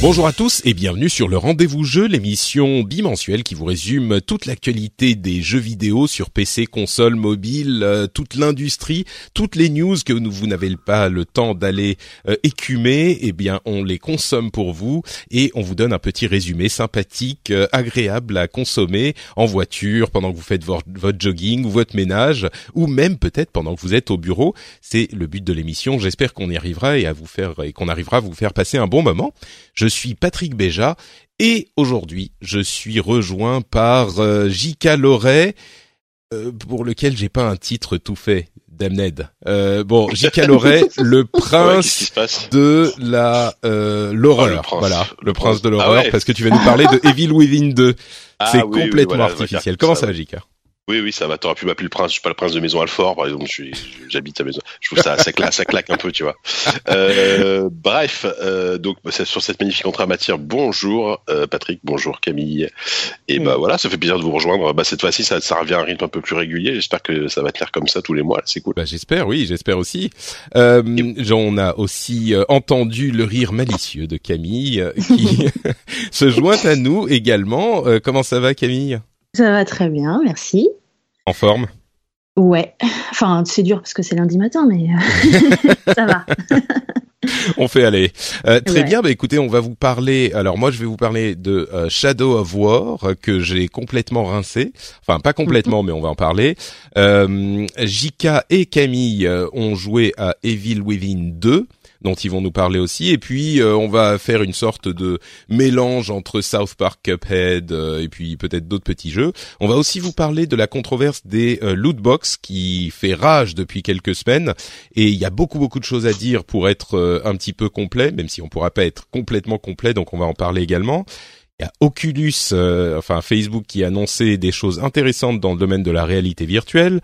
Bonjour à tous et bienvenue sur le Rendez-vous Jeu, l'émission bimensuelle qui vous résume toute l'actualité des jeux vidéo sur PC, console, mobile, euh, toute l'industrie, toutes les news que vous n'avez pas le temps d'aller euh, écumer, eh bien on les consomme pour vous et on vous donne un petit résumé sympathique, euh, agréable à consommer en voiture pendant que vous faites votre, votre jogging ou votre ménage ou même peut-être pendant que vous êtes au bureau. C'est le but de l'émission. J'espère qu'on y arrivera et à vous faire et qu'on arrivera à vous faire passer un bon moment. Je suis Patrick Béja et aujourd'hui je suis rejoint par euh, J.K. Loret, euh, pour lequel j'ai pas un titre tout fait. Damned. Euh, bon, J.K. Loret, le prince de la euh, l'horreur. Oh, voilà, le prince de l'horreur, Ah ouais. parce que tu vas nous parler de Evil Within 2. Ah C'est oui, oui, complètement voilà, artificiel. Comment ça, va. J.K. Oui, oui, ça va. T'aurais pu m'appeler le prince. Je suis pas le prince de Maison Alfort, par exemple. Je suis, j'habite à Maison. Je trouve ça, ça claque, ça claque un peu, tu vois. Euh, bref, euh, donc c'est sur cette magnifique entrée en matière. Bonjour euh, Patrick, bonjour Camille. Et bah voilà, ça fait plaisir de vous rejoindre. Bah cette fois-ci, ça, ça revient à un rythme un peu plus régulier. J'espère que ça va tenir comme ça tous les mois. C'est cool. Bah, j'espère, oui, j'espère aussi. Euh, on a aussi euh, entendu le rire malicieux de Camille euh, qui se joint à nous également. Euh, comment ça va, Camille? Ça va très bien, merci. En forme Ouais, enfin c'est dur parce que c'est lundi matin, mais euh, ça va. On fait aller. Euh, très Ouais. bien. Bah écoutez, on va vous parler. Alors moi, je vais vous parler de euh, Shadow of War que j'ai complètement rincé. Enfin, pas complètement, mais on va en parler. Euh, Jika et Camille ont joué à Evil Within 2 dont ils vont nous parler aussi et puis euh, on va faire une sorte de mélange entre South Park Cuphead euh, et puis peut-être d'autres petits jeux. On va aussi vous parler de la controverse des euh, loot qui fait rage depuis quelques semaines et il y a beaucoup beaucoup de choses à dire pour être euh, un petit peu complet, même si on pourra pas être complètement complet, donc on va en parler également. Il y a Oculus, euh, enfin Facebook, qui a annoncé des choses intéressantes dans le domaine de la réalité virtuelle.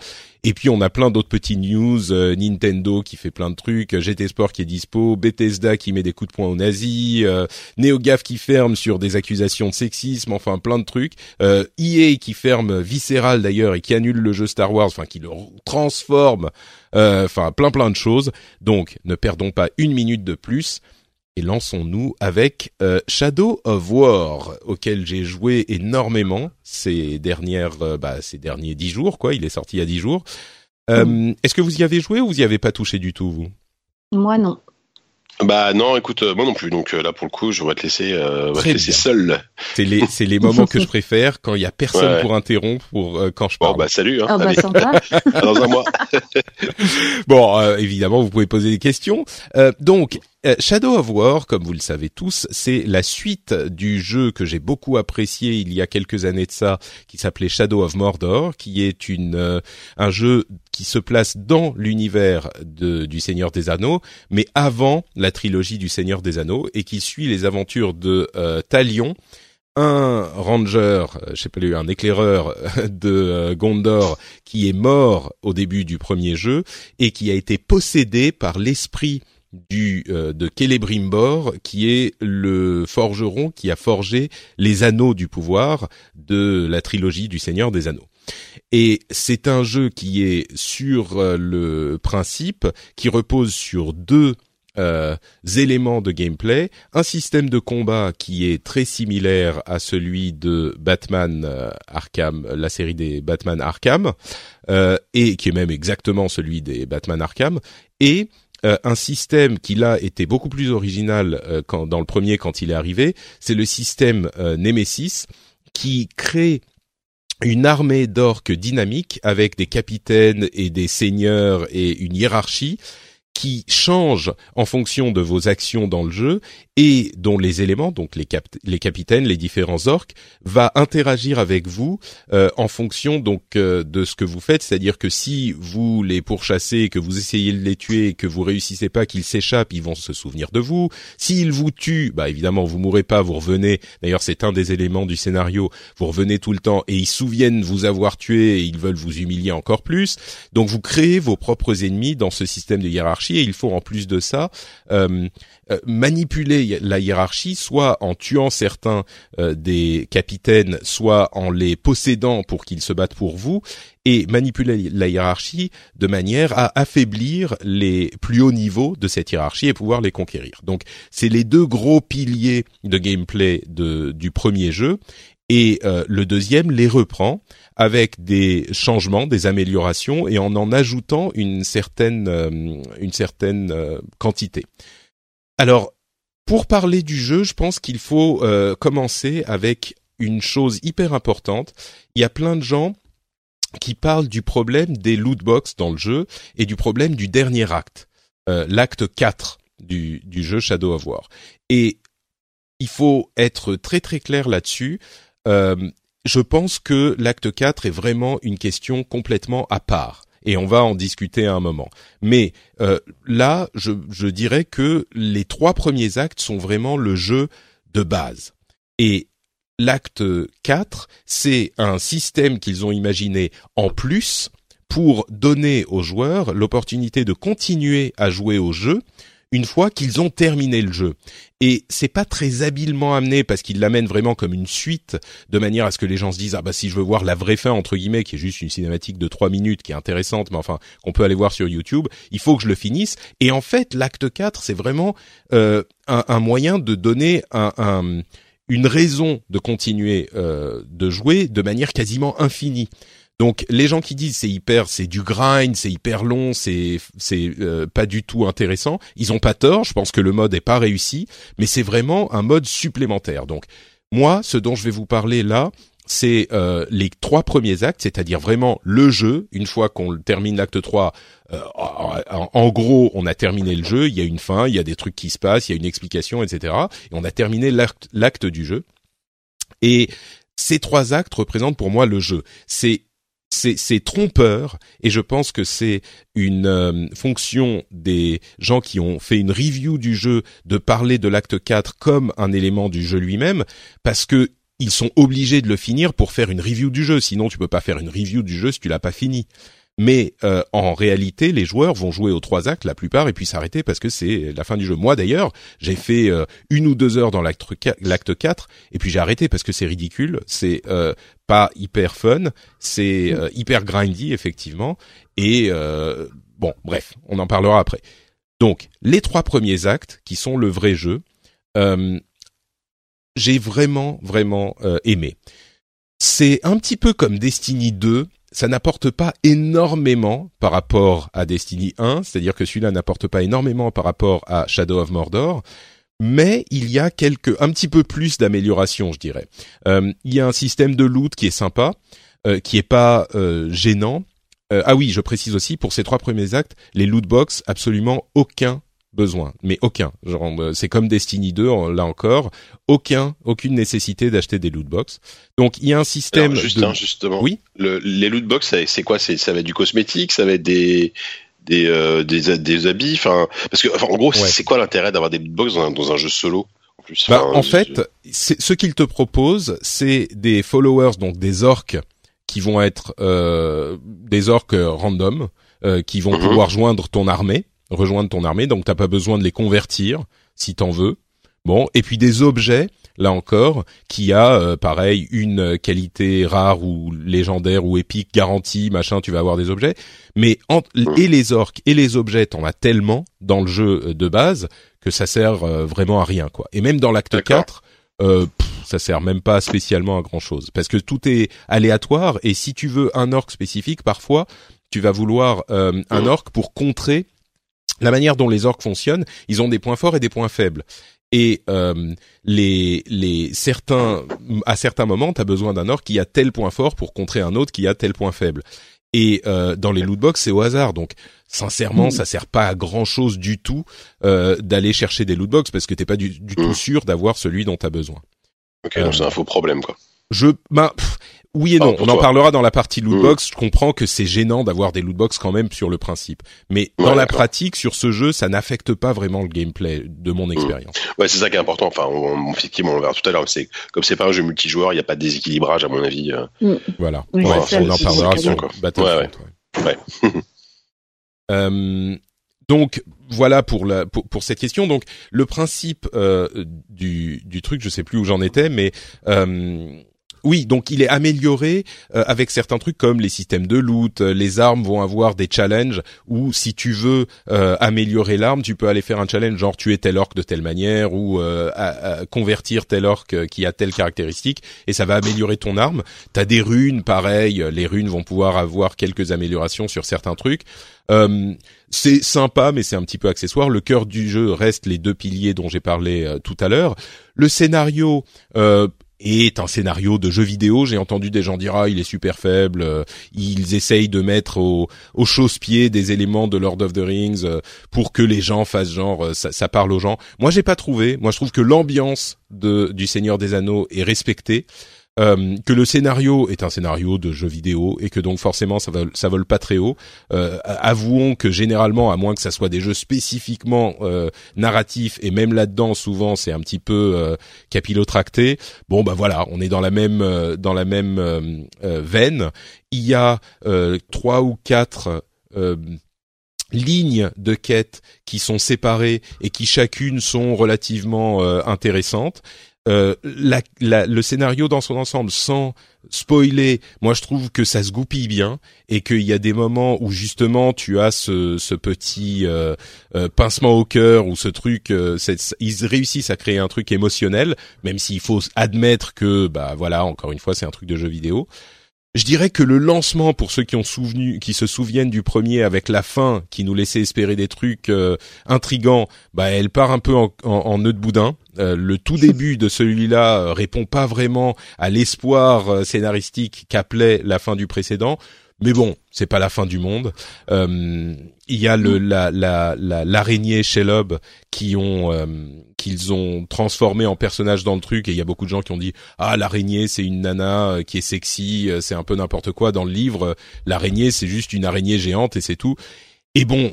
Et puis on a plein d'autres petits news, euh, Nintendo qui fait plein de trucs, GT Sport qui est dispo, Bethesda qui met des coups de poing aux nazis, euh, NeoGaf qui ferme sur des accusations de sexisme, enfin plein de trucs. Euh, EA qui ferme Visceral d'ailleurs et qui annule le jeu Star Wars, enfin qui le transforme, euh, enfin plein plein de choses. Donc ne perdons pas une minute de plus et lançons-nous avec euh, Shadow of War, auquel j'ai joué énormément ces dernières, euh, bah, ces derniers dix jours, quoi. Il est sorti il y a dix jours. Euh, Est-ce que vous y avez joué ou vous y avez pas touché du tout, vous? Moi non. Bah non, écoute, euh, moi non plus. Donc euh, là, pour le coup, je vais te laisser, euh, va te laisser seul. C'est les, c'est les moments que je préfère quand il y a personne Ouais. pour interrompre pour euh, quand je Bon parle. bah salut. Hein. Ah bah sympa. à dans un mois. Bon, euh, évidemment, vous pouvez poser des questions. Euh, donc, Shadow of War, comme vous le savez tous, c'est la suite du jeu que j'ai beaucoup apprécié il y a quelques années de ça, qui s'appelait Shadow of Mordor, qui est une euh, un jeu qui se place dans l'univers du Seigneur des Anneaux, mais avant la trilogie du Seigneur des Anneaux, et qui suit les aventures de euh, Talion, un ranger, euh, je sais pas, un éclaireur euh, de euh, Gondor qui est mort au début du premier jeu et qui a été possédé par l'esprit du euh, de Celebrimbor qui est le forgeron qui a forgé les anneaux du pouvoir de la trilogie du Seigneur des Anneaux. Et c'est un jeu qui est sur euh, le principe qui repose sur deux euh, éléments de gameplay, un système de combat qui est très similaire à celui de Batman euh, Arkham, la série des Batman Arkham, euh, et qui est même exactement celui des Batman Arkham, et euh, un système qui là était beaucoup plus original euh, dans le premier quand il est arrivé. C'est le système Nemesis qui crée une armée d'orques dynamique avec des capitaines et des seigneurs et une hiérarchie qui change en fonction de vos actions dans le jeu et dont les éléments, donc les, les capitaines, les différents orques, va interagir avec vous euh, en fonction donc euh, de ce que vous faites. C'est-à-dire que si vous les pourchassez, que vous essayez de les tuer, que vous réussissez pas, qu'ils s'échappent, ils vont se souvenir de vous. S'ils vous tuent, bah évidemment vous mourrez pas, vous revenez. D'ailleurs c'est un des éléments du scénario. Vous revenez tout le temps et ils souviennent vous avoir tué et ils veulent vous humilier encore plus. Donc vous créez vos propres ennemis dans ce système de hiérarchie et il faut en plus de ça euh, euh, manipuler la hiérarchie, soit en tuant certains euh, des capitaines, soit en les possédant pour qu'ils se battent pour vous, et manipuler la hiérarchie de manière à affaiblir les plus hauts niveaux de cette hiérarchie et pouvoir les conquérir. Donc c'est les deux gros piliers de gameplay de, du premier jeu. Et euh, le deuxième les reprend avec des changements, des améliorations et en en ajoutant une certaine une certaine quantité. Alors, pour parler du jeu, je pense qu'il faut euh, commencer avec une chose hyper importante. Il y a plein de gens qui parlent du problème des loot box dans le jeu et du problème du dernier acte, euh, l'acte 4 du, jeu Shadow of War. Et il faut être très très clair là-dessus. Euh, je pense que l'acte 4 est vraiment une question complètement à part et on va en discuter à un moment. Mais euh, là, je, je dirais que les trois premiers actes sont vraiment le jeu de base. Et l'acte 4, c'est un système qu'ils ont imaginé en plus pour donner aux joueurs l'opportunité de continuer à jouer au jeu une fois qu'ils ont terminé le jeu. Et c'est pas très habilement amené parce qu'il l'amène vraiment comme une suite de manière à ce que les gens se disent ah bah si je veux voir la vraie fin entre guillemets qui est juste une cinématique de trois minutes qui est intéressante mais enfin qu'on peut aller voir sur YouTube, il faut que je le finisse. Et en fait l'acte 4 c'est vraiment euh, un, moyen de donner un, une raison de continuer euh, de jouer de manière quasiment infinie. Donc les gens qui disent c'est hyper, c'est du grind, c'est hyper long, c'est c'est euh, pas du tout intéressant, ils ont pas tort. Je pense que le mode est pas réussi, mais c'est vraiment un mode supplémentaire. Donc moi, ce dont je vais vous parler là, c'est euh, les trois premiers actes, c'est-à-dire vraiment le jeu. Une fois qu'on termine l'acte 3, euh, en, gros, on a terminé le jeu, il y a une fin, il y a des trucs qui se passent, il y a une explication, etc. Et on a terminé l'acte du jeu. Et ces trois actes représentent pour moi le jeu. C'est c'est trompeur et je pense que c'est une euh, fonction des gens qui ont fait une review du jeu de parler de l'acte 4 comme un élément du jeu lui-même parce que ils sont obligés de le finir pour faire une review du jeu. Sinon tu peux pas faire une review du jeu si tu l'as pas fini mais euh, en réalité, les joueurs vont jouer aux trois actes la plupart et puis s'arrêter parce que c'est la fin du jeu. Moi d'ailleurs, j'ai fait euh, une ou deux heures dans l'acte 4 et puis j'ai arrêté parce que c'est ridicule, c'est euh, pas hyper fun, c'est mm. hyper grindy effectivement et bon, bref, on en parlera après. Donc, les trois premiers actes qui sont le vrai jeu, j'ai vraiment vraiment aimé. C'est un petit peu comme Destiny 2 ça n'apporte pas énormément par rapport à Destiny 1, c'est-à-dire que celui-là n'apporte pas énormément par rapport à Shadow of Mordor, mais il y a quelques un petit peu plus d'amélioration, je dirais. Euh, il y a un système de loot qui est sympa, euh, qui est pas euh, gênant. ah oui, je précise aussi pour ces trois premiers actes, les loot box, absolument aucun besoin, mais aucun. Euh, c'est comme Destiny 2, là encore, aucun, aucune nécessité d'acheter des loot box. Donc il y a un système. juste, de... justement. Oui? Le, les loot box, c'est quoi? Ça va être du cosmétique, ça va être des des euh, des, des, habits, enfin parce que en gros, c'est quoi l'intérêt d'avoir des loot box dans un, jeu solo en plus? Bah, En fait, ce qu'il te propose, c'est des followers, donc des orques qui vont être euh, des orques random, euh, qui vont mhm. pouvoir joindre ton armée rejoindre ton armée, donc t'as pas besoin de les convertir si t'en veux. Bon, et puis des objets, là encore, qui a euh, pareil une qualité rare ou légendaire ou épique garantie, machin, tu vas avoir des objets. Mais et les orques et les objets, t'en as tellement dans le jeu euh, de base que ça sert euh, vraiment à rien, quoi. Et même dans l'acte 4, euh, ça sert même pas spécialement à grand chose parce que tout est aléatoire et si tu veux un orc spécifique, parfois tu vas vouloir un orc pour contrer la manière dont les orques fonctionnent, ils ont des points forts et des points faibles. Et euh, les, les certains, à certains moments, tu as besoin d'un orc qui a tel point fort pour contrer un autre qui a tel point faible. Et euh, dans les loot box, c'est au hasard. Donc, sincèrement, ça sert pas à grand chose du tout euh, d'aller chercher des loot box parce que t'es pas du, du tout Mm. sûr d'avoir celui dont tu as besoin. Ok, donc c'est un faux problème, quoi. Je, bah, pff, oui et Ah, non. On en parlera dans la partie Mm. lootbox. Je comprends que c'est gênant d'avoir des lootbox quand même sur le principe, mais Ouais, dans la pratique, sur ce jeu, ça n'affecte pas vraiment le gameplay de Mm. mon expérience. Ouais, c'est ça qui est important. Enfin, on, on- effectivement, on le verra tout à l'heure. C'est comme c'est pas un jeu multijoueur, il n'y a pas de déséquilibrage à mon avis. euh. Voilà. Oui, Ouais, c'est ça, on en parlera sur. Battlefront. Ouais. Euh, donc voilà pour la pour, pour cette question. Donc le principe euh, du du truc, je sais plus où j'en étais, mais euh, oui, donc il est amélioré euh, avec certains trucs comme les systèmes de loot, euh, les armes vont avoir des challenges où si tu veux euh, améliorer l'arme, tu peux aller faire un challenge genre tuer tel orc de telle manière ou euh, convertir tel orc qui a telle caractéristique et ça va améliorer ton arme. T'as des runes, pareil, les runes vont pouvoir avoir quelques améliorations sur certains trucs. Euh, c'est sympa, mais c'est un petit peu accessoire. Le cœur du jeu reste les deux piliers dont j'ai parlé tout à l'heure. Le scénario est un scénario de jeu vidéo. J'ai entendu des gens dire ah il est super faible. euh, ils essayent de mettre au, au chausse-pied des éléments de Lord of the Rings euh, pour que les gens fassent genre euh, ça, ça parle aux gens. Moi j'ai pas trouvé. Moi je trouve que l'ambiance de du Seigneur des Anneaux est respectée. Euh, que le scénario est un scénario de jeu vidéo et que donc forcément ça vole, ça vole pas très haut. Euh, avouons que généralement, à moins que ça soit des jeux spécifiquement euh, narratifs et même là-dedans, souvent c'est un petit peu euh, capillotracté. Bon bah voilà, on est dans la même euh, dans la même veine. Il y a trois ou quatre lignes de quêtes qui sont séparées et qui chacune sont relativement euh, intéressantes. Euh, la- la- le scénario dans son ensemble, sans spoiler, moi je trouve que ça se goupille bien et qu'il y a des moments où justement tu as ce, ce petit euh, euh, pincement au cœur ou ce truc, euh, ils réussissent à créer un truc émotionnel, même s'il faut admettre que bah voilà, encore une fois c'est un truc de jeu vidéo. Je dirais que le lancement, pour ceux qui ont souvenu, qui se souviennent du premier avec la fin, qui nous laissait espérer des trucs euh, intrigants, bah elle part un peu en, en, en nœud de boudin. Euh, le tout début de celui-là euh, répond pas vraiment à l'espoir euh, scénaristique qu'appelait la fin du précédent. Mais bon, c'est pas la fin du monde. Euh, il y a le la la la- l'araignée Shelob qui ont euh, qu'ils ont transformé en personnage dans le truc et il y a beaucoup de gens qui ont dit ah l'araignée c'est une nana euh, qui est sexy, euh, c'est un peu n'importe quoi dans le livre. Euh, L'araignée c'est juste une araignée géante et c'est tout. Et bon,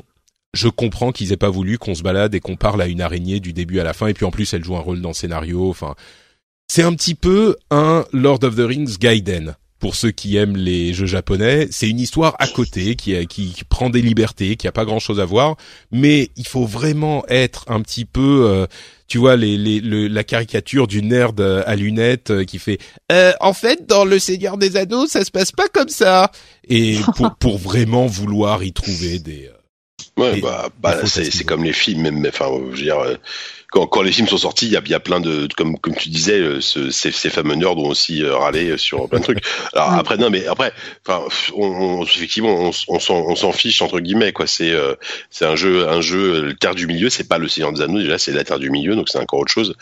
je comprends qu'ils aient pas voulu qu'on se balade et qu'on parle à une araignée du début à la fin et puis en plus elle joue un rôle dans le scénario. Enfin, c'est un petit peu un Lord of the Rings Gaiden. Pour ceux qui aiment les jeux japonais, c'est une histoire à côté qui, a- qui prend des libertés, qui a pas grand chose à voir, mais il faut vraiment être un petit peu, euh, tu vois, les, les, le- la caricature du nerd euh, à lunettes euh, qui fait, euh, en fait, dans le Seigneur des Anneaux, ça se passe pas comme ça, et pour, pour vraiment vouloir y trouver des. euh, Ouais, Et- bah, bah c'est comme les films, même. Enfin, je veux dire, euh, quand, quand les films sont sortis, il y a, y a plein de, comme comme tu disais, euh, ce- ces, ces fameux nerds ont aussi euh, râlé sur plein de trucs. Alors Ouais. après, non, mais après, enfin, on, on- effectivement, on, s'en fiche entre guillemets, quoi. C'est euh, c'est un jeu, un jeu, euh, le Terre du Milieu, c'est pas le Seigneur des Anneaux déjà, c'est la Terre du Milieu, donc c'est encore autre chose.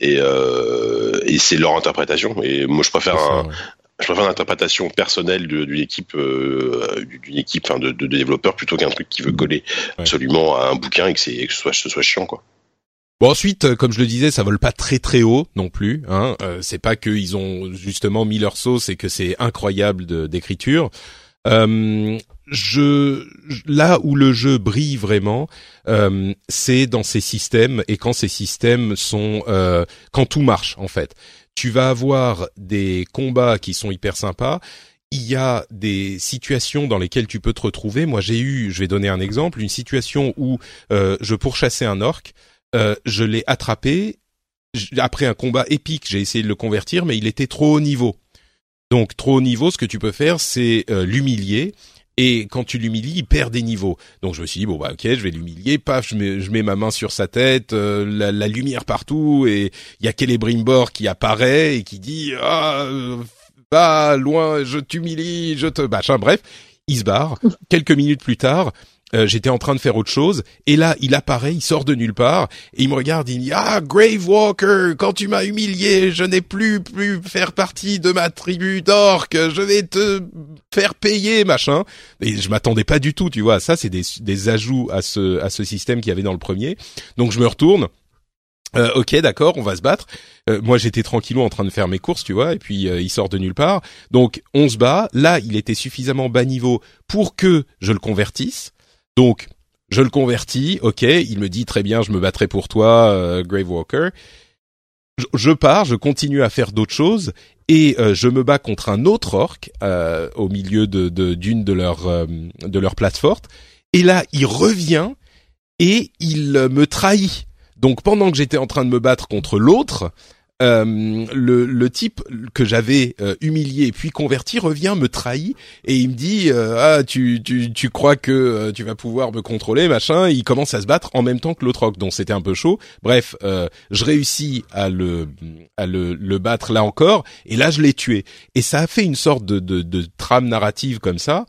Et euh, et c'est leur interprétation. Et moi, je préfère ça, un, ouais. Je préfère l'interprétation personnelle d'une équipe, euh, d'une équipe, enfin, de, de, de développeurs plutôt qu'un truc qui veut coller Ouais. absolument à un bouquin et que, c'est, que ce soit, ce soit chiant, quoi. Bon ensuite, euh, comme je le disais, ça vole pas très très haut non plus. Hein. Euh, c'est pas qu'ils ont justement mis leur sauce et que c'est incroyable d'écriture. Euh, je là où le jeu brille vraiment, euh, c'est dans ses systèmes et quand ces systèmes sont euh, quand tout marche en fait. Tu vas avoir des combats qui sont hyper sympas. Il y a des situations dans lesquelles tu peux te retrouver. Moi, j'ai eu, je vais donner un exemple, une situation où euh, je pourchassais un orc. Euh, je l'ai attrapé. Après un combat épique, j'ai essayé de le convertir, mais il était trop haut niveau. Donc trop haut niveau, ce que tu peux faire, c'est euh, l'humilier. Et quand tu l'humilies, il perd des niveaux. Donc je me suis dit bon bah ok, je vais l'humilier. Paf, je mets, je mets ma main sur sa tête, euh, la, la lumière partout, et il y a Celebrimbor qui apparaît et qui dit ah euh, va loin, je t'humilie, je te machin. Bref, il se barre. Quelques minutes plus tard, euh, j'étais en train de faire autre chose et là il apparaît, il sort de nulle part et il me regarde, il dit ah Grave Walker, quand tu m'as humilié, je n'ai plus plus faire partie de ma tribu d'orques, je vais te faire payer machin. Et je m'attendais pas du tout, tu vois. Ça c'est des des ajouts à ce à ce système qu'il y avait dans le premier. Donc je me retourne. Euh, ok, d'accord, on va se battre. Euh, moi, j'étais tranquillou en train de faire mes courses, tu vois, et puis il sort de nulle part. Donc, on se bat. Là, il était suffisamment bas niveau pour que je le convertisse. Donc, je le convertis, ok, il me dit très bien, je me battrai pour toi, euh, Grave Walker. Je, pars, je continue à faire d'autres choses et euh, je me bats contre un autre orc euh, au milieu de d'une de, leurs de leurs plates fortes. Et là, il revient et il me trahit. Donc pendant que j'étais en train de me battre contre l'autre, euh, le, le, type que j'avais euh, humilié puis converti revient me trahit et il me dit euh, ah tu, tu, tu crois que tu vas pouvoir me contrôler machin. Il commence à se battre en même temps que l'autre donc c'était un peu chaud. Bref je réussis à le à le, le, battre là encore et là je l'ai tué. Et ça a fait une sorte de, de, de trame narrative comme ça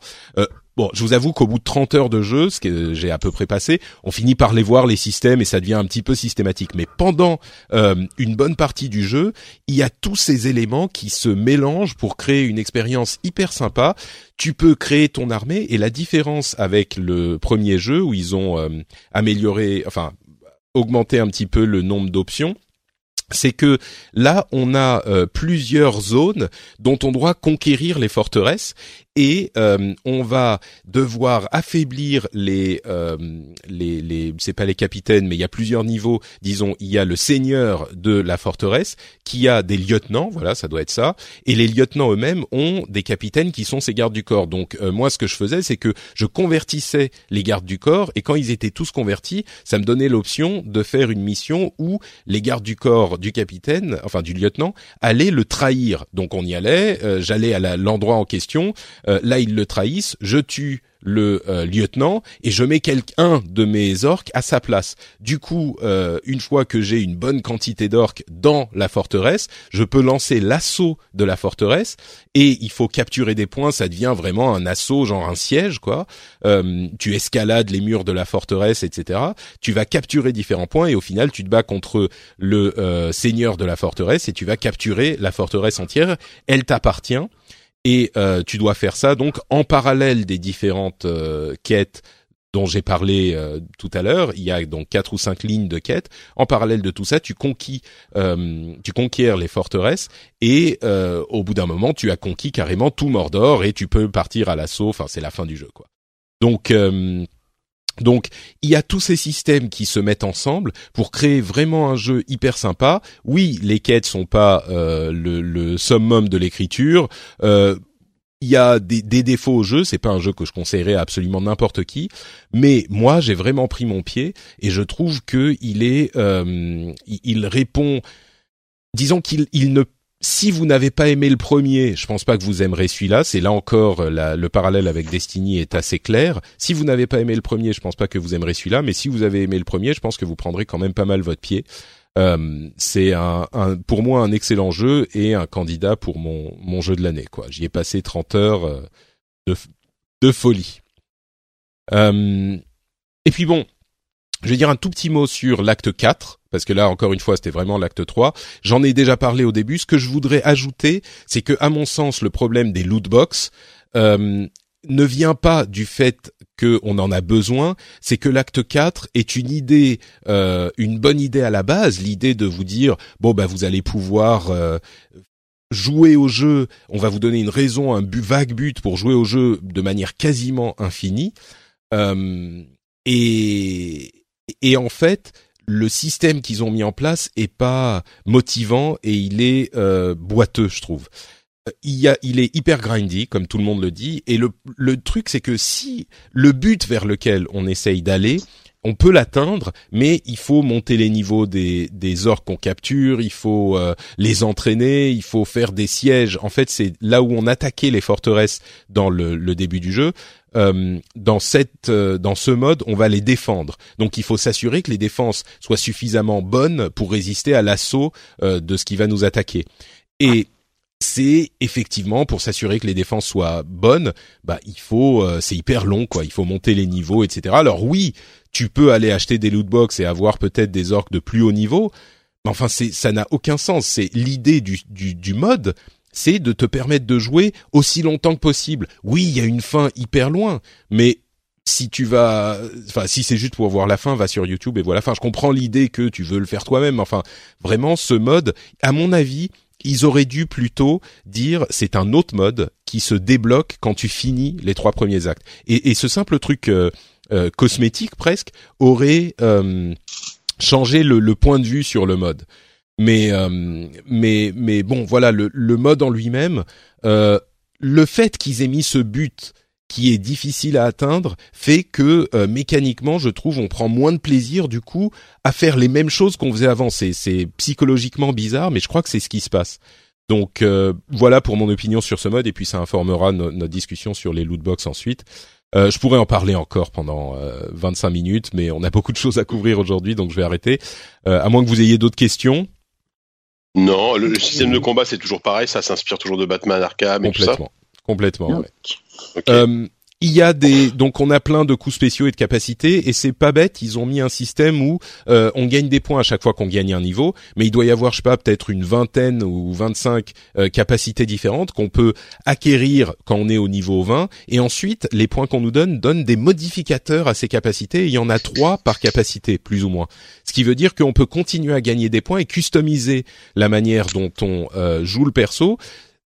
Bon, je vous avoue qu'au bout de 30 heures de jeu, ce que j'ai à peu près passé, on finit par les voir les systèmes et ça devient un petit peu systématique. Mais pendant euh, une bonne partie du jeu, il y a tous ces éléments qui se mélangent pour créer une expérience hyper sympa. Tu peux créer ton armée et la différence avec le premier jeu où ils ont euh, amélioré, enfin augmenté un petit peu le nombre d'options c'est que là, on a euh, plusieurs zones dont on doit conquérir les forteresses et euh, on va devoir affaiblir les euh, les, les c'est pas les capitaines mais il y a plusieurs niveaux. Disons il y a le seigneur de la forteresse qui a des lieutenants voilà ça doit être ça. Et les lieutenants eux-mêmes ont des capitaines qui sont ces gardes du corps. Donc euh, moi ce que je faisais c'est que je convertissais les gardes du corps. Et quand ils étaient tous convertis ça me donnait l'option de faire une mission où les gardes du corps du capitaine enfin du lieutenant allaient le trahir. Donc on y allait j'allais à l'endroit en question euh, là, ils le trahissent. Je tue le euh, lieutenant et je mets quelqu'un de mes orques à sa place. Du coup, euh, une fois que j'ai une bonne quantité d'orques dans la forteresse, je peux lancer l'assaut de la forteresse et il faut capturer des points. Ça devient vraiment un assaut, genre un siège, quoi. tu escalades les murs de la forteresse, etc. Tu vas capturer différents points et au final, tu te bats contre le seigneur de la forteresse et tu vas capturer la forteresse entière. Elle t'appartient et euh, tu dois faire ça donc en parallèle des différentes euh, quêtes dont j'ai parlé euh, tout à l'heure. Il y a donc quatre ou cinq lignes de quêtes. En parallèle de tout ça, tu conquis, tu conquiers les forteresses et au bout d'un moment, tu as conquis carrément tout Mordor et tu peux partir à l'assaut. Enfin, c'est la fin du jeu, quoi. Donc donc il y a tous ces systèmes qui se mettent ensemble pour créer vraiment un jeu hyper sympa. Oui, les quêtes sont pas euh, le, le, summum de l'écriture. Euh, il y a des, des, défauts au jeu, c'est pas un jeu que je conseillerais à absolument n'importe qui, mais moi j'ai vraiment pris mon pied et je trouve que il est, euh, il répond, disons qu'il il ne si vous n'avez pas aimé le premier, je pense pas que vous aimerez celui-là. C'est là encore euh, le parallèle avec Destiny est assez clair. Si vous n'avez pas aimé le premier, je pense pas que vous aimerez celui-là. Mais si vous avez aimé le premier, je pense que vous prendrez quand même pas mal votre pied. Euh, c'est pour moi un excellent jeu et un candidat pour mon, jeu de l'année. Quoi, j'y ai passé 30 heures euh, de folie. et puis bon, je vais dire un tout petit mot sur l'acte 4, parce que là, encore une fois, c'était vraiment l'acte 3. J'en ai déjà parlé au début. Ce que je voudrais ajouter, c'est que, à mon sens, le problème des loot box euh, ne vient pas du fait qu'on en a besoin, c'est que l'acte 4 est une idée, euh, une bonne idée à la base, l'idée de vous dire, bon, bah, vous allez pouvoir... Euh, jouer au jeu, on va vous donner une raison, un vague but pour jouer au jeu de manière quasiment infinie. et, et en fait, le système qu'ils ont mis en place est pas motivant et il est euh, boiteux, je trouve. Euh, il, y a, il est hyper grindy, comme tout le monde le dit, et le, le truc c'est que si le but vers lequel on essaye d'aller, on peut l'atteindre, mais il faut monter les niveaux des, des orques qu'on capture, il faut euh, les entraîner, il faut faire des sièges. En fait, c'est là où on attaquait les forteresses dans le, le début du jeu. Euh, dans cette euh, dans ce mode, on va les défendre. Donc il faut s'assurer que les défenses soient suffisamment bonnes pour résister à l'assaut euh, de ce qui va nous attaquer. Et c'est effectivement pour s'assurer que les défenses soient bonnes, bah il faut, c'est hyper long quoi, il faut monter les niveaux, etc. Alors oui, tu peux aller acheter des loot box et avoir peut-être des orques de plus haut niveau, mais enfin c'est ça n'a aucun sens. C'est l'idée du, du, du mode, c'est de te permettre de jouer aussi longtemps que possible. Oui, il y a une fin hyper loin, mais si tu vas, enfin, si c'est juste pour voir la fin, va sur YouTube et voilà. Enfin, je comprends l'idée que tu veux le faire toi-même. Enfin, vraiment, ce mode, à mon avis, ils auraient dû plutôt dire c'est un autre mode qui se débloque quand tu finis les trois premiers actes. Et, et ce simple truc euh, euh, cosmétique presque aurait euh, changé le, le, point de vue sur le mode. Mais mais mais bon, voilà le, le mode en lui-même. le fait qu'ils aient mis ce but qui est difficile à atteindre fait que euh, mécaniquement, je trouve, on prend moins de plaisir du coup à faire les mêmes choses qu'on faisait avant. C'est, c'est psychologiquement bizarre, mais je crois que c'est ce qui se passe. Donc euh, voilà pour mon opinion sur ce mode, et puis ça informera notre discussion sur les lootbox ensuite. Euh, je pourrais en parler encore pendant 25 minutes, mais on a beaucoup de choses à couvrir aujourd'hui, donc je vais arrêter. à moins que vous ayez d'autres questions. Non, le, système de combat c'est toujours pareil, ça s'inspire toujours de Batman Arkham et tout ça. Complètement. Ouais. Euh, il y a des donc on a plein de coups spéciaux et de capacités et c'est pas bête ils ont mis un système où euh, on gagne des points à chaque fois qu'on gagne un niveau mais il doit y avoir je sais pas peut-être une vingtaine ou 25 euh, capacités différentes qu'on peut acquérir quand on est au niveau 20 et ensuite les points qu'on nous donne donnent des modificateurs à ces capacités il y en a trois par capacité plus ou moins. Ce qui veut dire qu'on peut continuer à gagner des points et customiser la manière dont on euh, joue le perso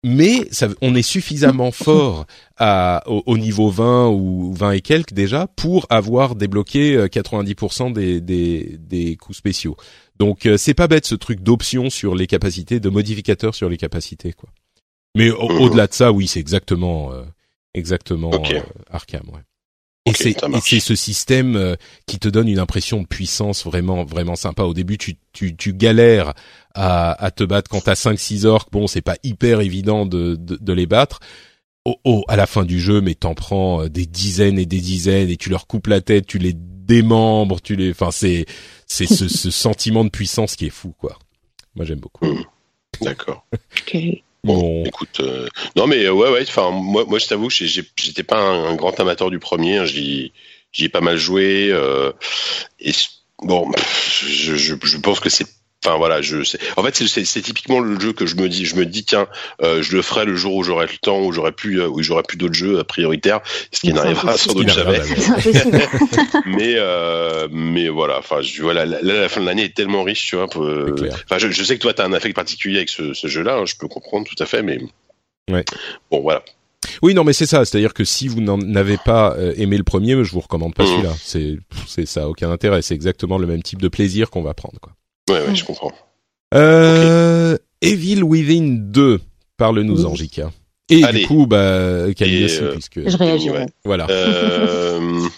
mais ça, on est suffisamment fort à, au, niveau 20 ou 20 et quelques déjà pour avoir débloqué 90% euh, des, des, des coups spéciaux. Donc euh, c'est pas bête ce truc d'option sur les capacités, de modificateur sur les capacités quoi. Mais au-delà de ça, oui, c'est exactement euh, exactement Arkham. Ouais. Et c'est c'est ce système euh, qui te donne une impression de puissance vraiment vraiment sympa. Au début, tu tu, tu galères à, à te battre quand t'as 5 6 orques. Bon, c'est pas hyper évident de, de, de les battre. Oh, oh, à la fin du jeu, mais t'en prends euh, des dizaines et des dizaines et tu leur coupes la tête, tu les démembres, tu les, enfin c'est c'est ce, ce sentiment de puissance qui est fou quoi. Moi j'aime beaucoup. Mmh. D'accord. Bon, écoute, euh, non mais ouais, ouais. Enfin, moi, moi, je t'avoue, j'étais pas un, grand amateur du premier. Hein, j'y, ai pas mal joué. Euh, et bon, je, je, je pense que c'est Enfin voilà, je sais. En fait, c'est typiquement le jeu que je me dis, je me dis tiens, euh, je le ferai le jour où j'aurai le temps, où j'aurai plus, euh, où j'aurai plus d'autres jeux prioritaires, ce qui n'arrivera sans doute jamais. mais euh, mais voilà, enfin, je, voilà, là, la fin de l'année est tellement riche, tu vois. Enfin, je, je, sais que toi, tu as un affect particulier avec ce, ce jeu-là, hein, je peux comprendre tout à fait, mais ouais. bon, voilà. Oui, non, mais c'est ça. C'est-à-dire que si vous n'en avez pas aimé le premier, je vous recommande pas mmh. celui-là. C'est, c'est ça, aucun intérêt. C'est exactement le même type de plaisir qu'on va prendre, quoi. Ouais, ouais, je comprends. Euh, Evil Within 2, parle-nous-en, Jika. Et du coup, bah, Camille aussi, euh, puisque... Je réagirai. Voilà. Euh...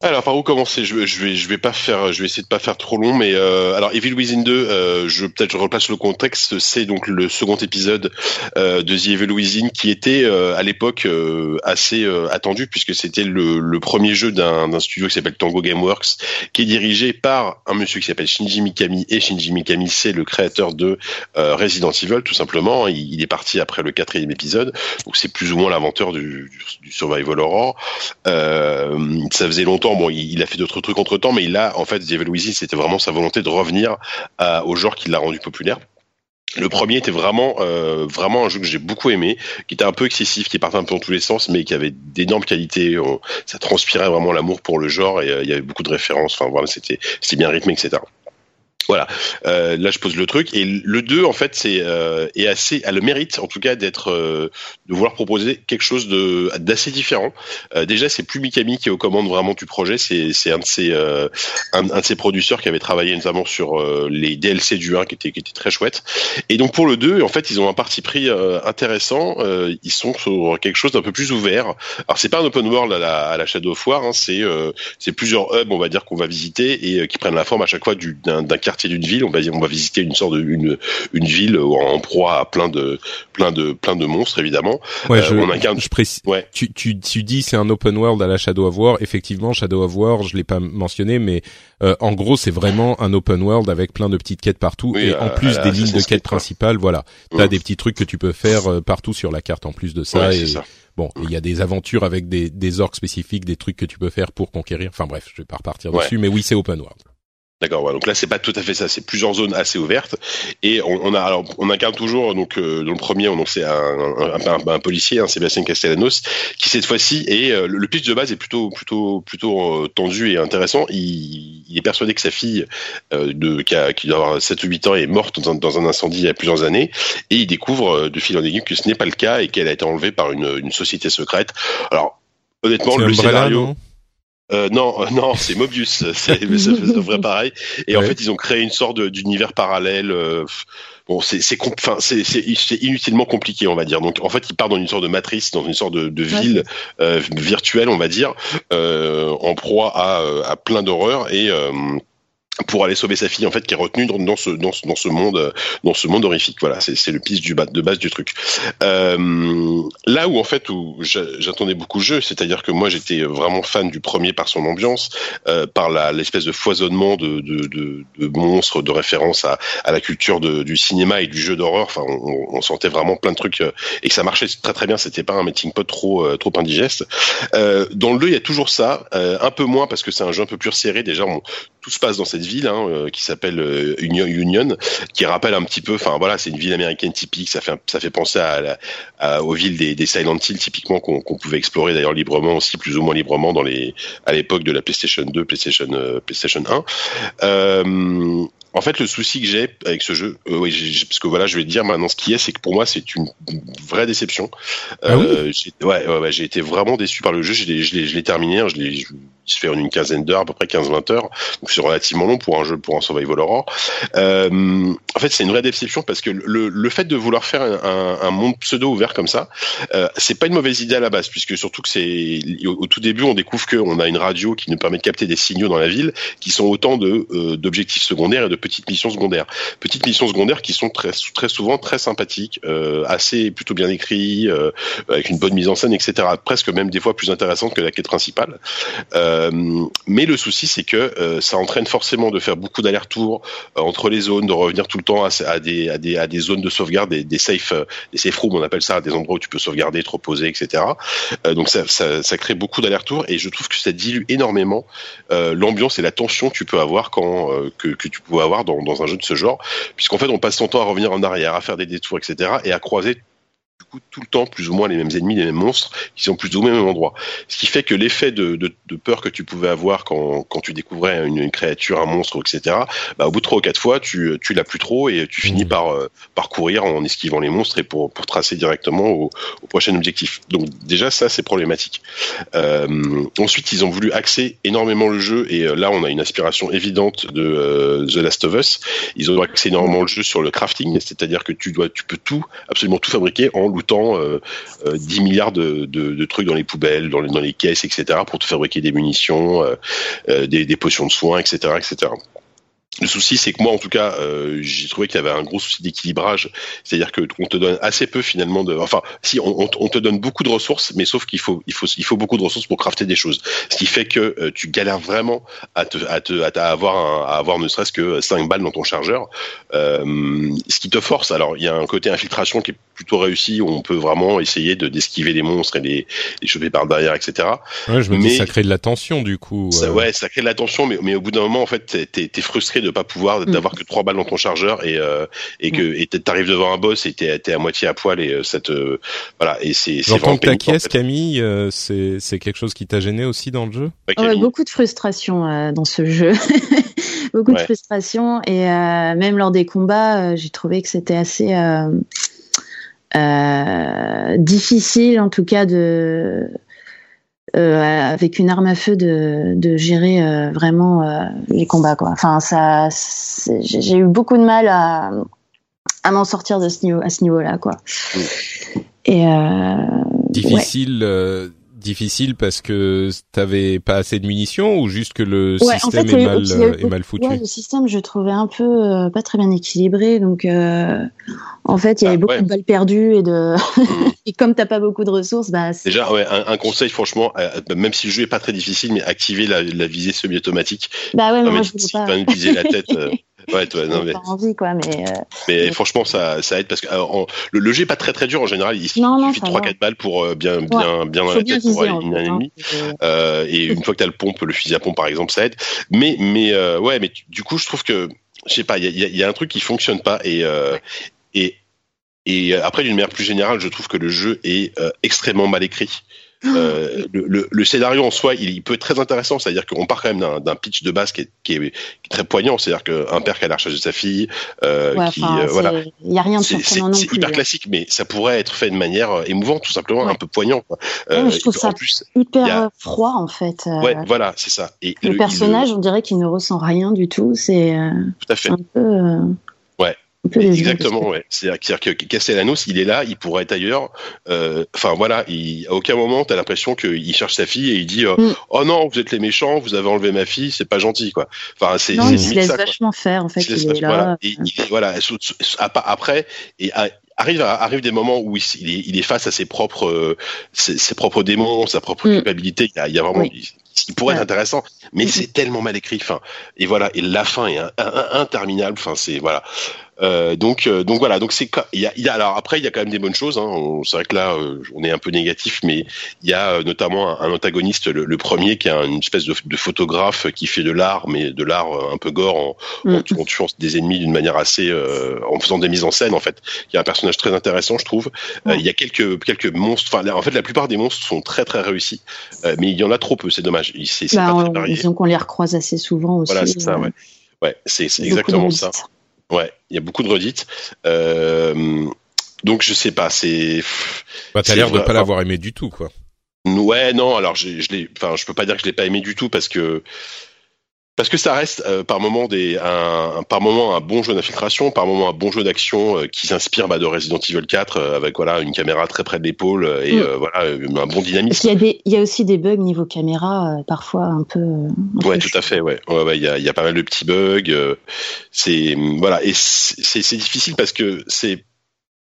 Alors par où commencer? Je, je vais je vais pas faire je vais essayer de pas faire trop long mais euh, alors Evil Within 2 euh, je peut-être je replace le contexte. C'est donc le second épisode euh, de The Evil Within qui était euh, à l'époque euh, assez euh, attendu puisque c'était le, le, premier jeu d'un studio qui s'appelle Tango Gameworks qui est dirigé par un monsieur qui s'appelle Shinji Mikami. Et Shinji Mikami c'est le créateur de Resident Evil tout simplement. Il, est parti après le quatrième épisode. Donc c'est plus ou moins l'inventeur du, du, du, survival horror. Ça faisait longtemps Bon, il, a fait d'autres trucs entre temps, mais il a en fait, The Evil c'était vraiment sa volonté de revenir au genre qui l'a rendu populaire. Le premier était vraiment, euh, vraiment un jeu que j'ai beaucoup aimé, qui était un peu excessif, qui partait un peu dans tous les sens, mais qui avait d'énormes qualités. ça transpirait vraiment l'amour pour le genre et euh, il y avait beaucoup de références. Enfin voilà, c'était, c'était bien rythmé, etc. Voilà. Euh, là, je pose le truc. Et le 2, en fait, c'est euh, est assez, a le mérite, en tout cas, d'être, euh, de vouloir proposer quelque chose de d'assez différent. Déjà, c'est plus Mikami qui est aux commandes vraiment du projet. C'est c'est un de ses un, de ses producteurs qui avait travaillé notamment sur les DLC du 1 qui était qui était très chouette. Et donc pour le 2, en fait, ils ont un parti pris intéressant. ils sont sur quelque chose d'un peu plus ouvert. Alors c'est pas un open world à la, Shadow of War. Hein, c'est c'est plusieurs hubs, on va dire, qu'on va visiter et qui prennent la forme à chaque fois d'un quartier d'une ville. On va on va visiter une sorte de une, une ville en proie à plein de plein de plein de monstres évidemment. Ouais, je, on incarne... je précise. Ouais. Tu, tu tu dis c'est un open world à la Shadow of War. Effectivement, Shadow of War, je l'ai pas mentionné, mais en gros c'est vraiment un open world avec plein de petites quêtes partout et en plus des lignes de quêtes principales, voilà, t'as mmh. des petits trucs que tu peux faire partout sur la carte en plus de ça. et, ça. Bon, il y a des aventures avec des, des orques spécifiques, des trucs que tu peux faire pour conquérir. Enfin bref, je vais pas repartir dessus, mais oui, c'est open world. D'accord. Ouais, donc là, c'est pas tout à fait ça. C'est plusieurs zones assez ouvertes et on, on a alors on incarne toujours donc euh, dans le premier, on c'est un, un, un, policier, hein, Sébastien Castellanos, qui cette fois-ci est euh, le pitch de base est plutôt plutôt plutôt euh, tendu et intéressant. Il, il, est persuadé que sa fille de qui, a, qui doit avoir 7 ou 8 ans est morte dans un, dans un, incendie il y a plusieurs années et il découvre de fil en aiguille que ce n'est pas le cas et qu'elle a été enlevée par une, une société secrète. Alors honnêtement, le scénario. Euh, non, euh, non, c'est Mobius, c'est vrai pareil. Et en fait, ils ont créé une sorte d'univers parallèle. Euh, bon, c'est c'est enfin c'est inutilement compliqué, on va dire. Donc, en fait, il part dans une sorte de matrice, dans une sorte de, de ville euh, virtuelle, on va dire, en proie à, à plein d'horreurs et pour aller sauver sa fille en fait qui est retenue dans, ce dans ce dans ce monde dans ce monde horrifique. Voilà c'est c'est le piste du bas de base du truc. Euh, là où en fait où j'attendais beaucoup le jeu c'est-à-dire que moi j'étais vraiment fan du premier par son ambiance euh, par la l'espèce de foisonnement de, de, de, de monstres de référence à, à la culture de, du cinéma et du jeu d'horreur. Enfin on, on, sentait vraiment plein de trucs euh, et que ça marchait très très bien. C'était pas un melting pot trop euh, trop indigeste. Euh, dans le 2 il y a toujours ça un peu moins parce que c'est un jeu un peu plus serré. Déjà tout se passe dans cette ville hein, euh, qui s'appelle euh, Union, qui rappelle un petit peu, enfin voilà, c'est une ville américaine typique. Ça fait ça fait penser à, à aux villes des, des Silent Hill typiquement qu'on pouvait explorer d'ailleurs librement aussi, plus ou moins librement dans les à l'époque de la PlayStation 2, PlayStation euh, PlayStation 1. Euh, en fait, le souci que j'ai avec ce jeu, euh, oui, parce que voilà, je vais te dire maintenant ce qui est, c'est que pour moi, c'est une vraie déception. Ah euh, ouais, ouais, j'ai été vraiment déçu par le jeu. Je l'ai terminé, hein, je l'ai fait en une quinzaine d'heures, à peu près 15-20 heures. Donc c'est relativement long pour un jeu, pour un survival horror. Euh, en fait, c'est une vraie déception parce que le, le fait de vouloir faire un, un, monde pseudo ouvert comme ça, euh, c'est pas une mauvaise idée à la base, puisque surtout que c'est au, tout début, on découvre qu'on a une radio qui nous permet de capter des signaux dans la ville, qui sont autant de euh, d'objectifs secondaires et de petites missions secondaires. Petites missions secondaires qui sont très, très souvent très sympathiques, euh, assez plutôt bien écrits, euh, avec une bonne mise en scène, etc. Presque même des fois plus intéressantes que la quête principale. Mais le souci, c'est que euh, ça entraîne forcément de faire beaucoup d'allers-retours euh, entre les zones, de revenir tout le temps à, des, zones de sauvegarde, des, safe, des safe rooms, on appelle ça, des endroits où tu peux sauvegarder, te reposer, etc. donc ça, crée beaucoup d'allers-retours et je trouve que ça dilue énormément l'ambiance et la tension que tu peux avoir peux avoir dans, dans un jeu de ce genre, puisqu'en fait on passe son temps à revenir en arrière, à faire des détours, etc. et à croiser coup tout le temps plus ou moins les mêmes ennemis, les mêmes monstres qui sont plus ou moins au même endroit. Ce qui fait que l'effet de, de, de, peur que tu pouvais avoir quand, quand tu découvrais une, une, créature, un monstre, etc. Bah, au bout de trois ou quatre fois, tu, tu l'as plus trop et tu finis mmh. par, euh, par courir en esquivant les monstres et pour, pour tracer directement au, au prochain objectif. Donc déjà ça c'est problématique. Euh, ensuite ils ont voulu axer énormément le jeu et euh, là on a une aspiration évidente de euh, The Last of Us. Ils ont axé énormément le jeu sur le crafting, c'est-à-dire que tu dois, tu peux tout, absolument tout fabriquer en lootant euh, 10 euh, milliards de, trucs dans les poubelles, dans les, caisses, etc., pour te fabriquer des munitions, euh, euh, des, des, potions de soins, etc., etc. Le souci, c'est que moi, en tout cas, euh, j'ai trouvé qu'il y avait un gros souci d'équilibrage, c'est-à-dire que on te donne assez peu finalement de, enfin, si on, on te donne beaucoup de ressources, mais sauf qu'il faut, il faut, il faut beaucoup de ressources pour crafter des choses, ce qui fait que euh, tu galères vraiment à te, à te, à, avoir, un, à avoir ne serait-ce que 5 balles dans ton chargeur, euh, ce qui te force. Alors, il y a un côté infiltration qui est plutôt réussi, où on peut vraiment essayer de d'esquiver les monstres et les, les choper par derrière, etc. Ouais, je me mais, dis ça crée de la tension du coup. Ça, ouais, ça crée de la tension, mais, mais au bout d'un moment, en fait, t'es es frustré de pas pouvoir mm. d'avoir que trois balles dans ton chargeur et euh, et que et t'arrives devant un boss et t'es es à moitié à poil et cette euh, euh, voilà et c'est c'est vraiment ta caisse en fait. Camille euh, c'est c'est quelque chose qui t'a gêné aussi dans le jeu? Ouais, ouais, beaucoup de frustration euh, dans ce jeu beaucoup ouais. de frustration et même lors des combats j'ai trouvé que c'était assez difficile en tout cas de avec une arme à feu de, de gérer euh, vraiment euh, les combats quoi. Enfin ça, j'ai eu beaucoup de mal à, à m'en sortir de ce niveau, à ce niveau-là quoi. Et euh, difficile. Ouais. Difficile parce que t'avais pas assez de munitions ou juste que le Ouais, en système fait, est, mal, euh, est mal foutu? Ouais, le système, je trouvais un peu euh, pas très bien équilibré. Donc, euh, en fait, il y avait Ah, beaucoup ouais. de balles perdues et de. Mm. et comme t'as pas beaucoup de ressources, bah. c'est- Déjà, ouais, un, un conseil, franchement, euh, même si le jeu est pas très difficile, mais activer la, la visée semi-automatique. Bah ouais, mais moi je voulais pas. viser la tête. Ouais, toi, non, mais, J'avais pas envie, quoi, mais. euh, mais Ouais. franchement, ça, ça aide parce que euh, en- le, le jeu est pas très très dur en général. Il suffit Non, non, de ça 3 va. 4 balles pour euh, bien bien bien dans la tête pour éliminer un ennemi. Euh, et une fois que tu as le pompe, le fusil à pompe par exemple, ça aide. Mais mais ouais, mais du coup, je trouve que je sais pas, il y a, y y un truc qui fonctionne pas et et et après d'une manière plus générale, je trouve que le jeu est extrêmement mal écrit. Euh, le, le, le scénario en soi, il, il peut être très intéressant, c'est-à-dire qu'on part quand même d'un- pitch de base qui est, qui est, qui est très poignant, c'est-à-dire qu'un père qui a la recherche de sa fille, euh, ouais, qui euh, voilà, c'est- il y a rien de c'est c'est- surprenant non c'est plus. hyper hein. classique, mais ça pourrait être fait de manière euh, émouvante, tout simplement, Ouais. un peu poignant. Quoi. Ouais, mais je trouve ça plus, Hyper a- euh, froid en fait. euh, ouais, voilà, c'est ça. Et le, personnage, on dirait qu'il ne ressent rien du tout. C'est euh, tout à fait. un peu. Euh, Exactement, ouais. C'est-à-dire que Castellanos, il est là, il pourrait être ailleurs. Euh, Enfin voilà, il, à aucun moment t'as l'impression qu'il cherche sa fille et il dit euh, Mm. oh non, vous êtes les méchants, vous avez enlevé ma fille, c'est pas gentil quoi. Enfin c'est Non, il se laisse ça. Quoi. vachement faire en fait. Il Il est là. voilà. Et il est- voilà, après et à- arrive à- arrive des moments où il, il est, il est face à ses propres euh, ses, ses propres démons, sa propre Mm. culpabilité. Il y a, il y a vraiment Oui. il, pourrait Ouais. être intéressant, mais Mm. c'est tellement mal écrit. Enfin et voilà et la fin est un- un- un- interminable. Enfin c'est voilà. Euh, donc, euh, donc voilà, donc c'est il y a, y a alors après il y a quand même des bonnes choses. Hein. C'est vrai que là euh, on est un peu négatif, mais il y a euh, notamment un, un antagoniste, le, le premier qui est un- une espèce de, de photographe qui fait de l'art, mais de l'art euh, un peu gore en, en, Mm. tu- en tuant des ennemis d'une manière assez, euh, en faisant des mises en scène en fait. Il y a un personnage très intéressant, je trouve. Il y a quelques quelques monstres. Enfin, en fait, la plupart des monstres sont très très réussis, euh, mais il y en a trop peu. C'est dommage. C'est Bah, pas très varié. disons qu'on les recroise assez souvent aussi. Voilà, c'est ça. Ouais, ouais, c'est exactement ça. Ouais, il y a beaucoup de redites. Euh, donc je sais pas, c'est Bah, t'as l'air de pas l'avoir aimé du tout, quoi. ouais non. Alors je, je l'ai, enfin je peux pas dire que je l'ai pas aimé du tout parce que parce que ça reste euh, par moment des un, un- par moment un bon jeu d'infiltration, par moment un bon jeu d'action euh, qui s'inspire bah, de Resident Evil 4 euh, avec voilà une caméra très près de l'épaule euh, et Mm. euh, voilà euh, un bon Parce dynamisme. qu'il y a des, il y a aussi des bugs niveau caméra, euh, parfois un peu. un Ouais, peu tout à fait. Ouais, ouais, ouais. Il y a, il y a pas mal de petits bugs. euh, c'est voilà, et c'est difficile parce que c'est.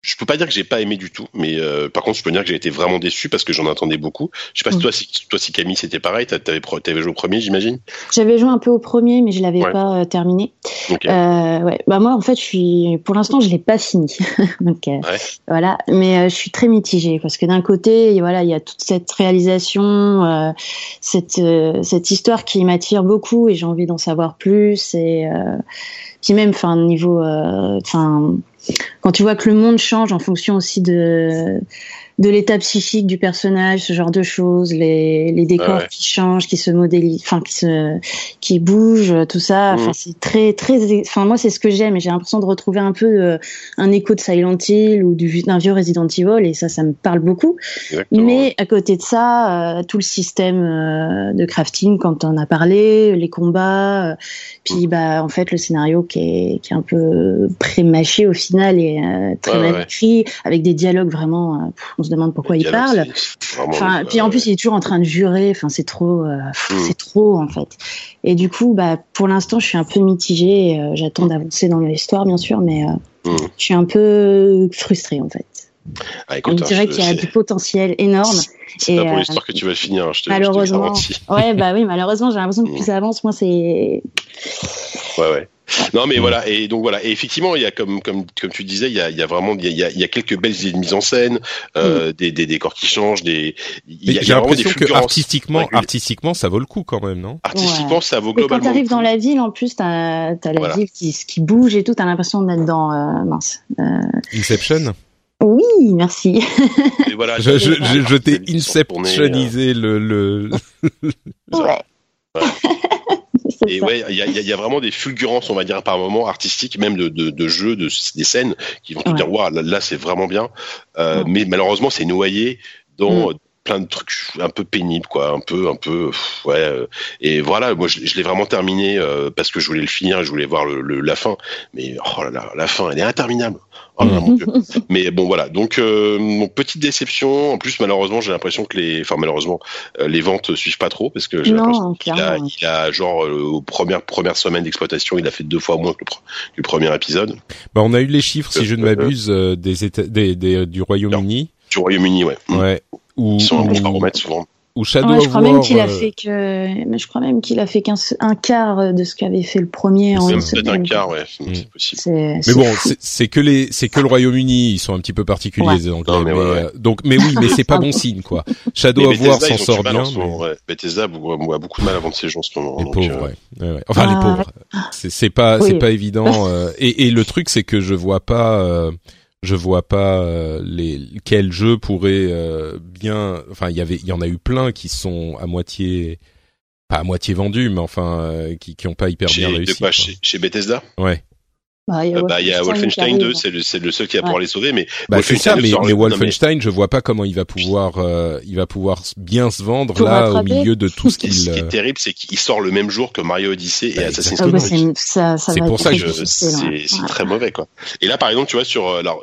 Je peux pas dire que j'ai pas aimé du tout, mais euh, par contre, je peux dire que j'ai été vraiment déçu parce que j'en attendais beaucoup. Je sais pas si toi, si toi, si Camille, c'était pareil. t'a- T'avais, t'avais joué au premier, j'imagine? J'avais joué un peu au premier, mais je l'avais Ouais. pas euh, terminé. Ok. Euh, ouais. Bah moi, en fait, je suis, pour l'instant, je l'ai pas fini. Donc Ouais. voilà, mais je suis très mitigée parce que d'un côté, voilà, il y a toute cette réalisation, cette cette histoire qui m'attire beaucoup et j'ai envie d'en savoir plus. Et puis même, enfin, niveau, enfin, quand tu vois que le monde change en fonction aussi de de l'état psychique du personnage, ce genre de choses, les, les décors Ah ouais. qui changent, qui se modélisent, enfin qui se qui bougent, tout ça. Mhm. Enfin c'est très très. Enfin moi c'est ce que j'aime et j'ai l'impression de retrouver un peu euh, un écho de Silent Hill ou du d'un vieux Resident Evil et ça ça me parle beaucoup. Exactement. Mais à côté de ça, euh, tout le système euh, de crafting, quand on a parlé, les combats, puis bah en fait le scénario qui est, qui est un peu pré-mâché au final et très Ouais, mal écrit, avec des dialogues vraiment, pff, se demande pourquoi il parle. Enfin, euh, puis en plus il est toujours en train de jurer. Enfin c'est trop, euh, Mm. c'est trop en fait. Et du coup bah pour l'instant je suis un peu mitigée. euh, J'attends d'avancer dans l'histoire bien sûr, mais euh, Mm. je suis un peu frustrée en fait. Ah, écoute, On dirait qu'il y a du potentiel énorme. C'est pas pour euh, l'histoire que tu vas le finir. hein, Je te, je te le Malheureusement. Ouais, bah oui, malheureusement, j'ai l'impression que plus Mm. ça avance, moins c'est. Ouais, ouais. Non, mais Mm. voilà. Et donc voilà. Et effectivement, il y a comme comme comme tu disais, il y a il y a vraiment il y a, il y a quelques belles idées de mise en scène, euh, des, des décors qui changent, des. Il y a, l'impression que artistiquement, artistiquement, ça vaut le coup quand même, non? Artistiquement, ça vaut Et quand globalement. t'arrives le dans la ville, en plus, t'as as la Voilà. ville qui, qui bouge et tout, t'as l'impression d'être dans. euh, mince. Euh, Inception Oui, merci. Et voilà, Je, je, je, je t'ai tournés, euh, inceptionisé le, le... Ouais. Et ouais, il y a, il y a- vraiment des fulgurances, on va dire, par moment artistiques, même de, de, de jeux, de, des scènes qui vont te Ouais. dire, waouh, là, là, c'est vraiment bien. Euh, Ouais. Mais malheureusement, c'est noyé dans, plein de trucs un peu pénibles, quoi, un peu, un peu, ouais. et voilà, moi, je, l'ai vraiment terminé parce que je voulais le finir, je voulais voir le, la fin. Mais oh là là, la fin, elle est interminable. Oh mon Dieu. Mais bon, voilà. Donc, mon petite déception. En plus, malheureusement, j'ai l'impression que les, enfin, malheureusement, les ventes suivent pas trop parce que j'ai l'impression qu'il a, il a, genre, aux premières premières semaines d'exploitation, il a fait deux fois moins que le, premier épisode. Bah, on a eu les chiffres, si je ne m'abuse, des, États, des, des, du Royaume-Uni. Du Royaume-Uni, ouais. Ouais. Ils sont à remettre souvent ou Shadow ouais, je crois même qu'il a fait que, mais je crois même qu'il a fait qu'un un quart de ce qu'avait fait le premier en une semaine. un quart, ouais, c'est mm. possible. Mais bon, c'est que les, c'est que le Royaume-Uni, ils sont un petit peu particuliers ouais. donc, mais, mais euh, donc, mais oui, mais c'est pas bon signe, quoi. Shadow of War s'en sort bien. Mais... Ouais. Bethesda a beaucoup de mal à vendre ses gens en ce moment. Les donc, pauvres, euh... ouais. Enfin, ah, les pauvres. C'est pas, c'est pas évident. Euh, et, et le truc, c'est que je vois pas. Euh, je vois pas euh, les quel jeu pourrait euh, bien enfin il y avait il y en a eu plein qui sont à moitié pas à moitié vendus mais enfin euh, qui qui ont pas hyper bien réussi chez, chez Bethesda? Ouais bah, il y a, bah, y a Wolfenstein 2, c'est le, c'est le seul qui va pouvoir les sauver, mais bah, c'est ça. Mais, mais Wolfenstein, je vois pas comment il va pouvoir, euh, il va pouvoir bien se vendre là au milieu de tout ce qu'il. Ce qui est terrible, c'est qu'il sort le même jour que Mario Odyssey et bah, Assassin's Creed. Ah, c'est pour ça que c'est très mauvais quoi. Et là, par exemple, tu vois sur, euh, alors,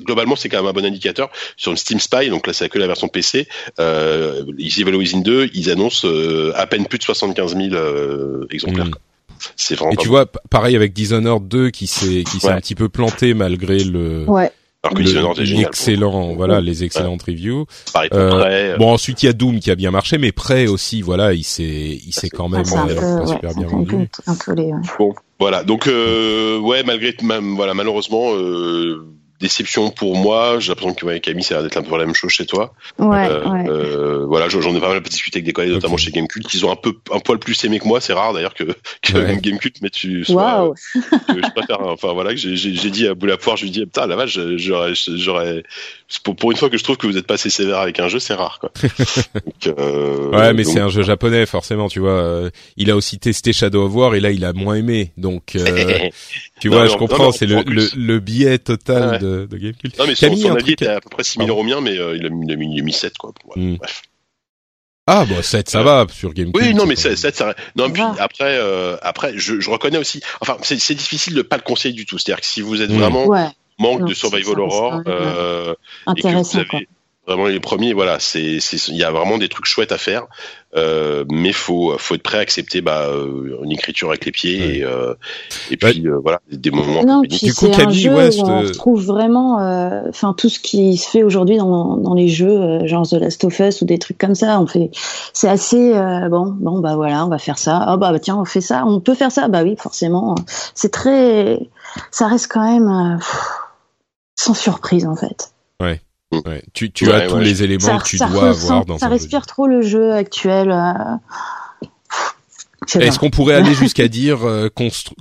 globalement, c'est quand même un bon indicateur sur une Steam Spy. Donc là, c'est que la version PC. Euh, Evil Within 2, ils annoncent euh, à peine plus de 75 000 euh, exemplaires. Mm. C'est vraiment. Et tu vois, pareil avec Dishonored 2 qui s'est qui s'est un petit peu planté malgré le. Ouais. Alors que Dishonored est génial. Excellent, voilà, les excellentes reviews. Pareil pour euh, Prey. Bon, ensuite il y a Doom qui a bien marché, mais Prey aussi, voilà, il s'est, il s'est quand même ah, euh, super bien vendu. Un peu, les, Bon, voilà, donc euh, ouais, malgré même, voilà, malheureusement. Euh, déception pour moi. J'ai l'impression que ouais, Camille, ça a l'air d'être un peu la même chose chez toi. Ouais, euh, ouais. Euh, voilà, j'en ai pas mal discuté avec des collègues, notamment chez Gamecult, qui ont un peu un poil plus aimé que moi. C'est rare d'ailleurs que, que ouais. Gamecult, mais tu sois. Wow. je préfère. Enfin voilà, que j'ai dit à Boula Poire, je lui dis putain la vache, j'aurais j'aurais pour, pour, une fois que je trouve que vous êtes pas assez sévère avec un jeu, c'est rare quoi. donc, euh, ouais, mais donc... c'est un jeu japonais forcément, tu vois. Il a aussi testé Shadow of War et là il a moins aimé, donc. Euh, tu vois, non, je comprends, c'est le, le, le billet total ouais. de, de Gamecult. Non, mais son, Camille, son avis était à peu près 6000 euros mien, mais euh, il, a mis, il, a mis, il a mis 7, quoi. Ouais, mm. Bref. Ah bah 7 ça va sur Gamecube. Oui non mais 7 ça non puis après euh, après je, je reconnais aussi enfin c'est difficile de pas le conseiller du tout c'est-à-dire que si vous êtes mmh. vraiment ouais. manque non, de survival horror euh, intéressant et que vous avez, vraiment les premiers voilà c'est il y a vraiment des trucs chouettes à faire. Euh, mais faut faut être prêt à accepter bah euh, une écriture avec les pieds ouais. et euh, et puis ouais. voilà des moments non, puis du coup Camille West on retrouve vraiment enfin tout ce qui se fait aujourd'hui dans dans les jeux genre The Last of Us ou des trucs comme ça. On fait c'est assez bon bon bah voilà on va faire ça. Ah oh, bah, bah tiens on fait ça. On peut faire ça. Bah oui forcément. C'est très ça reste quand même sans surprise en fait. Ouais. Ouais. Tu, tu ouais, as tous ouais. les éléments ça, que tu dois ressent, avoir dans ça respire jeu. trop le jeu actuel. Euh... Est-ce qu'on pourrait aller jusqu'à dire euh,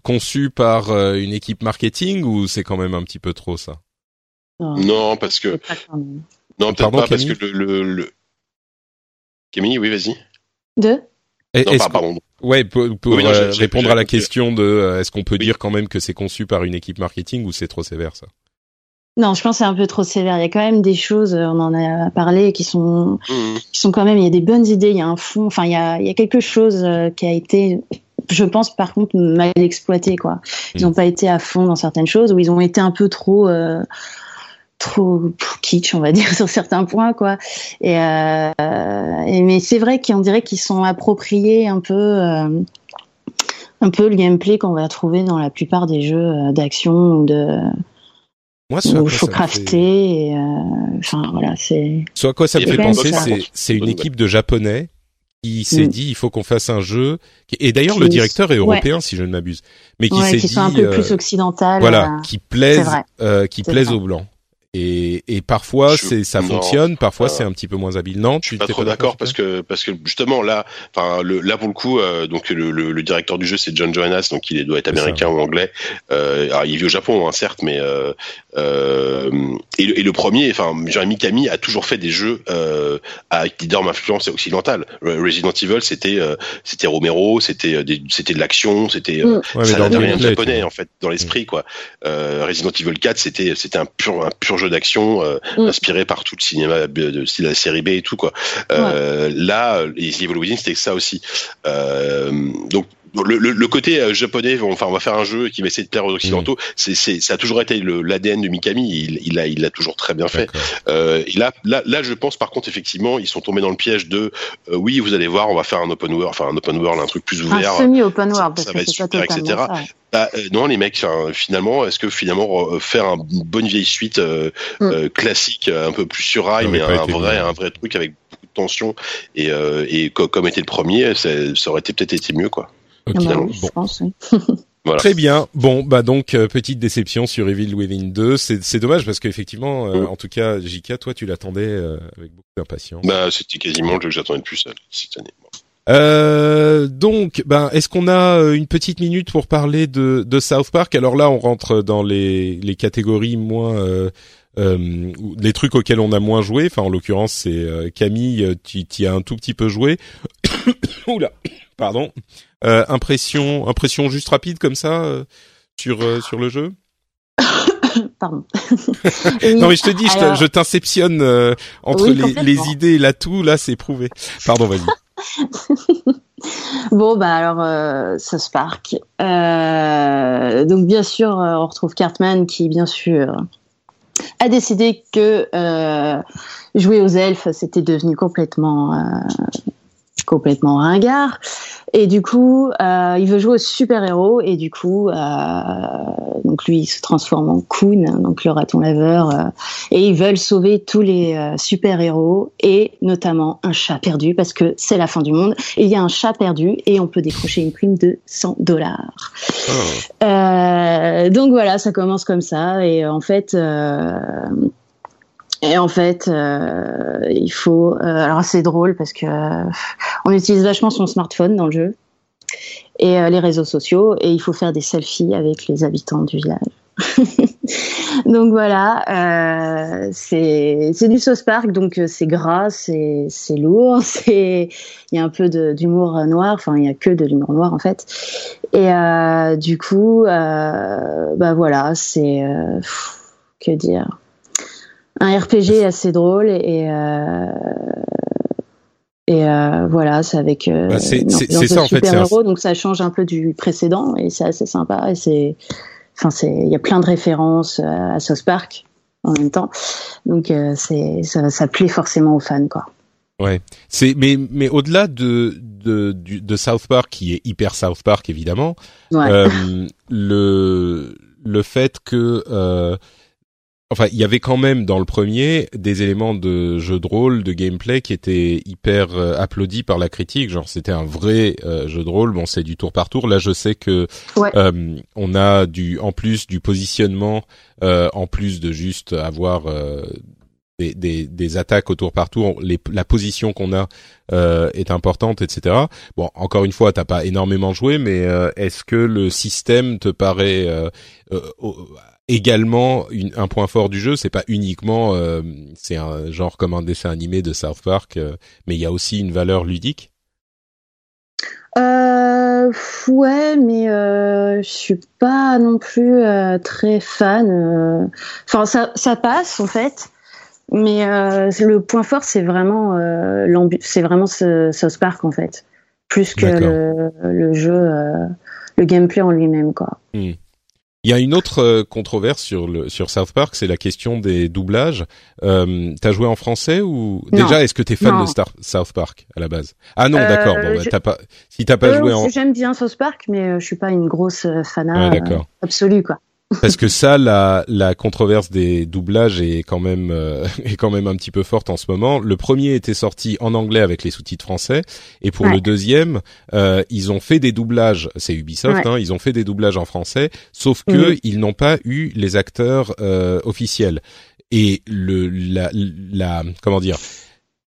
conçu par euh, une équipe marketing ou c'est quand même un petit peu trop ça? Non, non parce que non peut-être pas Camille? parce que le, le, le... Camille, oui, vas-y. De? Non, pas, pardon. Ouais, pour, pour oui, non, euh, répondre à la question de euh, est-ce qu'on peut oui. dire quand même que c'est conçu par une équipe marketing ou c'est trop sévère ça? Non, je pense que c'est un peu trop sévère. Il y a quand même des choses, euh, on en a parlé, qui sont, mmh. qui sont quand même. Il y a des bonnes idées, il y a un fond. Enfin, il y a, il y a quelque chose euh, qui a été, je pense, par contre, mal exploité. Quoi. Ils n'ont mmh. pas été à fond dans certaines choses, ou ils ont été un peu trop. Euh, trop kitsch on va dire sur certains points quoi et, euh, et mais c'est vrai qu'on dirait qu'ils sont appropriés un peu euh, un peu le gameplay qu'on va trouver dans la plupart des jeux d'action ou de moi, ce faut crafter. Fait... Et, euh, enfin, voilà, c'est. Ce à quoi ça me fait penser, c'est, c'est une équipe de japonais qui s'est mm. dit il faut qu'on fasse un jeu. Et d'ailleurs, le directeur est européen, ouais. si je ne m'abuse, mais qui ouais, s'est qui dit soit un peu euh, plus occidental. Voilà, euh, qui plaise, euh, qui plaise aux blancs. Et, et parfois c'est ça non, fonctionne, parfois euh, c'est un petit peu moins habile. Non, tu suis pas trop d'accord parce que parce que justement là, enfin le, là pour le coup, euh, donc le, le, le, directeur du jeu c'est John Johannes, donc il doit être américain ou anglais. Euh, alors il vit au Japon, hein, certes, mais euh, euh, et, le, et, le, premier, enfin Jeremy Camille a toujours fait des jeux euh, avec d'énormes influences occidentales. Resident Evil, c'était c'était Romero, c'était c'était de l'action, c'était mm. ouais, ça n'avait rien de japonais en fait dans l'esprit mm. quoi. Resident Evil 4, c'était c'était un pur un pur jeu d'action mm. inspiré par tout le cinéma de, la série B et tout quoi. Là, les Evil Within c'était ça aussi. donc le, le, le, côté euh, japonais, enfin, on va faire un jeu qui va essayer de plaire aux occidentaux. Mm. C'est, c'est, ça a toujours été l'ADN de Mikami. Il, il a, il l'a toujours très bien fait. Euh, et là, là, là, je pense par contre effectivement, ils sont tombés dans le piège de, euh, oui, vous allez voir, on va faire un open world, enfin un open world, un truc plus ouvert. Un semi open world, ça, va être super, etc. Bah, euh, non, les mecs, finalement, est-ce que finalement faire une bonne vieille suite mm. classique, un peu plus sur rail, mais un vrai, un vrai truc avec beaucoup de tension et, et comme était le premier, ça, ça aurait été peut-être été mieux, quoi. Très bien. Bon, bah donc euh, petite déception sur Evil Within 2. C'est dommage parce qu'effectivement, euh, en tout cas, Jika, toi, tu l'attendais euh, avec beaucoup d'impatience. Bah, c'était quasiment le jeu que j'attendais le plus cette année. Euh, donc, ben, est-ce qu'on a une petite minute pour parler de, de South Park? Alors là, on rentre dans les, les catégories moins, euh, les trucs auxquels on a moins joué. Enfin, en l'occurrence, c'est Camille, tu y as un tout petit peu joué. Oula, pardon. Euh, impression, impression juste rapide comme ça euh, sur euh, sur le jeu? Pardon. non mais je te dis, je t'inceptionne entre les, les, idées et l'atout, là c'est prouvé. Pardon, vas-y. bon bah alors euh, South Park. donc bien sûr, on retrouve Cartman qui bien sûr a décidé que jouer aux elfes c'était devenu complètement complètement ringard. Et du coup, euh, il veut jouer au super-héros et du coup, euh, donc lui, il se transforme en Coon, donc le raton laveur, euh, et ils veulent sauver tous les super-héros et notamment un chat perdu parce que c'est la fin du monde. Et il y a un chat perdu et on peut décrocher une prime de 100 dollars. Oh. Donc voilà, ça commence comme ça et en fait. Et en fait, euh, il faut. Euh, alors c'est drôle parce que euh, on utilise vachement son smartphone dans le jeu et les réseaux sociaux et il faut faire des selfies avec les habitants du village. donc voilà, c'est du sauce park, donc c'est gras, c'est lourd, c'est il y a un peu d'humour noir, enfin il y a que de l'humour noir en fait. Et du coup, bah voilà, c'est que dire un RPG assez drôle et euh, et euh, voilà, c'est avec euh, bah c'est ça en fait, héros, donc ça change un peu du précédent et c'est assez sympa et c'est enfin c'est il y a plein de références à South Park en même temps, donc euh, c'est ça, ça plaît forcément aux fans quoi. Ouais, c'est mais mais au-delà de de de South Park qui est hyper South Park évidemment, ouais. euh, le le fait que euh, enfin, il y avait quand même dans le premier des éléments de jeu de rôle, de gameplay qui étaient hyper euh, applaudis par la critique. Genre, c'était un vrai euh, jeu de rôle. Bon, c'est du tour par tour. Là, je sais que euh, on a du, en plus du positionnement, en plus de juste avoir des, des, des, attaques au tour par tour, les, la position qu'on a est importante, etc. Bon, encore une fois, t'as pas énormément joué, mais est-ce que le système te paraît également un point fort du jeu. C'est pas uniquement, euh, c'est un genre comme un dessin animé de South Park, euh, mais il y a aussi une valeur ludique. Euh, ouais, mais euh, je suis pas non plus très fan. Enfin, ça, ça passe en fait, mais le point fort c'est vraiment c'est vraiment ce, South Park en fait, plus que le, le, jeu, le gameplay en lui-même quoi. Hmm. Il y a une autre euh, controverse sur le sur South Park, c'est la question des doublages. Euh, T'as joué en français ou déjà est-ce que t'es fan de Star South Park à la base? Ah non, d'accord. Bon, bah, t'as pas si t'as pas euh, joué en. J'aime bien South Park, mais euh, je suis pas une grosse fan absolue quoi. Parce que ça, la, la controverse des doublages est quand même euh, est quand même un petit peu forte en ce moment. Le premier était sorti en anglais avec les sous-titres français, et pour le deuxième, euh, ils ont fait des doublages. C'est Ubisoft, hein, ils ont fait des doublages en français, sauf que ils n'ont pas eu les acteurs euh, officiels. Et le la, la comment dire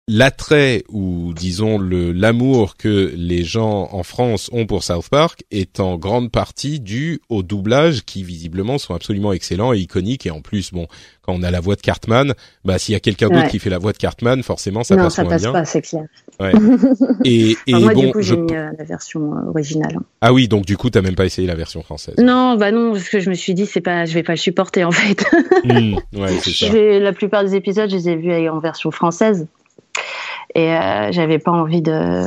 l'attrait ou disons le l'amour que les gens en France ont pour South Park est en grande partie dû au doublage qui visiblement sont absolument excellents et iconiques et en plus bon quand on a la voix de Cartman bah s'il y a quelqu'un d'autre qui fait la voix de Cartman forcément ça non, passe ça moins passe bien. pas c'est clair Ouais. et et moi bon du coup je... j'ai mis euh, la version euh, originale ah oui donc du coup t'as même pas essayé la version française. non bah non parce que je me suis dit c'est pas je vais pas le supporter en fait Mmh, ouais c'est ça. La plupart des épisodes je les ai vus en version française et euh, j'avais pas envie de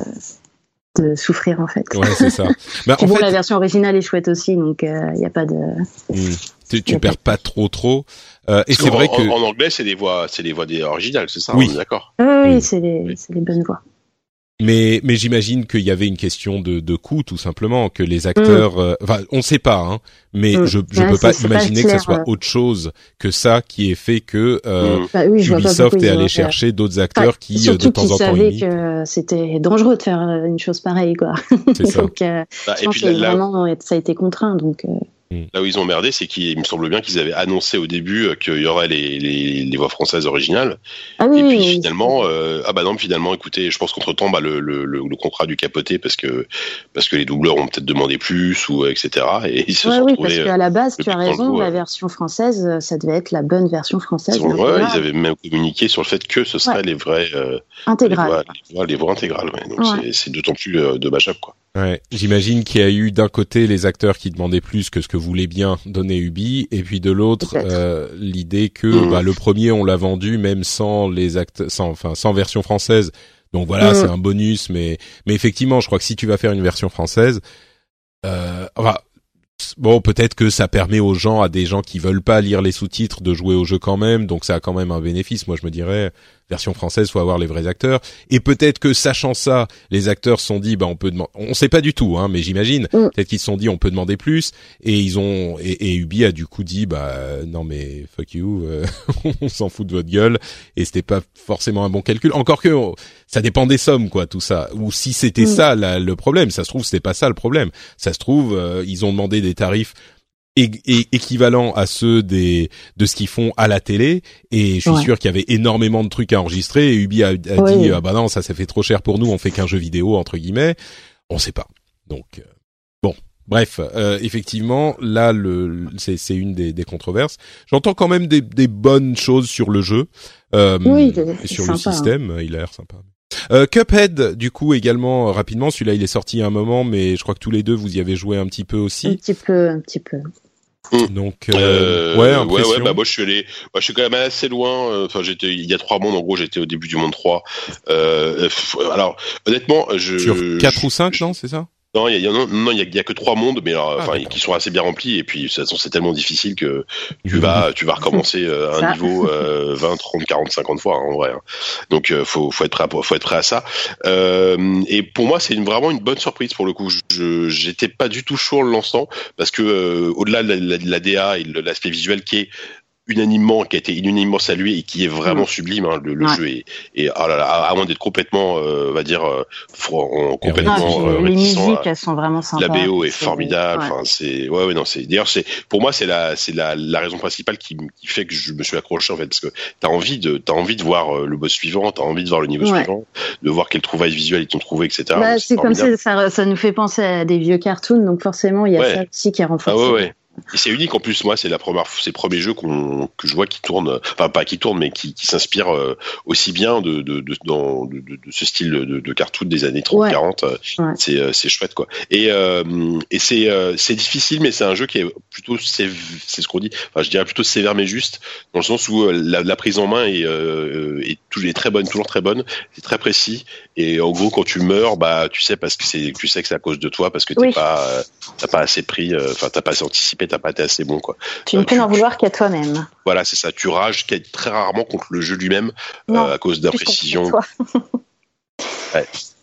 de souffrir en fait Ouais c'est ça. Bah, en bon, fait la version originale est chouette aussi, donc il n'y a pas de. mmh, tu, tu perds pas trop trop Euh, et c'est vrai que en, en anglais, c'est des voix, c'est les voix des originales, c'est ça Oui. D'accord? Oui, oui, Oui. c'est les, c'est les bonnes voix. Mais mais j'imagine qu'il y avait une question de de coût tout simplement que les acteurs euh, enfin on sait pas hein mais Mm. je je Ouais, peux pas imaginer que ça soit autre chose que ça qui ait fait que euh, Mm. Bah oui, Ubisoft est allé chercher d'autres Enfin, acteurs qui euh, de temps en temps savaient que c'était dangereux de faire euh, une chose pareille, quoi. c'est ça donc, euh, Bah, je et pense puis que là, là, vraiment, ça a été contraint. Donc, euh, là où ils ont merdé, c'est qu'il me semble bien qu'ils avaient annoncé au début euh, qu'il y aurait les, les, les voix françaises originales. Ah oui, et puis oui, oui. finalement, euh, ah bah non, finalement, écoutez, je pense qu'entre temps, bah, le, le, le, le contrat a dû capoter parce que parce que les doubleurs ont peut-être demandé plus ou euh, etc. Et ils se Ouais, sont oui, parce euh, qu'à la base, le tu as raison, la ouais. version française, euh, ça devait être la bonne version française. ils, ouais, avaient même communiqué sur le fait que ce serait Ouais. les vrais euh, les, voix, les, voix, les voix intégrales. Ouais. Donc Ouais. c'est- d'autant plus euh, dommageable quoi. Ouais, j'imagine qu'il y a eu d'un côté les acteurs qui demandaient plus que ce que voulait bien donner Ubi, et puis de l'autre euh, l'idée que Mhm. bah, le premier on l'a vendu même sans les actes, sans enfin sans version française. Donc voilà, Mhm. c'est un bonus, mais mais effectivement, je crois que si tu vas faire une version française, euh, enfin, bon peut-être que ça permet aux gens, à des gens qui veulent pas lire les sous-titres, de jouer au jeu quand même, donc ça a quand même un bénéfice. Moi je me dirais version française, faut avoir les vrais acteurs. Et peut-être que sachant ça, les acteurs se sont dit, bah on peut demander, on sait pas du tout, hein, mais j'imagine, Mm. peut-être qu'ils se sont dit, on peut demander plus, et ils ont, et, et Ubi a du coup dit, bah non mais fuck you, euh, on s'en fout de votre gueule, et c'était pas forcément un bon calcul. Encore que oh, ça dépend des sommes, quoi, tout ça. Ou si c'était Mm. ça la- le problème, ça se trouve c'était pas ça le problème. Ça se trouve, euh, ils ont demandé des tarifs é- é- équivalents à ceux des de ce qu'ils font à la télé. Et je suis Ouais. sûr qu'il y avait énormément de trucs à enregistrer. Et Ubi a, a Oui. dit ah bah non ça ça fait trop cher pour nous on fait qu'un jeu vidéo entre guillemets. On sait pas. Donc euh, bon. Bref euh, effectivement là le c'est c'est une des, des controverses. J'entends quand même des, des bonnes choses sur le jeu euh, Oui, sur le sympa, hein. système. Il a l'air sympa euh, Cuphead, du coup, également euh, rapidement, celui-là il est sorti à un moment, mais je crois que tous les deux vous y avez joué un petit peu Un aussi. petit peu, un petit peu. Donc, Euh, euh, ouais, ouais, ouais, bah moi je suis allé, moi je suis quand même assez loin. euh, Enfin, j'étais il y a trois mondes en gros, j'étais au début du monde 3. Euh, f- alors honnêtement, je sur quatre je- ou cinq, non, c'est ça? Non, il y a, non, non, il y a, il y a que trois mondes, mais alors, Ah, qui sont assez bien remplis. Et puis, de toute façon, c'est tellement difficile que tu vas, tu vas recommencer euh, un niveau euh, 20, 30, 40, 50 fois hein, en vrai. hein. Donc, euh, faut, faut être prêt, à, faut être prêt à ça. Euh, et pour moi, c'est une, vraiment une bonne surprise pour le coup. Je, j'étais pas du tout chaud en le lançant parce que euh, au-delà de la, la- de la DA et de l'aspect visuel qui est unanimement qui a été unanimement salué et qui est vraiment Mm. sublime hein, le, le Ouais. jeu est, et ah là là, à, à moins d'être complètement euh, on va dire euh, en- complètement puis, euh, les à- musiques, elles sont vraiment sympas. la BO est formidable. ouais. Enfin, c'est ouais, ouais, non, c'est d'ailleurs c'est pour moi c'est la c'est la, la raison principale qui, qui fait que je me suis accroché en fait parce que t'as envie de t'as envie de voir euh, le boss suivant, t'as envie de voir le niveau Ouais. suivant, de voir quelles trouvailles visuelles ils t'ont trouvé, etc. Bah, c'est comme ça, ça, nous fait penser à des vieux cartoons, donc forcément, il y a Ouais. ça aussi qui est Ah renforcé. ouais ouais. Et c'est unique en plus moi c'est la première c'est le premier jeu qu'on que je vois qui tourne enfin pas qui tourne mais qui, qui s'inspire euh, aussi bien de de de, dans, de, de- ce style de, de cartoon des années 30 Ouais. 40 euh, Ouais. c'est euh, c'est chouette quoi et euh, et c'est c'est difficile mais c'est un jeu qui est plutôt sév- c'est ce qu'on dit enfin je dirais plutôt sévère mais juste dans le sens où la, la prise en main est euh, est, toujours est très bonne toujours très bonne c'est très précis et en gros quand tu meurs bah tu sais parce que c'est tu sais que c'est à cause de toi parce que t'es Oui. pas t'as pas assez pris enfin t'as pas assez anticipé t'as pas été assez bon quoi Tu ne peux n'en vouloir qu'à toi-même. voilà c'est ça tu rages très rarement contre le jeu lui-même euh, à cause Plus contre d'imprécision toi.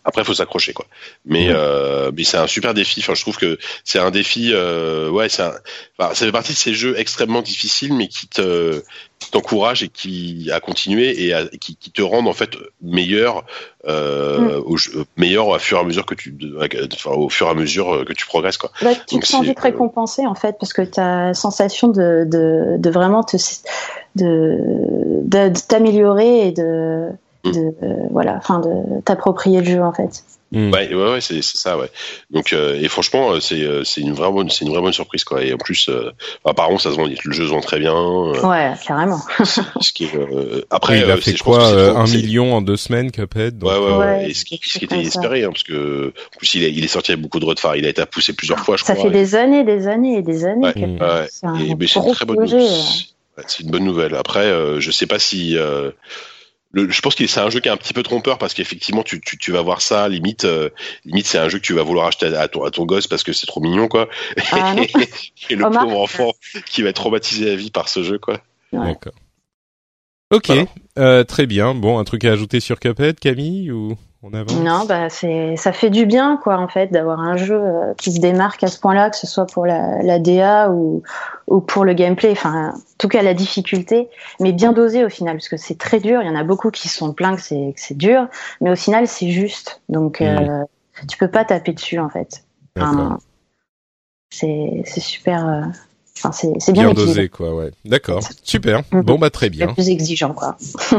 Après, faut s'accrocher, quoi. Mais, euh, mais c'est un super défi. Enfin, je trouve que c'est un défi. Euh, ouais, c'est un- enfin, ça fait partie de ces jeux extrêmement difficiles, mais qui te qui t'encouragent et qui à continuer et à- qui, qui te rendent en fait meilleur, euh, au jeu- meilleur au fur et à mesure que tu, enfin, au fur et à mesure que tu progresses, quoi. Bah, tu Donc, te sens vite euh, récompensé en fait parce que tu as la sensation de, de, de vraiment te, de, de- de t'améliorer et de, de euh, voilà, enfin de t'approprier le jeu en fait. Mm. Ouais, ouais, ouais c'est ça, ouais. Donc, euh, et franchement, euh, c'est c'est une vraie bonne, c'est une vraie bonne surprise, quoi. Et en plus, euh, apparemment, ça se vend, le jeu se vend très bien. ouais, carrément. ce qui est, après, il a fait quoi, un million en deux semaines, Cuphead. Donc... Ouais, ouais, ouais. Et ce qui, ce qui était espéré, hein, parce que en plus, il est, il est sorti avec beaucoup de retard. Il a été poussé plusieurs fois, je ça crois. Ça fait des années, des années et des années. Ouais, ouais. C'est un et, très bonne. C'est une bonne nouvelle. Après, je sais pas si je pense que c'est un jeu qui est un petit peu trompeur parce qu'effectivement tu, tu, tu, vas voir ça limite euh, limite c'est un jeu que tu vas vouloir acheter à ton, à ton gosse parce que c'est trop mignon quoi. Ah, et le pauvre enfant qui va être traumatisé à vie par ce jeu quoi. D'accord. Ok. Euh, très bien. Bon un truc à ajouter sur Cuphead Camille ou? Non, bah c'est, ça fait du bien, quoi, en fait, d'avoir un jeu euh, qui se démarque à ce point-là, que ce soit pour la, la DA ou, ou pour le gameplay. Enfin, en tout cas, la difficulté, mais bien dosé au final, parce que c'est très dur. Il y en a beaucoup qui sont pleins que c'est, que c'est dur, mais au final, c'est juste. Donc, euh, tu peux pas taper dessus, en fait. c'est, c'est super. Euh, enfin, c'est, c'est bien, bien dosé, quoi, ouais. D'accord, super. Mm-hmm. Bon, bah très bien. plus exigeant, quoi.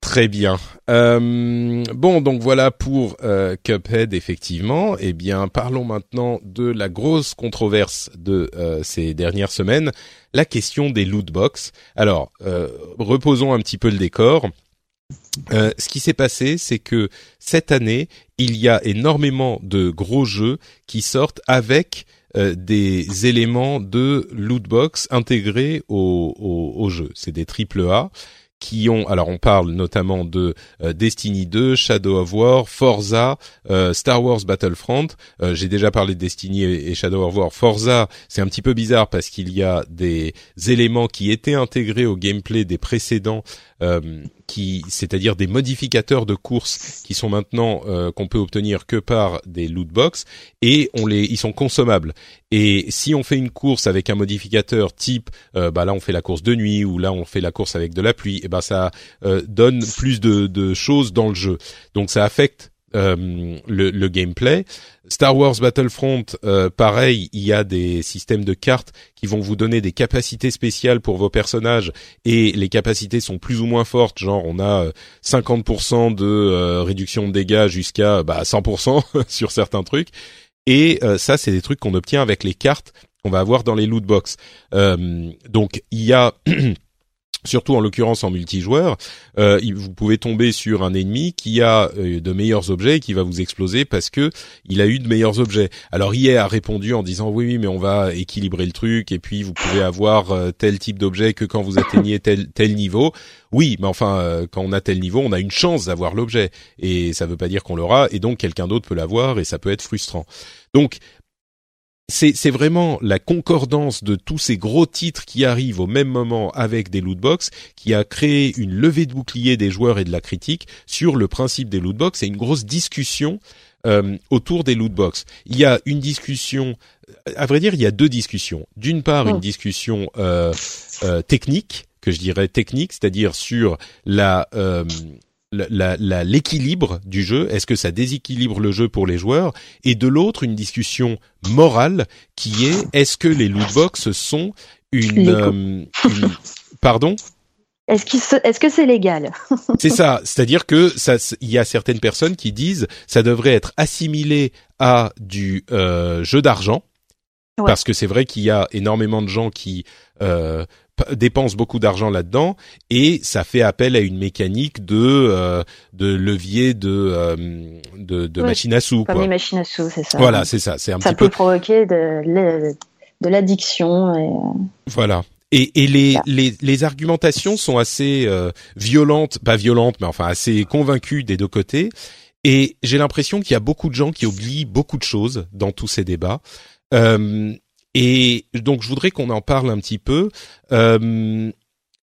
Très bien. Euh, bon, donc voilà pour euh, Cuphead, effectivement. Eh bien, parlons maintenant de la grosse controverse de euh, ces dernières semaines, la question des loot box. Alors, euh, reposons un petit peu le décor. Ce qui s'est passé, c'est que cette année, il y a énormément de gros jeux qui sortent avec des éléments de loot box intégrés au, au, au jeu. C'est des triple A qui ont, alors on parle notamment de euh, Destiny 2, Shadow of War, Forza, euh, Star Wars Battlefront. Euh, j'ai déjà parlé de Destiny et, Shadow of War. Forza, c'est un petit peu bizarre parce qu'il y a des éléments qui étaient intégrés au gameplay des précédents euh, qui, c'est-à-dire des modificateurs de course qui sont maintenant euh, qu'on peut obtenir que par des loot box et on les, ils sont consommables. Et si on fait une course avec un modificateur type, euh, bah là on fait la course de nuit ou là on fait la course avec de la pluie, et ben ça donne plus de, de choses dans le jeu. Donc ça affecte euh, le, gameplay. Star Wars Battlefront, euh, pareil, il y a des systèmes de cartes qui vont vous donner des capacités spéciales pour vos personnages et les capacités sont plus ou moins fortes. Genre, on a 50% euh, de réduction de dégâts jusqu'à bah, 100% sur certains trucs. Et ça, c'est des trucs qu'on obtient avec les cartes qu'on va avoir dans les loot box. donc, il y a surtout en l'occurrence en multijoueur, euh, vous pouvez tomber sur un ennemi qui a euh, de meilleurs objets et qui va vous exploser parce que il a eu de meilleurs objets. Alors IA a répondu en disant oui, oui mais on va équilibrer le truc et puis vous pouvez avoir euh, tel type d'objet que quand vous atteignez tel tel niveau. Oui, mais enfin quand on a tel niveau, on a une chance d'avoir l'objet et ça veut pas dire qu'on l'aura et donc quelqu'un d'autre peut l'avoir et ça peut être frustrant. Donc c'est vraiment la concordance de tous ces gros titres qui arrivent au même moment avec des lootbox qui a créé une levée de bouclier des joueurs et de la critique sur le principe des lootbox et une grosse discussion euh, autour des lootbox. Il y a une discussion, à vrai dire, il y a deux discussions. D'une part, une oh. discussion euh, euh, technique que je dirais technique, c'est-à-dire sur la l'équilibre du jeu, est-ce que ça déséquilibre le jeu pour les joueurs? Et de l'autre, une discussion morale qui est est-ce que les lootbox sont une, euh, pardon? Est-ce, est-ce que c'est légal? C'est ça, c'est-à-dire que ça, il y a certaines personnes qui disent ça devrait être assimilé à du euh, jeu d'argent, parce que c'est vrai qu'il y a énormément de gens qui euh, dépense beaucoup d'argent là-dedans et ça fait appel à une mécanique de euh, de levier de euh, de, de machine à sous. Comme les machines à sous, c'est ça. Voilà, c'est ça. C'est un ça petit peut provoquer de, de l'addiction. Et... Euh, voilà. Et, et les, les, les argumentations sont assez violentes, pas violentes, mais enfin assez convaincues des deux côtés. Et j'ai l'impression qu'il y a beaucoup de gens qui oublient beaucoup de choses dans tous ces débats. Euh, et donc je voudrais qu'on en parle un petit peu euh,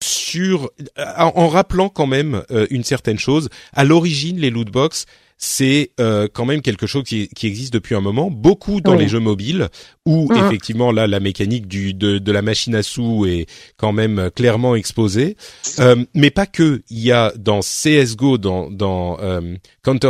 sur en, rappelant quand même euh, une certaine chose. À l'origine, les loot box c'est euh, quand même quelque chose qui, qui, existe depuis un moment, beaucoup dans les jeux mobiles, où mm. effectivement là la mécanique du, de, de, la machine à sous est quand même clairement exposée, euh, mais pas que. Il y a dans CS:GO, dans, dans Counter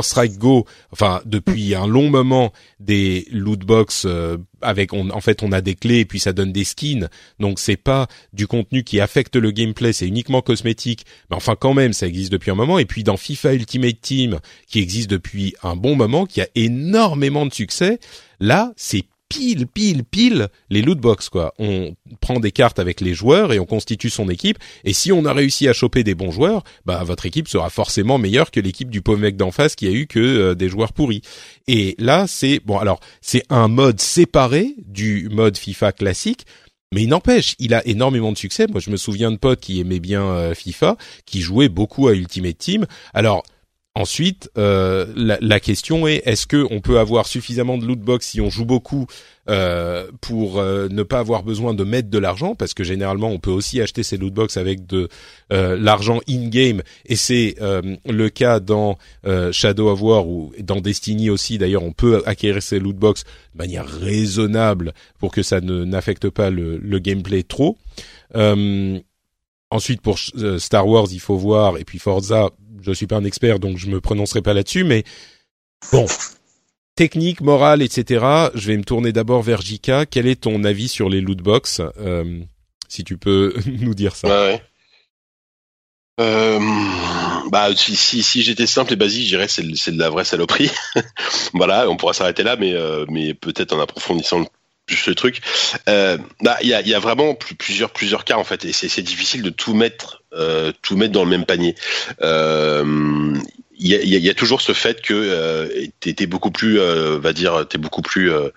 Strike Go, enfin depuis un long moment, des loot box euh, avec, en fait, on a des clés et puis ça donne des skins. Donc c'est pas du contenu qui affecte le gameplay, c'est uniquement cosmétique. Mais enfin quand même, ça existe depuis un moment. Et puis dans FIFA Ultimate Team, qui existe depuis un bon moment, qui a énormément de succès, là c'est pile, pile, pile les loot box quoi. On prend des cartes avec les joueurs et on constitue son équipe. Et si on a réussi à choper des bons joueurs, bah votre équipe sera forcément meilleure que l'équipe du pauvre mec d'en face qui a eu que euh, des joueurs pourris. Et là, c'est bon. Alors, c'est un mode séparé du mode FIFA classique. Mais il n'empêche, il a énormément de succès. Moi, je me souviens de potes qui aimaient bien euh, FIFA, qui jouaient beaucoup à Ultimate Team. Alors, Ensuite, euh, la, question est est-ce que on peut avoir suffisamment de loot box si on joue beaucoup euh, pour euh, ne pas avoir besoin de mettre de l'argent? Parce que généralement on peut aussi acheter ces loot box avec de l'argent in game et c'est le cas dans Shadow of War ou dans Destiny aussi. D'ailleurs on peut acquérir ces loot box de manière raisonnable pour que ça ne n'affecte pas le, le, gameplay trop. ensuite pour Star Wars il faut voir et puis Forza je suis pas un expert, donc je me prononcerai pas là-dessus, mais bon, technique, morale, etc. Je vais me tourner d'abord vers Jika. Quel est ton avis sur les loot box euh, Si tu peux nous dire ça? Euh, bah si j'étais simple et basique, je dirais c'est de la vraie saloperie. voilà, on pourra s'arrêter là, mais euh, peut-être en approfondissant le truc. Bah, il y, a, vraiment plusieurs plusieurs cas en fait, et c'est difficile de tout mettre tout mettre dans le même panier. Euh, il y, a, y, a, toujours ce fait que euh, t'es beaucoup plus, euh, va dire, t'es beaucoup plus euh,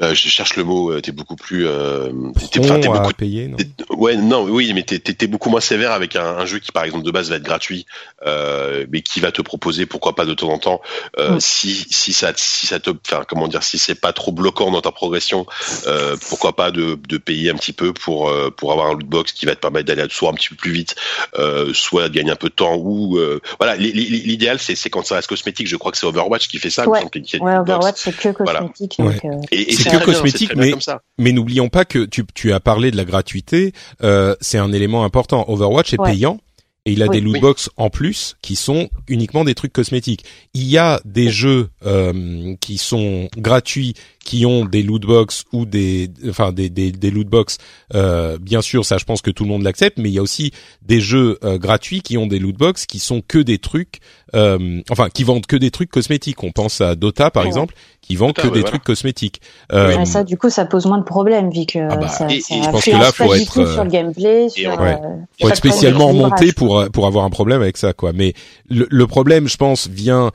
je cherche le mot. Euh, t'es beaucoup plus. Euh, t'es, t'es beaucoup. Payé, non? Ouais, non, oui, mais t'es, t'es, beaucoup moins sévère avec un, un, jeu qui, par exemple, de base va être gratuit, euh, mais qui va te proposer, pourquoi pas de temps en temps, euh, mm. si si ça si ça te, enfin comment dire, si c'est pas trop bloquant dans ta progression, euh, pourquoi pas de, de payer un petit peu pour pour avoir un loot box qui va te permettre d'aller soit un petit peu plus vite, soit de gagner un peu de temps ou voilà. L'idéal c'est c'est quand ça reste cosmétique. Je crois que c'est Overwatch qui fait ça. Ouais, ouais Overwatch c'est que cosmétique. Donc, et, et que cosmétique, mais, mais n'oublions pas que tu, tu as parlé de la gratuité, euh, c'est un élément important. Overwatch est payant et il a des loot box en plus qui sont uniquement des trucs cosmétiques. Il y a des jeux euh, qui sont gratuits qui ont des loot box ou des enfin des des, des loot box euh, bien sûr ça je pense que tout le monde l'accepte mais il y a aussi des jeux euh, gratuits qui ont des loot box qui sont que des trucs euh, enfin qui vendent que des trucs cosmétiques. On pense à Dota par exemple qui vend que des trucs cosmétiques. Euh, ça du coup ça pose moins de problèmes vu que ah bah, ça, ça je pense que là faut être euh, sur le gameplay sur, ouais. faut être spécialement monté pour pour avoir un problème avec ça quoi. Mais le, le problème je pense vient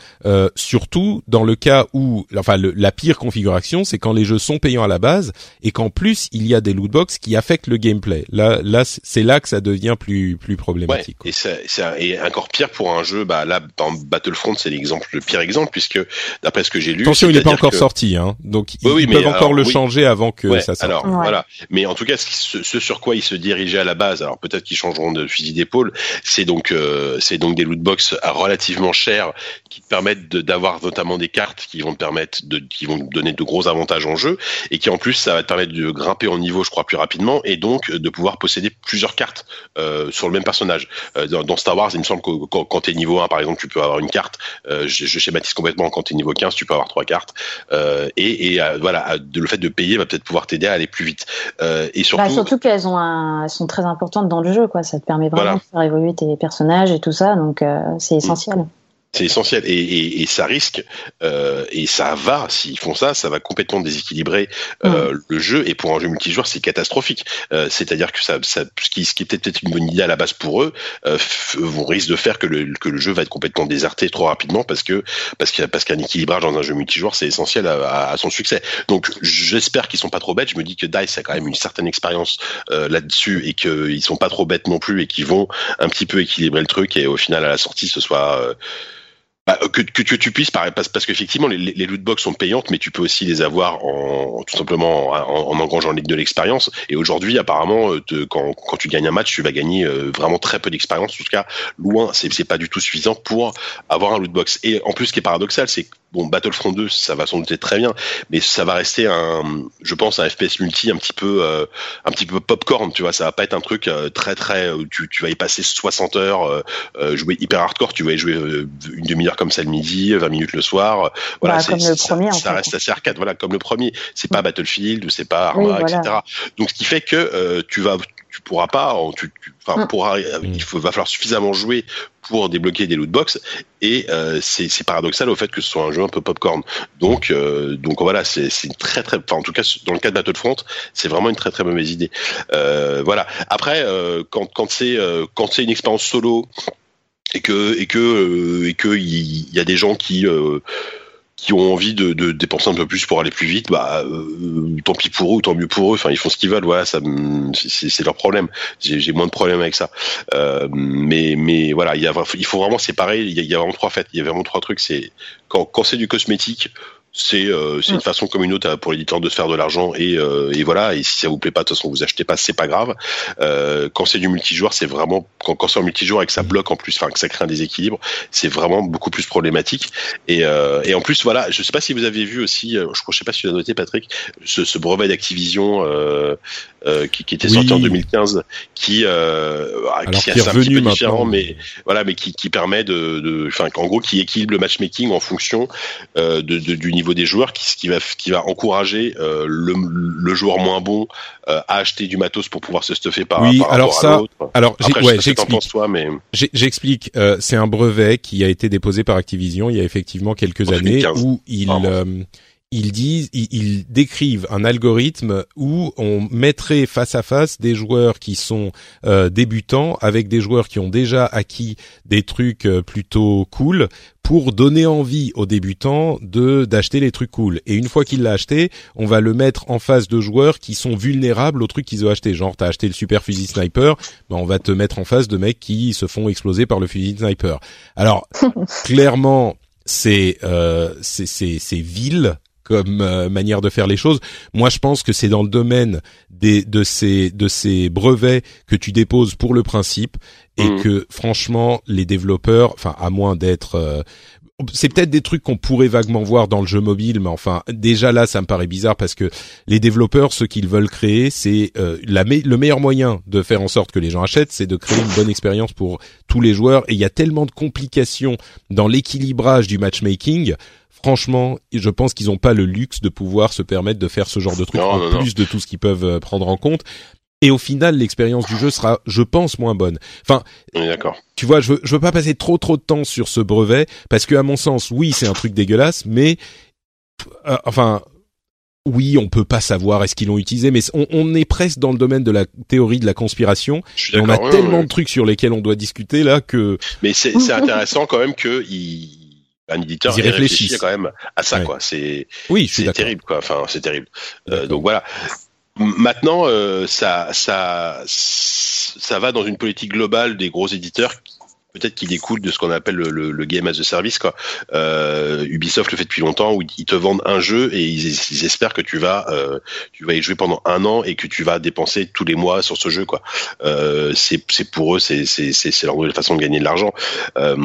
surtout dans le cas où enfin le, la pire configuration c'est quand les jeux sont payants à la base et qu'en plus il y a des loot box qui affectent le gameplay. Là, là, c'est là que ça devient plus plus problématique. et c'est et encore pire pour un jeu. Bah là, dans Battlefront, c'est l'exemple, le pire exemple, puisque d'après ce que j'ai lu, attention, il n'est pas encore sorti, hein. Donc ils, peuvent encore le changer avant que ça sorte. Alors voilà. Mais en tout cas, ce, sur quoi ils se dirigeaient à la base, alors peut-être qu'ils changeront de fusil d'épaule. C'est donc euh, c'est donc des loot box relativement chers qui te permettent d'avoir notamment des cartes qui vont te permettre de qui vont donner de gros avantages en jeu et qui en plus ça va te permettre de grimper en niveau je crois plus rapidement et donc de pouvoir posséder plusieurs cartes euh, sur le même personnage. Euh, dans, Star Wars il me semble que quand, quand tu es niveau 1 par exemple tu peux avoir une carte. Euh, je, je, schématise complètement quand tu es niveau 15 tu peux avoir trois cartes. Et, et voilà le fait de payer va peut-être pouvoir t'aider à aller plus vite. Et surtout bah, surtout qu'elles ont un, sont très importantes dans le jeu quoi. Ça te permet vraiment de faire évoluer tes personnages et tout ça donc c'est essentiel c'est essentiel et, et, et, ça risque euh, et ça va s'ils font ça, ça va complètement déséquilibrer euh, mm. le jeu et pour un jeu multijoueur c'est catastrophique. Euh, C'est-à-dire que ça, ça, ce qui, ce qui était peut-être une bonne idée à la base pour eux, euh, vous risque de faire que le, que le jeu va être complètement déserté trop rapidement parce que parce qu'il parce qu'un équilibrage dans un jeu multijoueur c'est essentiel à, à, son succès. Donc j'espère qu'ils sont pas trop bêtes. Je me dis que Dice a quand même une certaine expérience euh, là-dessus et qu'ils sont pas trop bêtes non plus et qu'ils vont un petit peu équilibrer le truc et au final à la sortie ce soit euh, bah, que, que, tu puisses, parce, parce qu'effectivement, les, les loot box sont payantes, mais tu peux aussi les avoir en, tout simplement en, en engrangeant de l'expérience. Et aujourd'hui, apparemment, euh, te, quand, quand tu gagnes un match, tu vas gagner euh, vraiment très peu d'expérience. En tout cas, loin, c'est pas du tout suffisant pour avoir un loot box. Et en plus, ce qui est paradoxal, c'est bon, Battlefront 2, ça va sans doute être très bien, mais ça va rester un, je pense, un FPS multi un petit peu, euh, un petit peu popcorn, tu vois. Ça va pas être un truc euh, très très, tu, tu vas y passer 60 heures, jouer hyper hardcore, tu vas y jouer une demi-heure comme ça le midi, 20 minutes le soir. Voilà, comme le premier, ça, reste assez arcade, voilà, comme le premier. C'est pas mm. Battlefield ou c'est pas Arma, etc. Donc, ce qui fait que tu vas, tu pourras pas, tu, enfin, mm. pourra, il faut, va falloir suffisamment jouer pour débloquer des loot box et euh, c'est paradoxal au fait que ce soit un jeu un peu popcorn. Donc euh, donc voilà, c'est une très très enfin en tout cas dans le cas de Battlefront, c'est vraiment une très très mauvaise idée. Euh, voilà. Après euh, quand quand c'est euh, quand c'est une expérience solo et que et que et que il y, y, a des gens qui qui ont envie de, de, dépenser un peu plus pour aller plus vite, bah euh, tant pis pour eux, tant mieux pour eux. Enfin, ils font ce qu'ils veulent. Voilà, ça, c'est leur problème. J'ai moins de problèmes avec ça. Euh, mais mais voilà, il y a, il faut vraiment séparer. Il y a, il y a vraiment trois faits. Il y a vraiment trois trucs. C'est quand quand c'est du cosmétique, c'est euh, une mm. façon comme une autre pour l'éditeur de se faire de l'argent et, euh, et, voilà. Et si ça vous plaît pas de toute façon vous achetez pas c'est pas grave. Euh, quand c'est du multijoueur c'est vraiment quand, quand c'est en multijoueur et que ça mm. bloque en plus enfin que ça crée un déséquilibre c'est vraiment beaucoup plus problématique. Et, euh, et en plus voilà je sais pas si vous avez vu aussi euh, je, je sais pas si tu as noté Patrick ce, ce brevet d'Activision euh, euh, qui, qui, était sorti en 2015, qui, euh, qui, est un petit peu différent, mais voilà, mais qui, qui permet de, enfin, en gros, qui équilibre le matchmaking en fonction euh, de, de, du niveau des joueurs, qui, qui va, qui va encourager euh, le, le, joueur moins bon euh, à acheter du matos pour pouvoir se stuffer par, oui, par alors ça, alors ouais, j'explique. mais j'explique. Euh, c'est un brevet qui a été déposé par Activision il y a effectivement quelques années où il ils disent, ils, décrivent un algorithme où on mettrait face à face des joueurs qui sont euh, débutants avec des joueurs qui ont déjà acquis des trucs euh, plutôt cool pour donner envie aux débutants de d'acheter les trucs cool. Et une fois qu'il l'a acheté, on va le mettre en face de joueurs qui sont vulnérables aux trucs qu'ils ont acheté. Genre, t'as acheté le super fusil sniper, ben on va te mettre en face de mecs qui se font exploser par le fusil sniper. Alors, clairement, c'est euh, c'est c'est vil comme euh, manière de faire les choses. Moi, je pense que c'est dans le domaine des de ces de ces brevets que tu déposes pour le principe et mmh. que franchement, les développeurs, enfin à moins d'être euh, c'est peut-être des trucs qu'on pourrait vaguement voir dans le jeu mobile, mais enfin déjà là, ça me paraît bizarre parce que les développeurs, ce qu'ils veulent créer, c'est euh, la le meilleur moyen de faire en sorte que les gens achètent, c'est de créer une bonne expérience pour tous les joueurs. Et il y a tellement de complications dans l'équilibrage du matchmaking franchement, je pense qu'ils n'ont pas le luxe de pouvoir se permettre de faire ce genre de truc en plus de tout ce qu'ils peuvent euh, prendre en compte. Et au final, l'expérience du jeu sera, je pense, moins bonne. Enfin, d'accord. Tu vois, je veux, je veux pas passer trop trop de temps sur ce brevet parce que, à mon sens, oui, c'est un truc dégueulasse, mais euh, enfin, oui, on peut pas savoir est-ce qu'ils l'ont utilisé, mais on, est presque dans le domaine de la théorie de la conspiration. Et on a tellement de trucs sur lesquels on doit discuter là que. Mais c'est intéressant quand même que un éditeur Ils réfléchit quand même à ça quoi. C'est oui c'est terrible quoi. Enfin c'est terrible. Euh, donc voilà. Maintenant euh, ça ça ça va dans une politique globale des gros éditeurs peut-être qui découle de ce qu'on appelle le, le, le, game as a service quoi. Euh, Ubisoft le fait depuis longtemps où ils te vendent un jeu et ils, ils espèrent que tu vas euh, tu vas y jouer pendant un an et que tu vas dépenser tous les mois sur ce jeu quoi. Euh, c'est c'est pour eux c'est c'est c'est leur nouvelle façon de gagner de l'argent. Euh,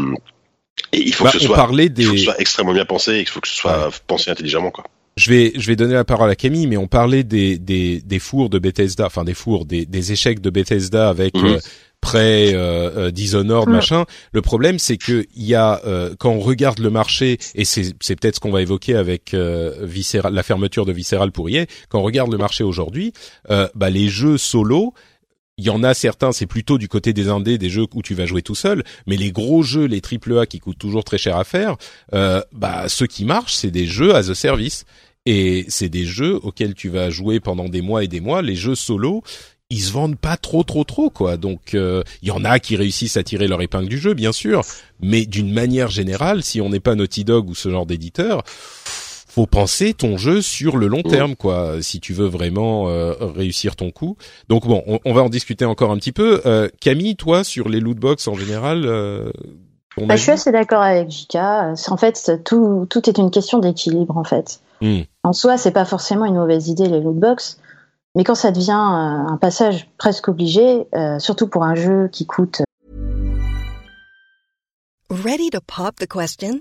et il faut, bah, que ce soit, des... il faut que ce soit extrêmement bien pensé et il faut que ce soit ouais. pensé intelligemment, quoi. Je vais, je vais donner la parole à Camille, mais on parlait des, des, des fours de Bethesda, enfin des fours, des, des échecs de Bethesda avec mmh. euh, près euh, euh, Dishonored mmh. machin. Le problème, c'est que il y a euh, quand on regarde le marché et c'est c'est peut-être ce qu'on va évoquer avec euh, Visceral, la fermeture de Visceral pour EA. Quand on regarde le marché aujourd'hui, euh, bah les jeux solo il y en a certains, c'est plutôt du côté des indés, des jeux où tu vas jouer tout seul, mais les gros jeux, les triple A qui coûtent toujours très cher à faire, euh, bah ceux qui marchent, c'est des jeux as a service. Et c'est des jeux auxquels tu vas jouer pendant des mois et des mois. Les jeux solo, ils se vendent pas trop trop trop quoi. Donc euh, il y en a qui réussissent à tirer leur épingle du jeu bien sûr, mais d'une manière générale, si on n'est pas Naughty Dog ou ce genre d'éditeur, faut penser ton jeu sur le long terme, quoi, si tu veux vraiment euh, réussir ton coup. Donc bon, on, on, va en discuter encore un petit peu. Euh, Camille, toi, sur les loot box en général, euh, bah, je suis assez d'accord avec Jika. En fait, tout, tout est une question d'équilibre, en fait. Mm. En soi, c'est pas forcément une mauvaise idée les loot box, mais quand ça devient un passage presque obligé, euh, surtout pour un jeu qui coûte. Ready to pop the question?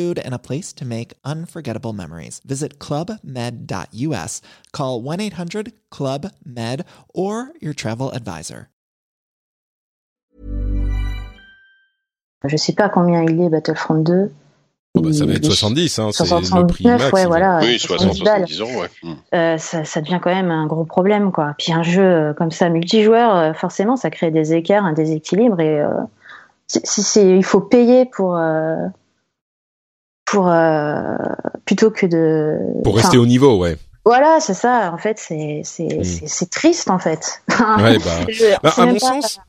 and a place to make unforgettable memories. Visit clubmed.us, call 1 800 Club Med, or your travel advisor. Je sais pas combien il est Battlefront 2. Oh bah, ça va être Il- 70, hein, c'est le 69, prix max. ouais, ont- voilà. Oui, 70 60, balles. 70 ans, ouais. Euh, ça, ça devient quand même un gros problème, quoi. Puis un jeu euh, comme ça, multijoueur, euh, forcément, ça crée des écarts, un déséquilibre, et euh, si si c'est, il faut payer pour euh, pour euh, plutôt que de Pour rester au niveau, ouais. Voilà, c'est ça. En fait, c'est c'est Mm. c'est- c'est triste, en fait. Ouais, bah, Je- bah, à mon pas- sens,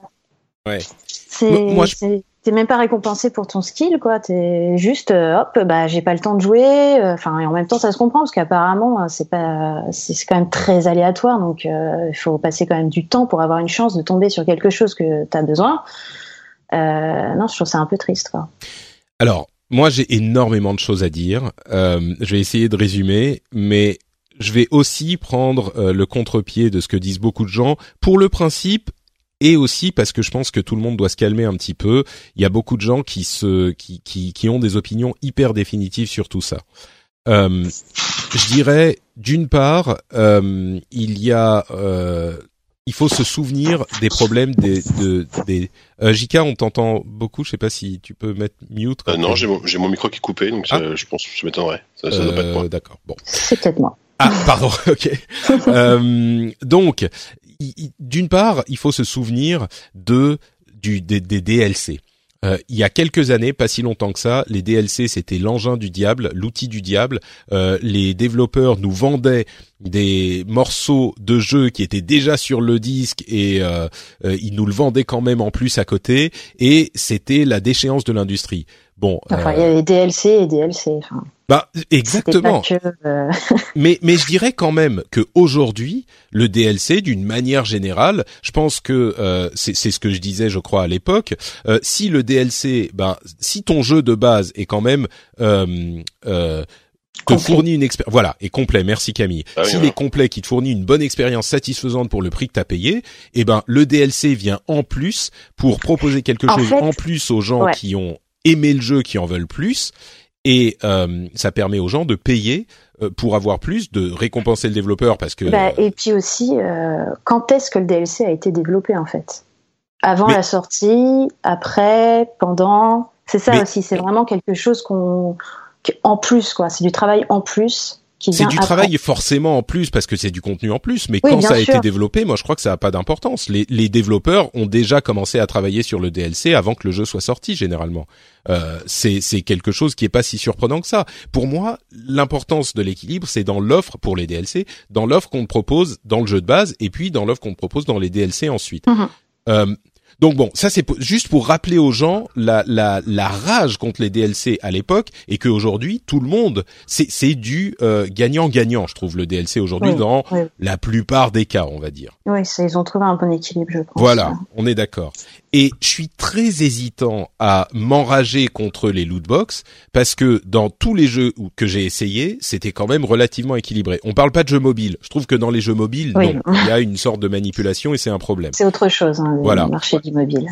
ouais. c'est t'es même pas récompensé pour ton skill, quoi. T'es juste, euh, hop, bah j'ai pas le temps de jouer. euh, Enfin, et en même temps, ça se comprend parce qu'apparemment, c'est pas, c'est quand même très aléatoire. Donc, euh, il faut passer quand même du temps pour avoir une chance de tomber sur quelque chose que t'as besoin. Euh, non, je trouve ça un peu triste, quoi. Alors, moi, j'ai énormément de choses à dire. Euh, je vais essayer de résumer, mais je vais aussi prendre euh, le contre-pied de ce que disent beaucoup de gens pour le principe et aussi parce que je pense que tout le monde doit se calmer un petit peu. Il y a beaucoup de gens qui se qui qui, qui ont des opinions hyper définitives sur tout ça. Euh, je dirais d'une part, euh, il y a euh, il faut se souvenir des problèmes des de, des euh, JK, on t'entend beaucoup. Je sais pas si tu peux mettre mute. Euh, non, j'ai mon, j'ai mon micro qui est coupé, donc Ah. ça, je pense que ça m'étonnerait. Ça, ça doit pas être moi. Euh, D'accord. Bon. C'est peut-être moi. Ah, pardon. Ok. Euh, donc, d'une part, il faut se souvenir de du des, des DLC. Euh, il y a quelques années, pas si longtemps que ça, les DLC c'était l'engin du diable, l'outil du diable. Euh, les développeurs nous vendaient des morceaux de jeu qui étaient déjà sur le disque et euh, ils nous le vendaient quand même en plus à côté. Et c'était la déchéance de l'industrie. Bon, Enfin, il euh, y a les DLC et DLC. Enfin, bah exactement. pas que, euh, Mais, mais je dirais quand même que aujourd'hui, le DLC, d'une manière générale, je pense que euh, c'est c'est ce que je disais, je crois à l'époque. euh, si le DLC, ben, si ton jeu de base est quand même euh, euh, te Complet. fournit une expérience, voilà, est complet. Merci Camille. Ah oui, S'il est complet, qui te fournit une bonne expérience satisfaisante pour le prix que t'as payé, eh ben le DLC vient en plus pour proposer quelque En chose fait- en plus aux gens Ouais. qui ont aimé le jeu, qui en veulent plus, et euh, ça permet aux gens de payer euh, pour avoir plus, de récompenser le développeur parce que Bah, et puis aussi, euh, quand est-ce que le DLC a été développé en fait? Avant Mais- la sortie, après, pendant? C'est ça Mais- aussi, c'est vraiment quelque chose qu'on, en plus quoi. C'est du travail en plus qui c'est du après. travail forcément en plus parce que c'est du contenu en plus, mais Oui, quand ça a sûr. été développé, moi je crois que ça n'a pas d'importance. Les, les développeurs ont déjà commencé à travailler sur le DLC avant que le jeu soit sorti généralement. Euh, c'est c'est quelque chose qui est pas si surprenant que ça. Pour moi, l'importance de l'équilibre, c'est dans l'offre pour les DLC, dans l'offre qu'on propose dans le jeu de base, et puis dans l'offre qu'on propose dans les DLC ensuite. Mhm. Euh, donc bon, ça c'est juste pour rappeler aux gens la, la, la rage contre les DLC à l'époque et qu'aujourd'hui tout le monde c'est du euh, gagnant-gagnant je trouve le DLC aujourd'hui Oui, dans oui. la plupart des cas on va dire. Oui, ils ont trouvé un bon équilibre, je pense. Voilà, on est d'accord. Et je suis très hésitant à m'enrager contre les loot box parce que dans tous les jeux que j'ai essayé, c'était quand même relativement équilibré. On parle pas de jeux mobiles. Je trouve que dans les jeux mobiles, Oui. non, il y a une sorte de manipulation et c'est un problème. C'est autre chose, hein, le Voilà. marché du mobile.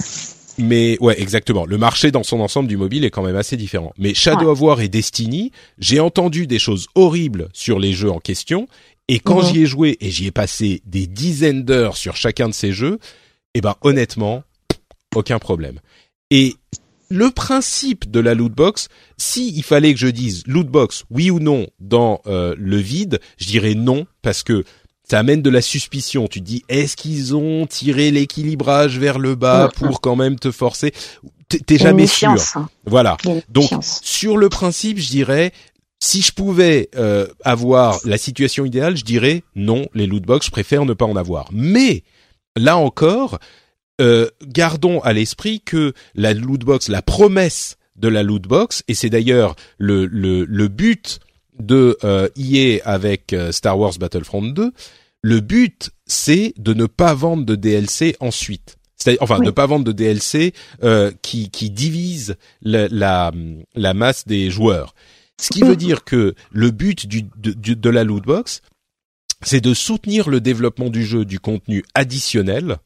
Mais ouais, exactement. Le marché dans son ensemble du mobile est quand même assez différent. Mais Shadow Ouais. of War et Destiny, j'ai entendu des choses horribles sur les jeux en question. Et quand Mhm. j'y ai joué et j'y ai passé des dizaines d'heures sur chacun de ces jeux, eh ben honnêtement, aucun problème. Et le principe de la loot box, si il fallait que je dise loot box oui ou non dans euh, le vide, je dirais non parce que ça amène de la suspicion. Tu te dis est-ce qu'ils ont tiré l'équilibrage vers le bas pour quand même te forcer? T'es jamais sûr. Hein. Voilà. Donc sur le principe, je dirais si je pouvais euh, avoir la situation idéale, je dirais non, les loot box, je préfère ne pas en avoir. Mais là encore, euh, gardons à l'esprit que la loot box, la promesse de la loot box, et c'est d'ailleurs le, le, le, but de euh, EA avec euh, Star Wars Battlefront 2, le but c'est de ne pas vendre de DLC ensuite. C'est-à-dire, enfin, ne pas vendre de DLC euh, qui, qui divise la, la, la, masse des joueurs. Ce qui veut dire que le but du, de, de la loot box, c'est de soutenir le développement du jeu du contenu additionnel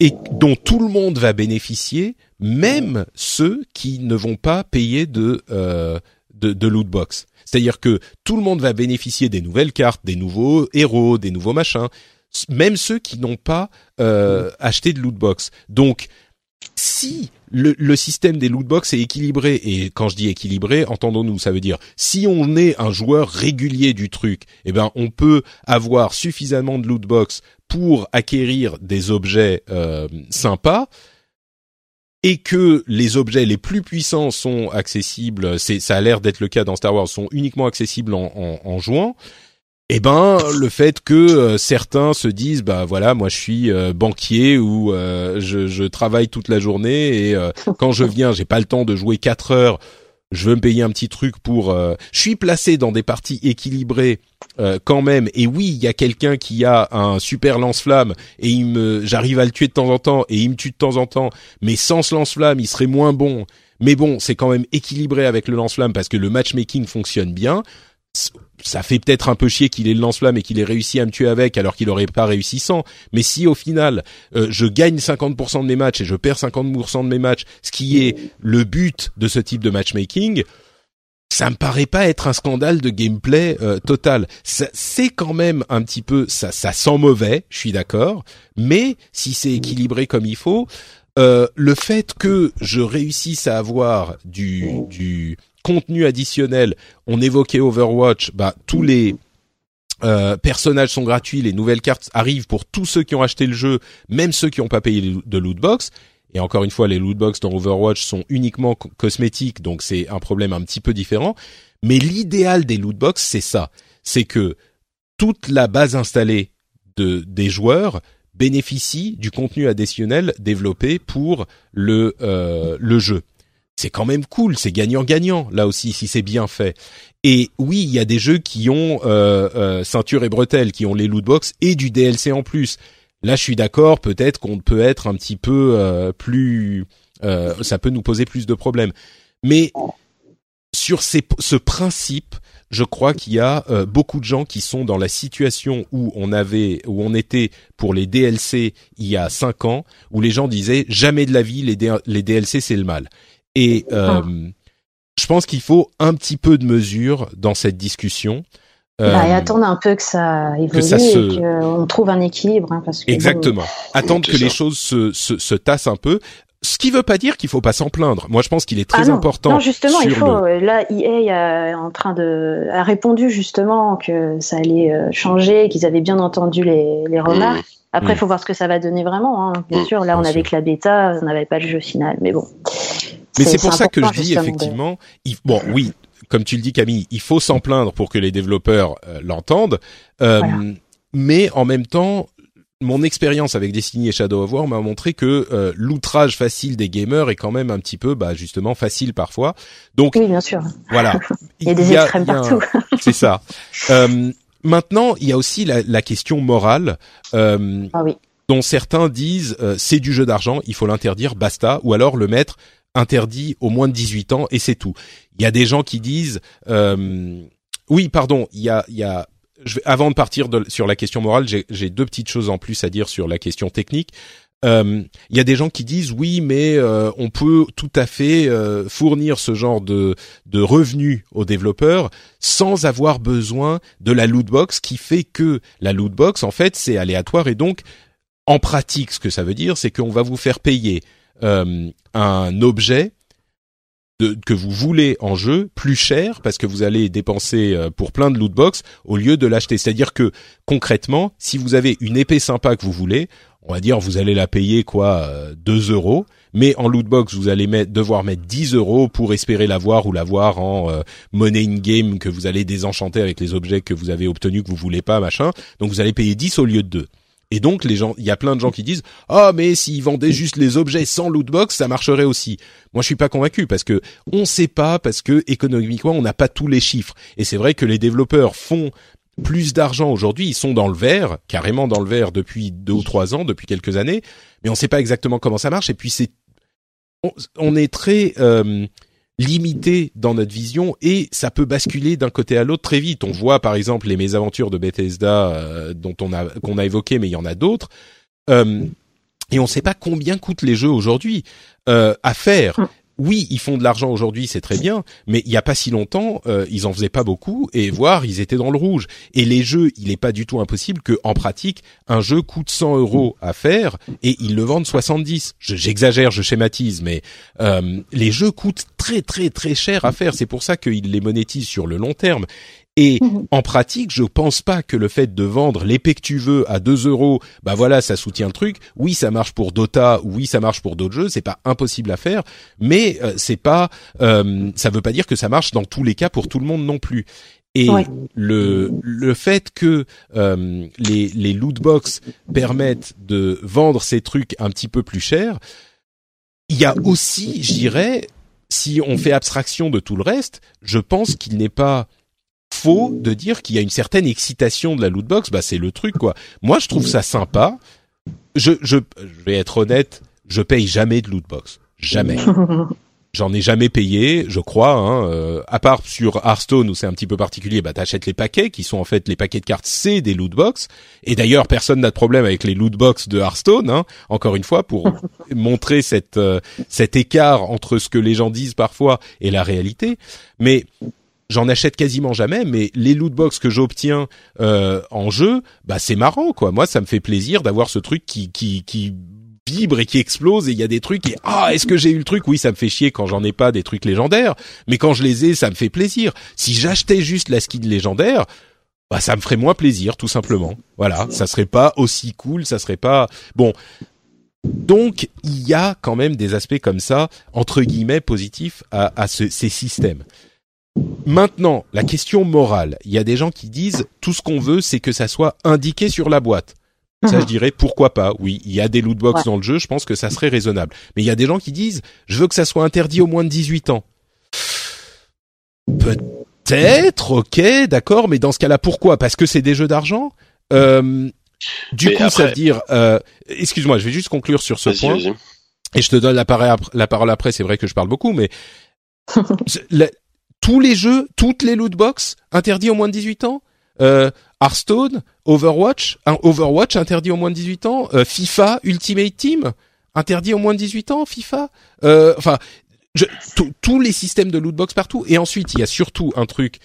et dont tout le monde va bénéficier, même ceux qui ne vont pas payer de euh, de, de loot box. C'est-à-dire que tout le monde va bénéficier des nouvelles cartes, des nouveaux héros, des nouveaux machins, même ceux qui n'ont pas euh, acheté de loot box. Donc, si le, le, système des loot box est équilibré, et quand je dis équilibré, entendons-nous, ça veut dire si on est un joueur régulier du truc, eh ben on peut avoir suffisamment de loot box pour acquérir des objets euh, sympas et que les objets les plus puissants sont accessibles, c'est ça a l'air d'être le cas dans Star Wars, sont uniquement accessibles en, en, en jouant. Eh ben, le fait que euh, certains se disent, bah voilà, moi je suis euh, banquier ou je, je, travaille toute la journée et quand je viens, j'ai pas le temps de jouer quatre heures je veux me payer un petit truc pour. Euh, je suis placé dans des parties équilibrées euh, quand même. Et oui, il y a quelqu'un qui a un super lance-flamme et il me, j'arrive à le tuer de temps en temps et il me tue de temps en temps. Mais sans ce lance-flamme, il serait moins bon. Mais bon, c'est quand même équilibré avec le lance-flamme parce que le matchmaking fonctionne bien ça fait peut-être un peu chier qu'il ait le lance-flamme et qu'il ait réussi à me tuer avec alors qu'il aurait pas réussi sans. Mais si au final euh, je gagne 50% de mes matchs et je perds 50% de mes matchs, ce qui est le but de ce type de matchmaking, ça me paraît pas être un scandale de gameplay euh, total. C'est quand même un petit peu ça, ça sent mauvais, je suis d'accord. Mais si c'est équilibré comme il faut, euh, le fait que je réussisse à avoir du du contenu additionnel. On évoquait Overwatch, bah tous les euh, personnages sont gratuits, les nouvelles cartes arrivent pour tous ceux qui ont acheté le jeu, même ceux qui n'ont pas payé de loot box. Et encore une fois, les loot box dans Overwatch sont uniquement cosmétiques, donc c'est un problème un petit peu différent. Mais l'idéal des loot box, c'est ça, c'est que toute la base installée de des joueurs bénéficie du contenu additionnel développé pour le euh, le jeu c'est quand même cool, c'est gagnant-gagnant là aussi si c'est bien fait. Et oui, il y a des jeux qui ont euh, euh, ceinture et bretelles, qui ont les loot box et du DLC en plus. Là, je suis d'accord, peut-être qu'on peut être un petit peu euh, plus, ça peut nous poser plus de problèmes. Mais sur ce principe, je crois qu'il y a beaucoup de gens qui sont dans la situation où on avait, où on était pour les DLC il y a cinq ans, où les gens disaient jamais de la vie les DLC c'est le mal. Et euh, ah. je pense qu'il faut un petit peu de mesure dans cette discussion. Bah, et euh, attendre un peu que ça évolue et qu'on trouve un équilibre. Hein, parce que Exactement. attendre que les choses se, se, se tassent un peu. Ce qui veut pas dire qu'il faut pas s'en plaindre. Moi, je pense qu'il est très ah non. important. Non, justement, il faut. Là, EA a, en train de a répondu justement que ça allait euh, changer, qu'ils avaient bien entendu les, les remarques. Après, il mmh. faut voir ce que ça va donner vraiment. Hein. Bien mmh, sûr, là, on avait que la bêta, on n'avait pas le jeu final, mais bon. Mais c'est pour ça que je dis effectivement, bon, oui, comme tu le dis Camille, il faut s'en plaindre pour que les développeurs euh, l'entendent. Euh, Mais en même temps, mon expérience avec Destiny et Shadow of War m'a montré que euh, l'outrage facile des gamers est quand même un petit peu, bah, justement, facile parfois. Donc, oui, bien sûr. Voilà. il y a des extrêmes partout. C'est ça. Euh, maintenant, il y a aussi la, la question morale. Euh, ah oui dont certains disent c'est du jeu d'argent, il faut l'interdire, basta, ou alors le mettre interdit au moins de 18 ans et c'est tout. Il y a des gens qui disent euh, oui, pardon, il y a, il y a je vais, avant de partir sur la question morale, j'ai deux petites choses en plus à dire sur la question technique. Euh, il y a des gens qui disent oui, mais euh, on peut tout à fait euh, fournir ce genre de, de revenus aux développeurs sans avoir besoin de la loot box, qui fait que la loot box, en fait, c'est aléatoire et donc en pratique, ce que ça veut dire, c'est qu'on va vous faire payer euh, un objet de, que vous voulez en jeu plus cher parce que vous allez dépenser euh, pour plein de loot box au lieu de l'acheter. C'est-à-dire que concrètement, si vous avez une épée sympa que vous voulez, on va dire vous allez la payer quoi 2 euros, mais en loot box vous allez mettre, devoir mettre 10 euros pour espérer l'avoir ou l'avoir en euh, money in game que vous allez désenchanter avec les objets que vous avez obtenus que vous voulez pas machin. Donc vous allez payer 10 au lieu de 2. Et donc les gens, il y a plein de gens qui disent ah mais s'ils vendaient juste les objets sans loot box, ça marcherait aussi. Moi je suis pas convaincu parce que on sait pas parce que économiquement on n'a pas tous les chiffres. Et c'est vrai que les développeurs font plus d'argent aujourd'hui, ils sont dans le vert, carrément dans le vert depuis deux ou trois ans, depuis quelques années, mais on sait pas exactement comment ça marche. Et puis c'est on, est très euh, limité dans notre vision et ça peut basculer d'un côté à l'autre très vite. On voit par exemple les mésaventures de Bethesda euh, dont on a qu'on a évoqué, mais il y en a d'autres. Euh, et on ne sait pas combien coûtent les jeux aujourd'hui euh, à faire. Oui, ils font de l'argent aujourd'hui, c'est très bien, mais il y a pas si longtemps, euh, ils en faisaient pas beaucoup et voire ils étaient dans le rouge. Et les jeux, il est pas du tout impossible que, en pratique, un jeu coûte 100 euros à faire et ils le vendent 70. J'exagère, je, schématise, mais euh, les jeux coûtent très très très cher à faire. C'est pour ça qu'ils les monétisent sur le long terme. Et mhm. en pratique, je pense pas que le fait de vendre l'épée que tu veux à 2 euros, bah voilà, ça soutient le truc. Oui, ça marche pour Dota, oui, ça marche pour d'autres jeux, c'est pas impossible à faire, mais euh, c'est pas, euh, ça veut pas dire que ça marche dans tous les cas pour tout le monde non plus. Et le le fait que euh, les les loot box permettent de vendre ces trucs un petit peu plus cher, il y a aussi, je dirais, si on fait abstraction de tout le reste, je pense qu'il n'est pas faux de dire qu'il y a une certaine excitation de la loot box. Bah c'est le truc quoi. Moi je trouve ça sympa. Je, je, je vais être honnête, je paye jamais de loot box, jamais. J'en ai jamais payé, je crois. Hein, euh, à part sur Hearthstone où c'est un petit peu particulier, bah t'achètes les paquets qui sont en fait les paquets de cartes, c'est des loot box. Et d'ailleurs, personne n'a de problème avec les loot box de Hearthstone. Hein, encore une fois, pour montrer cette euh, cet écart entre ce que les gens disent parfois et la réalité. Mais j'en achète quasiment jamais, mais les loot box que j'obtiens euh, en jeu, bah c'est marrant quoi. Moi, ça me fait plaisir d'avoir ce truc qui qui qui vibre et qui explose et il y a des trucs et ah est-ce que j'ai eu le truc? Oui ça me fait chier quand j'en ai pas des trucs légendaires mais quand je les ai ça me fait plaisir. Si j'achetais juste la skin légendaire bah ça me ferait moins plaisir tout simplement. Voilà. Ça serait pas aussi cool ça serait pas bon. Donc il y a quand même des aspects comme ça entre guillemets positifs à, à ce, ces systèmes Maintenant, la question morale. Il y a des gens qui disent tout ce qu'on veut, c'est que ça soit indiqué sur la boîte. Ça, je mhm. dirais pourquoi pas? Oui, il y a des loot box dans le jeu, je pense que ça serait raisonnable. Mais il y a des gens qui disent je veux que ça soit interdit au moins de 18 ans. Peut-être, ok, d'accord, mais dans ce cas-là, pourquoi? Parce que c'est des jeux d'argent? Euh, du coup, ça veut dire. Euh, excuse-moi, je vais juste conclure sur ce point. Et je te donne la parole après. C'est vrai que je parle beaucoup, mais tous les jeux, toutes les loot box interdits aux moins de 18 ans. Euh, Hearthstone, Overwatch, un Overwatch interdit aux moins de 18 ans, euh, FIFA Ultimate Team interdit aux moins de 18 ans, FIFA. Euh, enfin, tous les systèmes de loot box partout. Et ensuite, il y a surtout un truc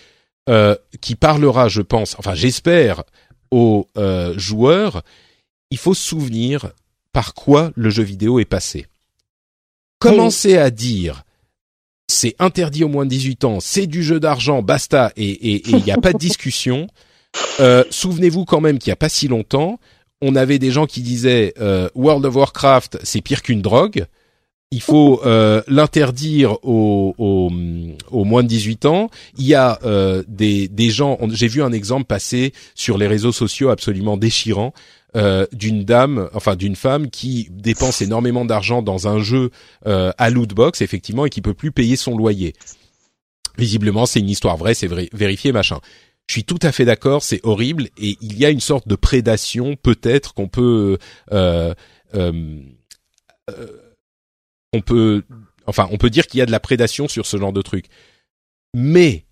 euh, qui parlera, je pense, enfin j'espère, aux euh, joueurs. Il faut se souvenir par quoi le jeu vidéo est passé. Commencer à dire c'est interdit au moins de 18 ans, c'est du jeu d'argent, basta, et il n'y a pas de discussion. Euh, souvenez-vous quand même qu'il n'y a pas si longtemps, on avait des gens qui disaient euh, World of Warcraft, c'est pire qu'une drogue. Il faut euh, l'interdire aux, aux, moins de 18 ans. Il y a des, des gens, j'ai vu un exemple passer sur les réseaux sociaux absolument déchirant euh, d'une dame, enfin d'une femme qui dépense énormément d'argent dans un jeu euh, à loot box effectivement et qui peut plus payer son loyer. Visiblement, c'est une histoire vraie, c'est vérifié machin. Je suis tout à fait d'accord, c'est horrible et il y a une sorte de prédation peut-être qu'on peut euh, euh, euh on peut enfin on peut dire qu'il y a de la prédation sur ce genre de truc. Mais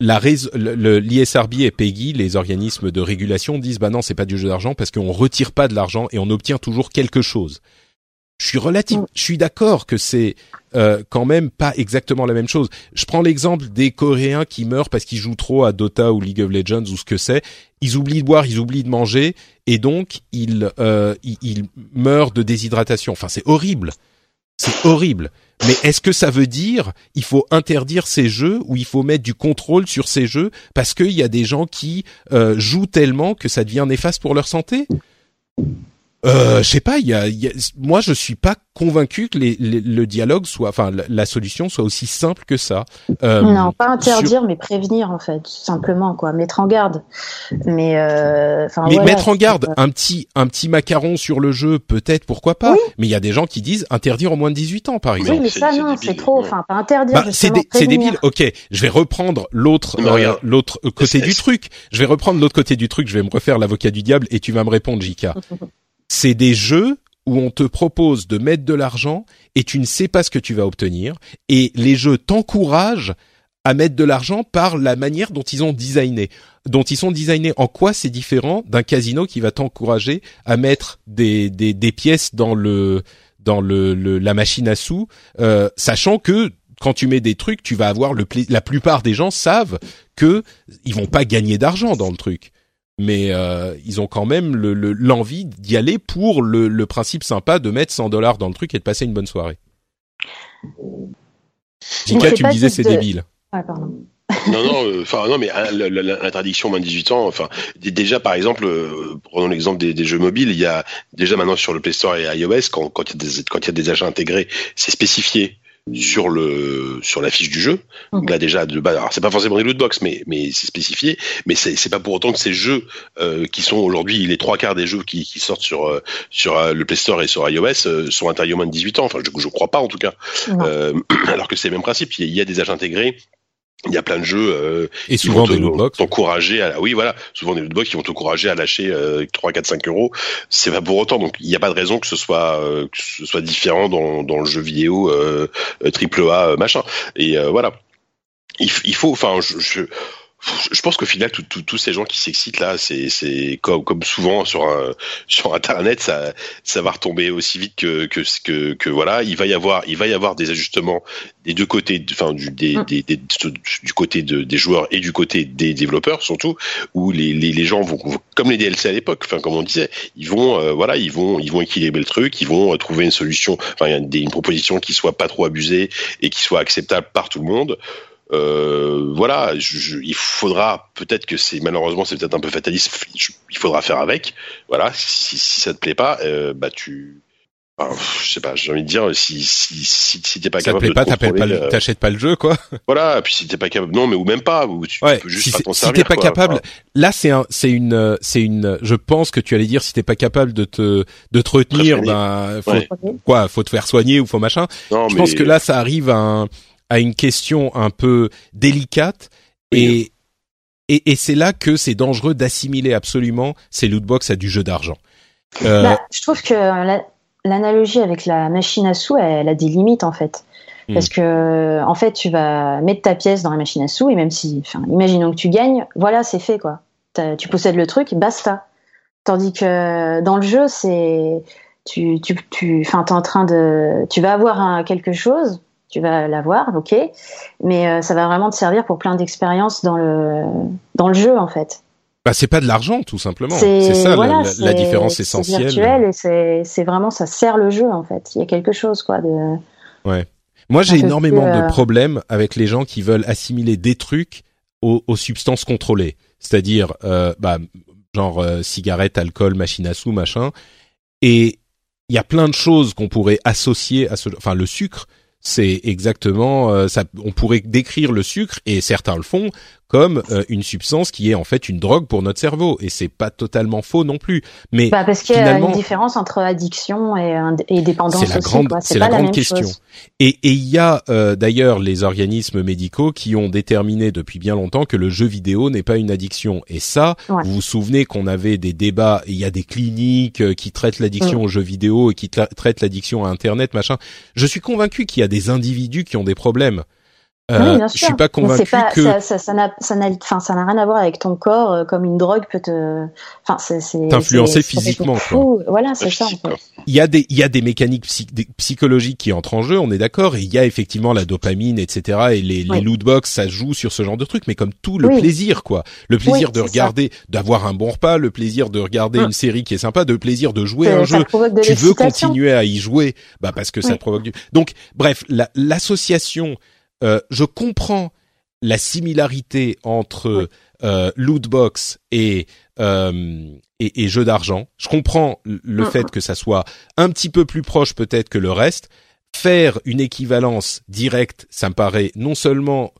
l'ISRB et PEGI, les organismes de régulation, disent bah non, c'est pas du jeu d'argent parce qu'on retire pas de l'argent et on obtient toujours quelque chose. Je suis relative, je suis d'accord que c'est euh, quand même pas exactement la même chose. Je prends l'exemple des Coréens qui meurent parce qu'ils jouent trop à Dota ou League of Legends ou ce que c'est. Ils oublient de boire, ils oublient de manger et donc ils, euh, ils, ils meurent de déshydratation. Enfin, c'est horrible. C'est horrible. Mais est-ce que ça veut dire il faut interdire ces jeux ou il faut mettre du contrôle sur ces jeux parce qu'il y a des gens qui euh, jouent tellement que ça devient néfaste pour leur santé? Euh, je sais pas, il y a, y a, moi je suis pas convaincu que les, les, le dialogue soit, enfin la, solution soit aussi simple que ça. Euh, non, pas interdire, sur... mais prévenir en fait, simplement quoi, mettre en garde. Mais, euh, mais voilà, mettre en garde, un petit, un petit macaron sur le jeu, peut-être, pourquoi pas. Oui. Mais il y a des gens qui disent interdire au moins de 18 ans, par exemple. Oui, mais ça non, c'est trop. Enfin, pas interdire. Bah, c'est dé débile. Ok, je vais reprendre l'autre, euh, l'autre côté du truc. Je vais reprendre l'autre côté du truc. Je vais me refaire l'avocat du diable et tu vas me répondre, Jika. c'est des jeux où on te propose de mettre de l'argent et tu ne sais pas ce que tu vas obtenir. Et les jeux t'encouragent à mettre de l'argent par la manière dont ils ont designé, dont ils sont designés. En quoi c'est différent d'un casino qui va t'encourager à mettre des, pièces dans le dans la machine à sous, euh, sachant que quand tu mets des trucs, tu vas avoir le la plupart des gens savent que ils vont pas gagner d'argent dans le truc mais euh, ils ont quand même l'envie le, d'y aller pour le, le, principe sympa de mettre 100 dollars dans le truc et de passer une bonne soirée. Jika, tu me disais c'est de... débile. Ah, pardon. non, non, enfin euh, non, mais hein, l'interdiction moins de 18 ans. Enfin, déjà par exemple, euh, prenons l'exemple des, des, jeux mobiles. Il y a déjà maintenant sur le Play Store et iOS, quand, quand il y a des quand il y a des achats intégrés, c'est spécifié sur le sur la fiche du jeu. Donc là déjà de alors c'est pas forcément des lootbox, mais mais c'est spécifié. Mais c'est c'est pas pour autant que ces jeux euh, qui sont aujourd'hui les trois quarts des jeux qui, qui sortent sur euh, sur euh, le Play Store et sur iOS euh, sont moins de 18 ans. Enfin je je crois pas en tout cas. alors que c'est le même principe. Il y a, des âges intégrés il y a plein de jeux euh, et souvent des lootbox. t'encourager à oui voilà. Souvent des lootbox qui vont t'encourager à lâcher euh, 3 4 5 euros. C'est pas pour autant. Donc il n'y a pas de raison que ce soit euh, que ce soit différent dans, dans le jeu vidéo euh, triple A machin. Et euh, voilà. Il, il faut enfin je, je je pense qu'au final, tous ces gens qui s'excitent là, c'est comme, comme souvent sur un, sur Internet, ça, ça va retomber aussi vite que, que, que, que, voilà, il va y avoir, il va y avoir des ajustements des deux côtés, enfin du, des, des, des, du côté de, des joueurs et du côté des développeurs surtout, où les, les, les gens vont, comme les DLC à l'époque, enfin comme on disait, ils vont, euh, voilà, ils vont, ils vont équilibrer le truc, ils vont trouver une solution, enfin une, une proposition qui soit pas trop abusée et qui soit acceptable par tout le monde. Euh, voilà, je, je, il faudra peut-être que c'est malheureusement c'est peut-être un peu fataliste. Je, il faudra faire avec. Voilà, si, si ça te plaît pas, euh, bah tu, enfin, je sais pas, j'ai envie de dire si si si, si t'es pas ça capable te plaît de pas, t'achètes pas, t'achètes pas le jeu quoi. Voilà, puis si t'es pas capable, non mais ou même pas, ou tu, ouais, tu peux juste si, pas t'en si servir. t'es pas quoi. capable, là c'est un, c'est une, c'est une. Je pense que tu allais dire si t'es pas capable de te, de te retenir, ben faut Ouais. quoi, faut te faire soigner ou faut machin. non, je mais pense que là ça arrive à un, à une question un peu délicate et et, et c'est là que c'est dangereux d'assimiler absolument ces lootbox à du jeu d'argent. Euh, Bah, je trouve que la- l'analogie avec la machine à sous, elle, elle a des limites en fait. Hmm. Parce que en fait, tu vas mettre ta pièce dans la machine à sous et même si, enfin, imaginons que tu gagnes, voilà, c'est fait quoi. T'as- Tu possèdes le truc, basta. Tandis que dans le jeu, c'est tu, tu, tu, enfin, t'es en train de, tu vas avoir un, quelque chose, tu vas l'avoir, ok, mais euh, ça va vraiment te servir pour plein d'expériences dans le dans le jeu en fait. bah c'est pas de l'argent tout simplement. C'est ça la- voilà, la, la c'est- différence C'est essentielle. virtuel et c'est c'est vraiment ça sert le jeu en fait. Il y a quelque chose quoi de. Moi, j'ai énormément plus, de euh, problèmes avec les gens qui veulent assimiler des trucs aux, aux substances contrôlées, c'est-à-dire, euh, bah, genre cigarette, alcool, machine à sous, machin. Et il y a plein de choses qu'on pourrait associer à ce, enfin, le sucre. C'est exactement, euh, ça, on pourrait décrire le sucre et certains le font comme euh, une substance qui est en fait une drogue pour notre cerveau et c'est pas totalement faux non plus. Mais Bah, parce qu'il y a une différence entre addiction et, dépendance C'est la aussi. grande, c'est la grande question. chose. Et et il y a euh, d'ailleurs les organismes médicaux qui ont déterminé depuis bien longtemps que le jeu vidéo n'est pas une addiction. Et ça, Ouais. vous vous souvenez qu'on avait des débats. Il y a des cliniques euh, qui traitent l'addiction Mm. aux jeux vidéo et qui tra- traitent l'addiction à Internet, machin. Je suis convaincu qu'il y a des individus qui ont des problèmes. Euh, oui, bien je suis pas convaincu c'est pas, que ça, ça, ça n'a, ça n'a, enfin, ça n'a rien à voir avec ton corps, euh, comme une drogue peut te, enfin, c'est, c'est. T'influencer c'est- c'est physiquement, fou. Voilà, c'est ça. en Physique, fait. quoi. il y a des il y a des mécaniques psy- des- psychologiques qui entrent en jeu, on est d'accord, et il y a effectivement la dopamine, etc. Et les, les Oui. loot box, ça joue sur ce genre de trucs, mais comme tout le Oui. plaisir, quoi, le plaisir Oui, de regarder, d'avoir un bon repas, le plaisir de regarder Mm. une série qui est sympa, le plaisir de jouer un ça jeu. provoque de Tu veux continuer à y jouer, bah parce que ça provoque du. Donc, bref, la- l'association, euh, je comprends la similarité entre euh, loot box et euh, et, et jeu d'argent. Je comprends le Mm. fait que ça soit un petit peu plus proche peut-être que le reste. Faire une équivalence directe, ça me paraît non seulement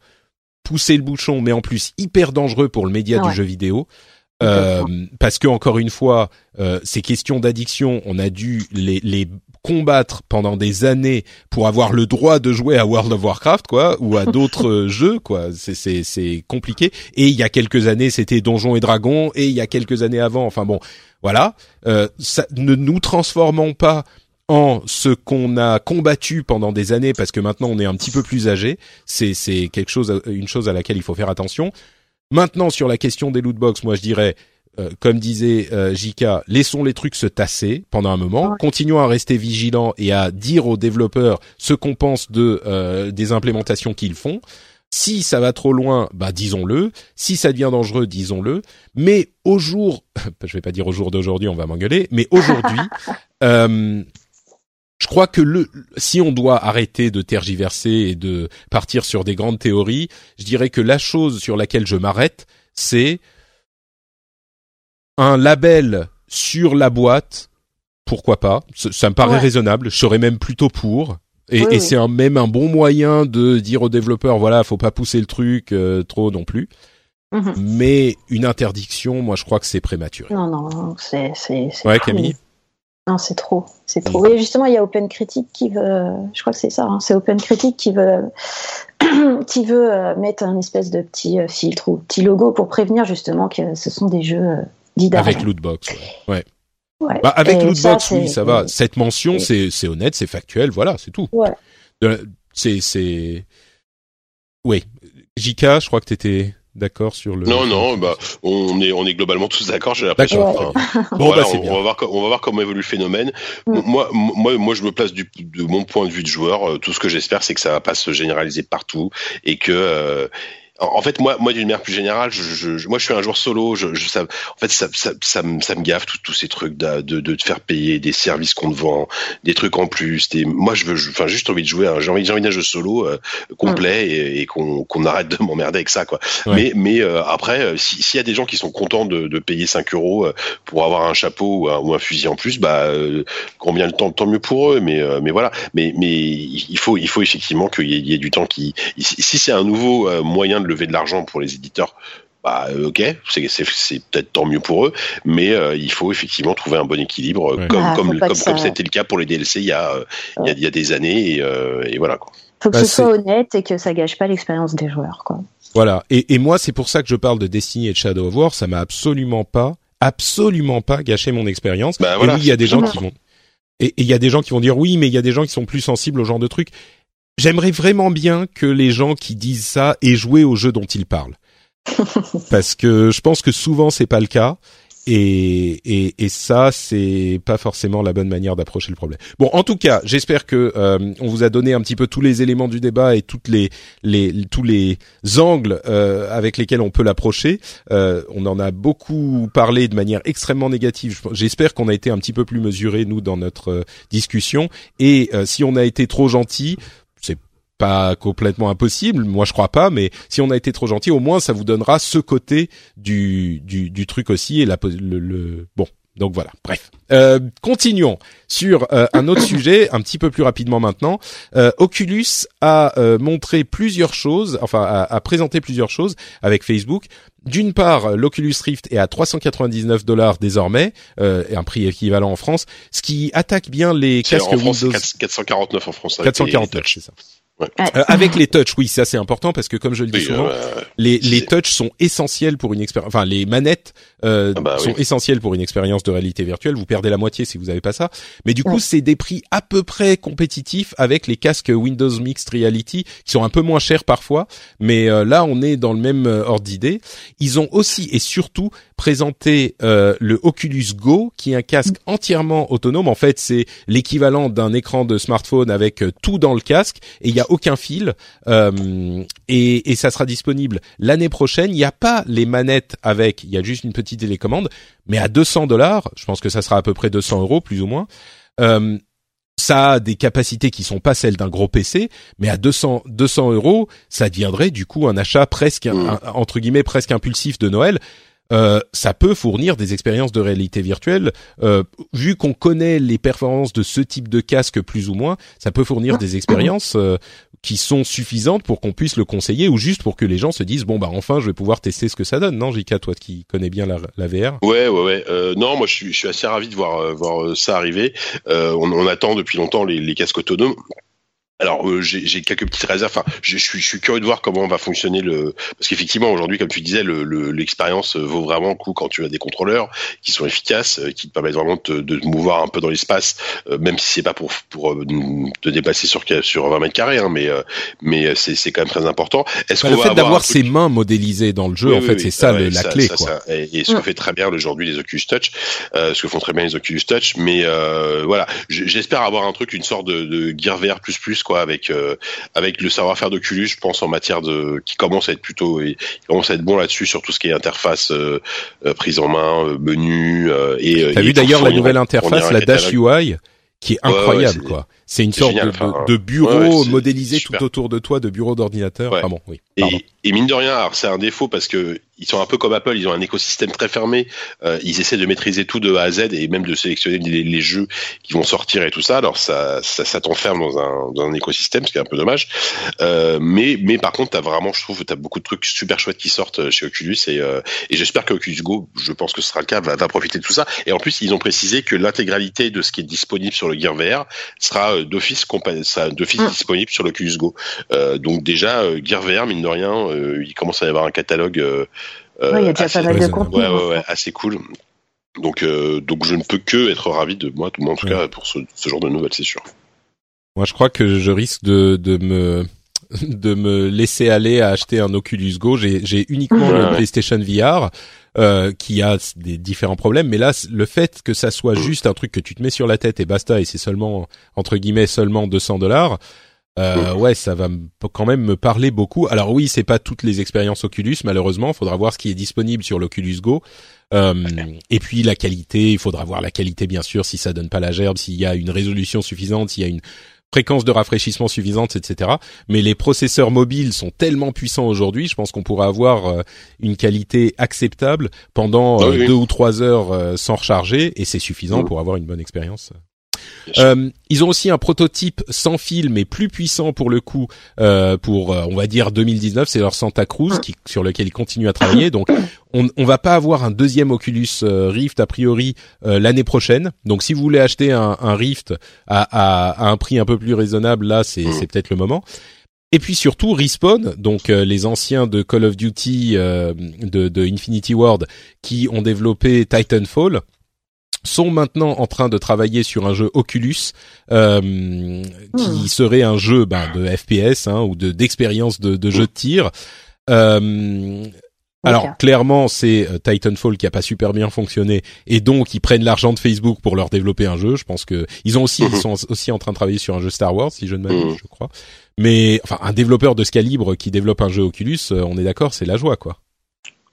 pousser le bouchon, mais en plus hyper dangereux pour le média Ouais. du jeu vidéo. Euh, parce que encore une fois, euh, ces questions d'addiction, on a dû les, les combattre pendant des années pour avoir le droit de jouer à World of Warcraft, quoi, ou à d'autres euh, jeux, quoi. C'est c'est c'est compliqué. Et il y a quelques années, c'était Donjons et Dragons, et il y a quelques années avant, enfin bon, voilà. Euh, ça, ne nous transformons pas en ce qu'on a combattu pendant des années parce que maintenant on est un petit peu plus âgé. C'est c'est quelque chose, une chose à laquelle il faut faire attention. Maintenant sur la question des loot box, moi je dirais, euh, comme disait euh, Jika, laissons les trucs se tasser pendant un moment, Ouais. continuons à rester vigilants et à dire aux développeurs ce qu'on pense de euh, des implémentations qu'ils font. Si ça va trop loin, bah disons-le. Si ça devient dangereux, disons-le. Mais au jour, je vais pas dire au jour d'aujourd'hui, on va m'engueuler, mais aujourd'hui, euh, je crois que le, si on doit arrêter de tergiverser et de partir sur des grandes théories, je dirais que la chose sur laquelle je m'arrête, c'est un label sur la boîte. Pourquoi pas Ça, ça me paraît Ouais. raisonnable. Je serais même plutôt pour. Et, Oui, et oui. c'est un, même un bon moyen de dire aux développeurs, voilà, faut pas pousser le truc euh, trop non plus. Mhm. Mais une interdiction, moi, je crois que c'est prématuré. Non, non, non, c'est, c'est, Ouais, trop. Camille. Non, c'est trop, c'est trop. Mhm. Oui, justement, il y a Open Critique qui veut, je crois que c'est ça, hein, c'est Open Critique qui veut, qui veut euh, mettre un espèce de petit euh, filtre ou petit logo pour prévenir justement que ce sont des jeux d'argent. Avec Lootbox, ouais. ouais. Ouais. Bah, avec Et Lootbox, ça, oui, ça va. Cette mention, c'est- c'est c'est honnête, c'est factuel, voilà, c'est tout. Ouais. C'est c'est. Oui, JK, je crois que t'étais d'accord sur le. Non, non, bah, on est, on est globalement tous d'accord, j'ai l'impression. D'accord. Enfin, Bon, voilà, bah c'est on, bien. on va voir, on va voir comment évolue le phénomène. Mm. Moi, moi, moi, je me place du, de mon point de vue de joueur. euh, Tout ce que j'espère, c'est que ça va pas se généraliser partout et que. euh, en fait, moi, moi, d'une manière plus générale, je, je- moi, je suis un joueur solo. Je, je, ça, en fait, ça, ça, ça, me, ça me gaffe tous ces trucs de, de, de te faire payer des services qu'on te vend, des trucs en plus. Des, moi, je veux, enfin, juste envie de jouer. à- J'ai envie, j'ai envie d'un jeu solo euh, complet et, et qu'on qu'on arrête de m'emmerder avec ça, quoi. Ouais. Mais, mais euh, après, euh, si- s'il y a des gens qui sont contents de, de payer 5 euros euh, pour avoir un chapeau ou un, ou un fusil en plus, bah, euh, combien le temps, tant mieux pour eux. Mais, euh, mais voilà. Mais, mais il faut, il faut effectivement qu'il y, ait- il y ait du temps qui. Si c'est un nouveau euh, moyen de lever de l'argent pour les éditeurs. Bah euh, ok, c'est peut-être tant mieux pour eux, mais euh, il faut effectivement trouver un bon équilibre, Ouais. comme Ah, comme comme ça- c'était le cas pour les DLC il y a euh, il y a, il y a des années et, euh, et voilà quoi. Faut que Bah, ce soit honnête et que ça gâche pas l'expérience des joueurs, quoi. Voilà. Et, et moi, c'est pour ça que je parle de Destiny et de Shadow of War. Ça m'a absolument pas, absolument pas gâché mon expérience. Bah, et oui, il y a des gens qui vont, et et il y a des gens qui vont dire oui, mais il y a des gens qui sont plus sensibles au genre de trucs. J'aimerais vraiment bien que les gens qui disent ça aient joué au jeu dont ils parlent. Parce que je pense que souvent c'est pas le cas. Et, et, et ça, c'est pas forcément la bonne manière d'approcher le problème. Bon, en tout cas, j'espère que euh, on vous a donné un petit peu tous les éléments du débat et toutes les, les tous les angles euh, avec lesquels on peut l'approcher. Euh, on en a beaucoup parlé de manière extrêmement négative. J'espère qu'on a été un petit peu plus mesuré nous dans notre euh, discussion. Et euh, si on a été trop gentil, pas complètement impossible, moi je crois pas, mais si on a été trop gentil, au moins ça vous donnera ce côté du du, du truc aussi et la le, le bon. Donc voilà. Bref, euh, continuons sur euh, un autre sujet, un petit peu plus rapidement maintenant. Euh, Oculus a euh, montré plusieurs choses, enfin a, a présenté plusieurs choses avec Facebook. D'une part, l'Oculus Rift est à 399 dollars désormais, euh, et un prix équivalent en France, ce qui attaque bien les casques en France, Windows. 4- 449 en France. avec les- 449, c'est ça. Ouais. Euh, avec les touchs, oui, ça c'est important parce que comme je le dis Oui, souvent, euh, les, les touchs sont essentiels pour une expérience. Enfin, les manettes euh, Ah bah sont oui. essentielles pour une expérience de réalité virtuelle. Vous perdez la moitié si vous avez pas ça. Mais du coup, Ouais. c'est des prix à peu près compétitifs avec les casques Windows Mixed Reality qui sont un peu moins chers parfois. Mais euh, là, on est dans le même euh, ordre d'idée. Ils ont aussi et surtout présenté euh, le Oculus Go, qui est un casque entièrement autonome. En fait, c'est l'équivalent d'un écran de smartphone avec euh, tout dans le casque et il y a aucun fil. Euh, et, et ça sera disponible l'année prochaine. Il n'y a pas les manettes avec, il y a juste une petite télécommande, mais à 200 dollars. Je pense que ça sera à peu près 200 euros plus ou moins. Euh, ça a des capacités qui sont pas celles d'un gros PC, mais à 200 200 euros, ça deviendrait du coup un achat presque Mm. un- entre guillemets presque impulsif de Noël. Euh, ça peut fournir des expériences de réalité virtuelle. Euh, vu qu'on connaît les performances de ce type de casque plus ou moins, ça peut fournir des expériences euh, qui sont suffisantes pour qu'on puisse le conseiller ou juste pour que les gens se disent bon bah enfin je vais pouvoir tester ce que ça donne. Non, Jika, toi qui connais bien la, la VR. Ouais, ouais, ouais. Euh, non, moi, je suis, je suis assez ravi de voir, voir ça arriver. Euh, on, on attend depuis longtemps les, les casques autonomes. Alors, euh, j'ai j'ai quelques petites réserves. Enfin, je, je suis, je suis curieux de voir comment va fonctionner le. Parce qu'effectivement, aujourd'hui, comme tu disais, le- le- l'expérience euh, vaut vraiment le coup quand tu as des contrôleurs qui sont efficaces, euh, qui te permettent vraiment de, te- de te mouvoir un peu dans l'espace, euh, même si c'est pas pour pour euh, te déplacer sur sur 20 mètres carrés, hein, mais euh, mais c'est c'est quand même très important. Est-ce Bah, qu'on le va fait avoir d'avoir truc- ses mains modélisées dans le jeu, oui, en oui, fait, oui. c'est ça le- la clé, quoi. ça. Et, et ce que Mm. fait très bien aujourd'hui les Oculus Touch, euh, ce que font très bien les Oculus Touch, mais euh, voilà, j'espère avoir un truc, une sorte de, de Gear VR plus plus quoi, avec euh, avec le savoir-faire d'Oculus, je pense en matière de, qui commence à être plutôt, et, qui commence à être bon là-dessus sur tout ce qui est interface, euh, euh, prise en main, menu et. T'as vu d'ailleurs la nouvelle interface, la Dash. UI, qui est Ouais, ouais, incroyable, quoi. C'est une sorte génial, de, enfin, de, de bureau ouais, modélisé tout autour de toi, de bureau d'ordinateur. Ouais. Enfin bon, oui. Pardon. Et, et mine de rien, c'est un défaut parce que ils sont un peu comme Apple, ils ont un écosystème très fermé. Euh, ils essaient de maîtriser tout de A à Z et même de sélectionner les, les jeux qui vont sortir et tout ça. Alors ça, ça, ça t'enferme dans un, dans un écosystème, ce qui est un peu dommage. Euh, mais, mais par contre, t'as vraiment, je trouve, t'as beaucoup de trucs super chouettes qui sortent chez Oculus et, euh, et j'espère que Oculus Go, je pense que ce sera le cas, va, va profiter de tout ça. Et en plus, ils ont précisé que l'intégralité de ce qui est disponible sur le Gear VR sera euh, d'office compa- sera d'office Mm. disponible sur l'Oculus Go. Euh, donc déjà, euh, Gear VR, mine de rien, euh, il commence à y avoir un catalogue. Ouais, il y a déjà assez- pas mal de raisonnable. contenu. Ouais, ouais, ouais, assez cool. Donc, euh, donc je ne peux que être ravi de moi, moi en tout Ouais. cas pour ce, ce genre de nouvelles, c'est sûr. Moi, je crois que je risque de, de me de me laisser aller à acheter un Oculus Go. J'ai j'ai uniquement le Ouais. PlayStation VR euh, qui a des différents problèmes, mais là, le fait que ça soit juste un truc que tu te mets sur la tête et basta, et c'est seulement entre guillemets seulement 200 dollars. Euh, ouais, ça va quand même me parler beaucoup. Alors oui, c'est pas toutes les expériences Oculus, malheureusement. Il faudra voir ce qui est disponible sur l'Oculus Go. Euh, et puis la qualité, il faudra voir la qualité bien sûr, si ça donne pas la gerbe, s'il y a une résolution suffisante, s'il y a une fréquence de rafraîchissement suffisante, etc. Mais les processeurs mobiles sont tellement puissants aujourd'hui, je pense qu'on pourra avoir euh, une qualité acceptable pendant Ah euh, oui, oui. deux ou trois heures euh, sans recharger, et c'est suffisant Mhm. pour avoir une bonne expérience. Euh, ils ont aussi un prototype sans fil mais plus puissant pour le coup euh, pour euh, on va dire 2019 c'est leur Santa Cruz qui, sur lequel ils continuent à travailler. Donc on, on va pas avoir un deuxième Oculus euh, Rift a priori euh, l'année prochaine. Donc si vous voulez acheter un, un Rift à, à, à un prix un peu plus raisonnable là c'est Mm. c'est peut-être le moment. Et puis surtout Respawn, donc euh, les anciens de Call of Duty euh, de, de Infinity Ward qui ont développé Titanfall sont maintenant en train de travailler sur un jeu Oculus euh, qui Hmm. serait un jeu ben, de FPS hein, ou de d'expérience de, de jeu de tir. Euh, alors clairement c'est euh, Titanfall qui a pas super bien fonctionné et donc ils prennent l'argent de Facebook pour leur développer un jeu. Je pense que ils ont aussi ils Mhm. sont aussi en train de travailler sur un jeu Star Wars si je ne m'abuse, Mhm. je crois. Mais enfin un développeur de ce calibre qui développe un jeu Oculus, euh, on est d'accord, c'est la joie quoi.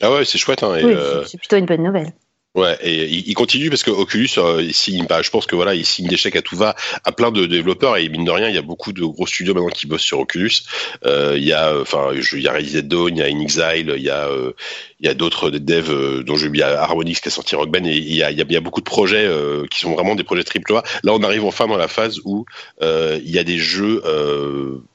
Ah ouais, c'est chouette. Hein, et, Oui, euh, c'est plutôt une bonne nouvelle. Ouais, et il il continue parce que Oculus, euh, signe, bah, je pense que voilà, il signe des chèques à tout va à plein de développeurs et mine de rien, il y a beaucoup de gros studios maintenant qui bossent sur Oculus. Euh, il y a, euh, enfin, il y a Resident Dawn, il y a InXile, il y a, euh, il y a d'autres devs dont j'ai oublié Harmonix qui a sorti Rock Band et il y a, il y a, beaucoup de projets qui sont vraiment des projets triple A. Là, on arrive enfin dans la phase où il y a des jeux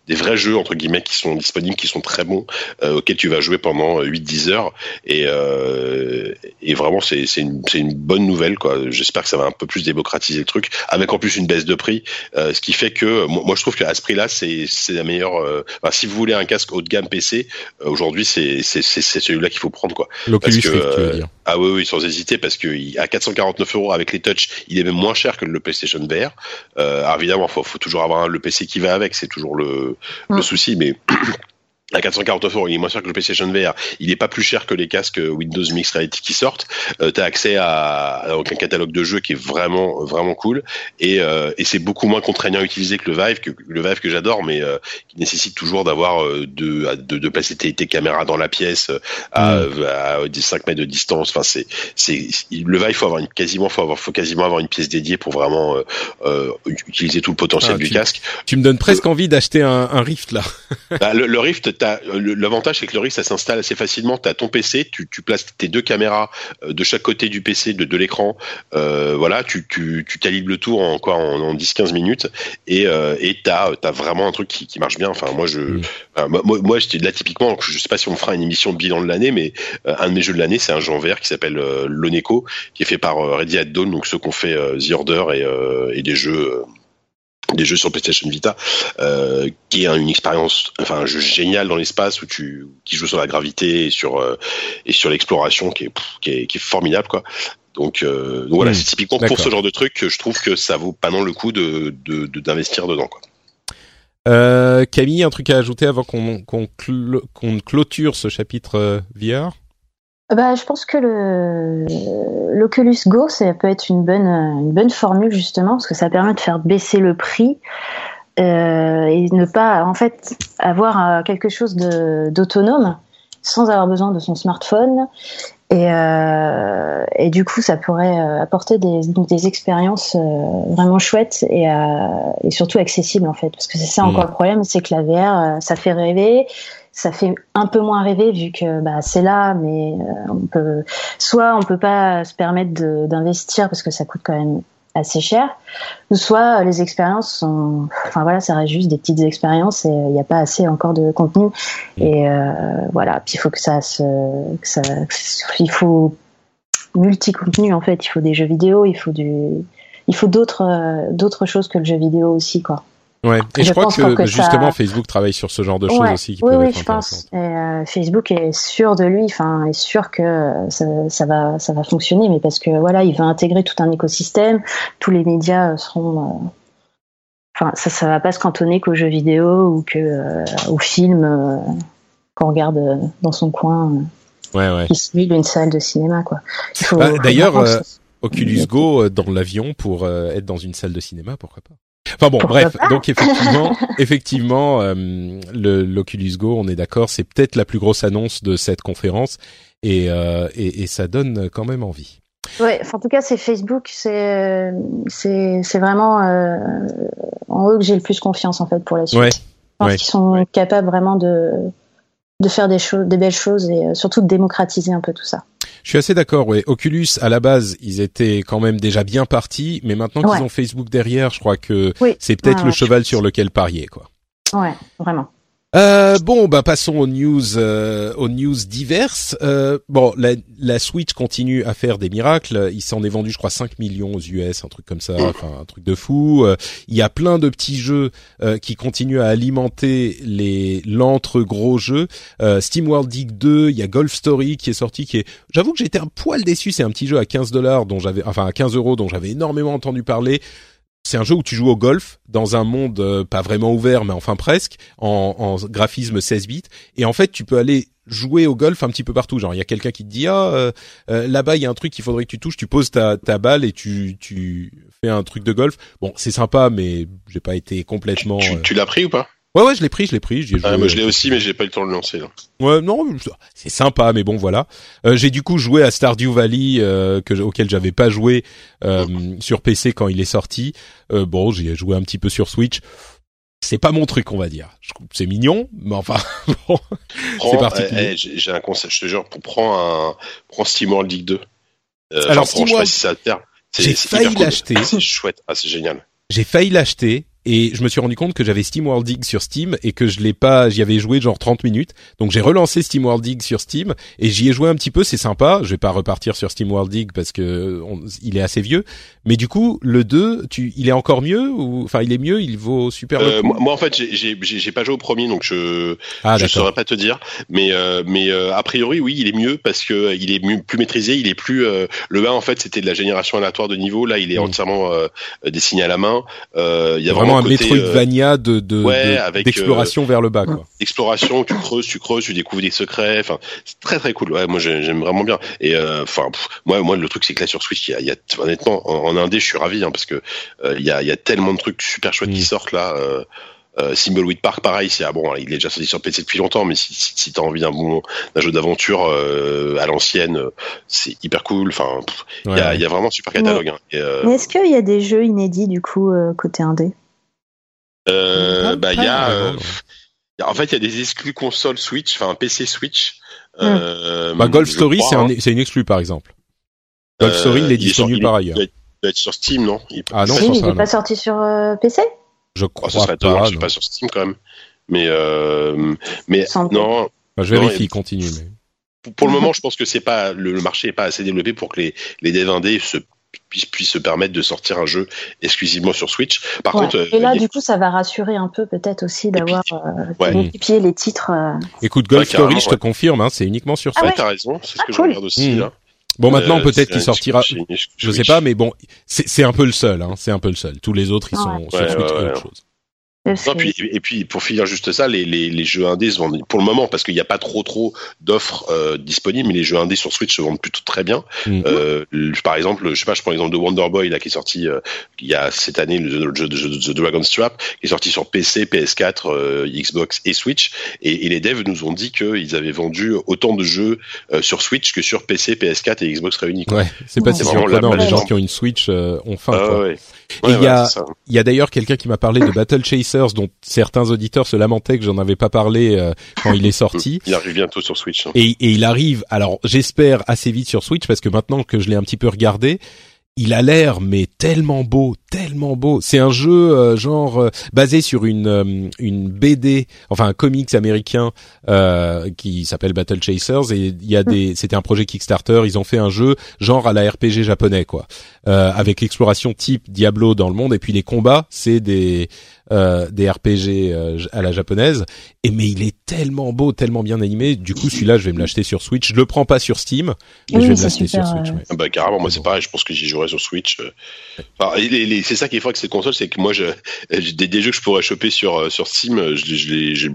des vrais jeux entre guillemets qui sont disponibles, qui sont très bons, euh, auxquels tu vas jouer pendant 8-10 heures. Et, euh, vraiment, c'est une, bonne nouvelle. quoi. J'espère que ça va un peu plus démocratiser le truc, avec en plus une baisse de prix, euh, ce qui fait que moi, je trouve qu'à ce prix-là, c'est la meilleure. Euh, si vous voulez un casque haut de gamme PC, euh, aujourd'hui, c'est celui-là qu'il faut prendre. Quoi. L'Oculus Rift, tu veux dire ah oui, oui, sans hésiter, parce que à 449 euros avec les touch, il est même moins cher que le PlayStation VR. Euh, alors évidemment, faut, faut toujours avoir le PC qui va avec, c'est toujours le, le mm. souci, mais à 449 euros, il est moins cher que le PlayStation VR. Il n'est pas plus cher que les casques Windows Mixed Reality qui sortent. Euh, tu as accès à, un catalogue de jeux qui est vraiment vraiment cool et, euh, et c'est beaucoup moins contraignant à utiliser que le Vive, que le Vive que j'adore, mais euh, qui nécessite toujours d'avoir euh, de, de, de, placer tes, tes, caméras dans la pièce à, mm. à, 5 mètres de distance. Enfin, c'est c'est le Vive, faut avoir une, quasiment faut avoir faut quasiment avoir une pièce dédiée pour vraiment euh, utiliser tout le potentiel ah, du casque. Tu me donnes presque envie d'acheter un, un Rift là. bah, le, le Rift l'avantage c'est que le Rift ça s'installe assez facilement. Tu as ton PC, tu, tu, places tes deux caméras euh, de chaque côté du PC, de, de l'écran. Euh, voilà, tu, tu, tu, calibres le tour en quoi en, 10-15 minutes et euh, et t'as as vraiment un truc qui, qui, marche bien. Enfin moi je mm. moi, moi j'étais là typiquement. Je sais pas si on fera une émission de bilan de l'année, mais euh, un de mes jeux de l'année c'est un jeu en vert qui s'appelle euh, Loneco, qui est fait par Ready at Dawn, donc ceux qu'on fait The Order et, et des jeux des jeux sur PlayStation Vita, euh, qui est une expérience, enfin un jeu génial dans l'espace où tu qui joue sur la gravité et sur euh, et sur l'exploration qui est, qui est, qui est formidable quoi. Donc, euh, donc voilà, hmm. c'est typiquement pour ce genre de truc que je trouve que ça vaut pas non le coup de d'investir de, dedans quoi. Euh, Camille, un truc à ajouter avant qu'on qu'on clôture ce chapitre VR bah, je pense que le l'Oculus Go, ça peut être une bonne une bonne formule justement parce que ça permet de faire baisser le prix euh, et ne pas en fait avoir euh, quelque chose de d'autonome sans avoir besoin de son smartphone. Et, euh, et du coup ça pourrait euh, apporter des, des expériences euh, vraiment chouettes et, euh, et surtout accessibles en fait. Parce que c'est ça encore mmh. le problème c'est que la VR ça fait rêver ça fait un peu moins rêver vu que bah, c'est là, mais euh, on peut soit on peut pas se permettre d'investir parce que ça coûte quand même assez cher, soit les expériences sont, enfin voilà, ça reste juste des petites expériences et il n'y a pas assez encore de contenu mmh. et euh, voilà. Puis il faut que ça se, que ça, il faut multi-contenu en fait. Il faut des jeux vidéo, il faut du, il faut d'autres, euh, d'autres choses que le jeu vidéo aussi quoi. Ouais, et je, crois que, justement Facebook travaille sur ce genre de choses aussi. Qui oui, oui, je pense. Et, euh, Facebook est sûr de lui, enfin, est sûr que ça, ça, va, ça va fonctionner, mais parce que voilà, il va intégrer tout un écosystème, tous les médias seront. Euh, enfin, ça, ça va pas se cantonner qu'aux jeux vidéo ou que euh, aux films euh, qu'on regarde dans son coin. ouais, ouais. Qui simule une salle de cinéma, quoi. Bah, D'ailleurs, Oculus Go dans l'avion pour être dans une salle de cinéma, pourquoi pas? Enfin bon, bref, donc effectivement, effectivement, euh, le l'Oculus Go, on est d'accord, c'est peut-être la plus grosse annonce de cette conférence et, euh, et, et ça donne quand même envie. Ouais, en tout cas, c'est Facebook, c'est c'est c'est vraiment euh, en eux que j'ai le plus confiance en fait pour la suite. Ouais. Je pense qu'ils sont capables vraiment de de faire des choses, des belles choses et euh, surtout de démocratiser un peu tout ça. Je suis assez d'accord. Ouais, Oculus à la base, ils étaient quand même déjà bien partis, mais maintenant qu'ils ont Facebook derrière, je crois que c'est peut-être le cheval sur lequel parier, quoi. Ouais, vraiment. Euh, bon, bah passons aux news, euh, aux news diverses. Euh, bon, la, la, Switch continue à faire des miracles. Il s'en est vendu, je crois, 5 millions aux US, un truc comme ça, enfin un truc de fou. Euh, il y a plein de petits jeux euh, qui continuent à alimenter les l'entre gros jeux. Steam World Dig 2, il y a Golf Story qui est sorti, qui est, j'avoue que j'étais un poil déçu. C'est un petit jeu à 15 dollars dont j'avais, enfin à 15 euros dont j'avais énormément entendu parler c'est un jeu où tu joues au golf dans un monde euh, pas vraiment ouvert, mais enfin presque, en, en, graphisme 16 bits. Et en fait, tu peux aller jouer au golf un petit peu partout. Genre, il y a quelqu'un qui te dit ah euh, euh, là-bas il y a un truc qu'il faudrait que tu touches. Tu poses ta, ta balle et tu tu fais un truc de golf. Bon, c'est sympa, mais j'ai pas été complètement. tu l'as pris ou pas? Ouais, ouais, je l'ai pris, je l'ai pris. Ah, moi, je l'ai aussi, mais j'ai pas eu le temps de le lancer. Là. Ouais, non, c'est sympa, mais bon, voilà. Euh, j'ai du coup joué à Stardew Valley, euh, que, auquel j'avais pas joué euh, sur PC quand il est sorti. Euh, bon, j'ai joué un petit peu sur Switch. c'est pas mon truc, on va dire. C'est mignon, mais enfin, bon, c'est particulier. eh, eh, j'ai un conseil, je te jure, pour prends un, prends SteamWorld League 2. Euh, Alors, SteamWorld- si J'ai failli cool. l'acheter. C'est chouette, ah, c'est génial. j'ai failli l'acheter et je me suis rendu compte que j'avais SteamWorld Dig sur Steam et que je l'ai pas, j'y avais joué genre 30 minutes. Donc j'ai relancé SteamWorld Dig sur Steam et j'y ai joué un petit peu, c'est sympa. Je vais pas repartir sur SteamWorld Dig parce que on- il est assez vieux. Mais du coup, le 2, tu, il est encore mieux ou enfin il est mieux, il vaut super Euh, moi, moi, en fait, j'ai- pas joué au premier, donc je ah je saurais pas te dire. Mais euh, mais euh, a priori, oui, il est mieux parce que euh, il est mieux- plus maîtrisé. Il est plus euh, le 1 en fait, c'était de la génération aléatoire de niveau. Là, il est Mm. entièrement euh, dessiné à la main. Euh, il y a vraiment, vraiment, un euh, Metroidvania de de- ouais, de- avec, d'exploration vers le bas quoi. exploration, tu creuses, tu creuses, tu découvres des secrets. Enfin, c'est très très cool. Ouais, moi j'ai- j'aime vraiment bien. Et euh, enfin, moi, moi le truc c'est que là sur Switch, il y a, il y a honnêtement en, en indé, je suis ravi hein, parce que euh, il y a, il y a tellement de trucs super chouettes qui Mm. sortent là. Euh, euh, Thimbleweed Park, pareil, c'est ah bon, il est déjà sorti sur PC depuis longtemps, mais si, si, si t'as envie d'un bon d'un jeu d'aventure euh, à l'ancienne, euh, c'est hyper cool. Enfin, il Ouais, y, a, ouais. il y a vraiment super catalogue. hein. Et, euh, Mais est-ce qu'il y a des jeux inédits du coup euh, côté indé? Euh, bah, il y a, euh, en fait, il y a des exclus console Switch, enfin PC Switch. Euh, Bah, Golf Story, c'est hein. un, c'est une exclue par exemple. Golf Euh, Story, il est il est disponible sur- par il ailleurs. doit être- il doit être sur Steam, non? Il- Ah non, ça, Oui, il n'est pas sorti sur euh, PC Je oh, crois ça serait étonnant pas. non. pas sur Steam quand même. Mais euh, mais non, Bah, je vérifie, continue. Mais... pour, pour le moment, je pense que c'est pas le, le marché est pas assez développé pour que les les devs indés se puissent, puissent se permettre de sortir un jeu exclusivement sur Switch. Par Ouais. contre, euh, Et là, il y a- du coup, ça va rassurer un peu peut-être aussi d'avoir euh, Ouais. multiplié les titres. euh. Écoute, Golf Ouais, Story, je te ouais. confirme, hein, c'est uniquement sur Ah Switch. ouais, t'as raison, c'est ce Ah, que je regarde aussi Mm. là. Bon, maintenant Euh, peut-être c'est qu'il sortira. Je sais pas, mais bon, c'est c'est un peu le seul. Hein, c'est un peu le seul. Tous les autres, ils Ouais. sont sur Switch autre chose. Non, puis, et puis pour finir juste ça, les, les, les jeux indés se vendent pour le moment parce qu'il n'y a pas trop trop d'offres euh, disponibles, mais les jeux indés sur Switch se vendent plutôt très bien. Mm. Euh, par exemple, je sais pas, je prends l'exemple de Wonder Boy là qui est sorti euh, il y a cette année, le, jeu de The Dragon's Trap, qui est sorti sur PC, PS4, euh, Xbox et Switch. Et, et les devs nous ont dit qu'ils avaient vendu autant de jeux euh, sur Switch que sur PC, PS4 et Xbox réunis. quoi. Ouais, c'est pas Ouais. si C'est vraiment surprenant. Les gens qui ont une Switch euh, ont faim. Ah, quoi. ouais. Et Ouais, il y a- y a d'ailleurs quelqu'un qui m'a parlé de Battle Dont certains auditeurs se lamentaient que j'en avais pas parlé euh, quand il est sorti. Il arrive bientôt sur Switch. hein. Et, et il arrive, alors j'espère assez vite sur Switch parce que maintenant que je l'ai un petit peu regardé, il a l'air mais tellement beau, tellement beau. C'est un jeu euh, genre euh, basé sur une euh, une BD, enfin un comics américain euh, qui s'appelle Battle Chasers et il y a des c'était un projet Kickstarter, ils ont fait un jeu genre à la RPG japonais quoi. Euh, avec l'exploration type Diablo dans le monde et puis les combats, c'est des euh, des RPG euh, à la japonaise et mais il est tellement beau, tellement bien animé. Du coup, celui-là, je vais me l'acheter sur Switch. Je le prends pas sur Steam, mais Oui, je vais me l'acheter sur Switch. ouais. Ah Bah carrément, moi c'est pareil, je pense que j'y jouerai sur Switch. euh. Enfin, les- c'est ça qui est fort avec cette console, c'est que moi je, des, des jeux que je pourrais choper sur euh, sur Steam, euh,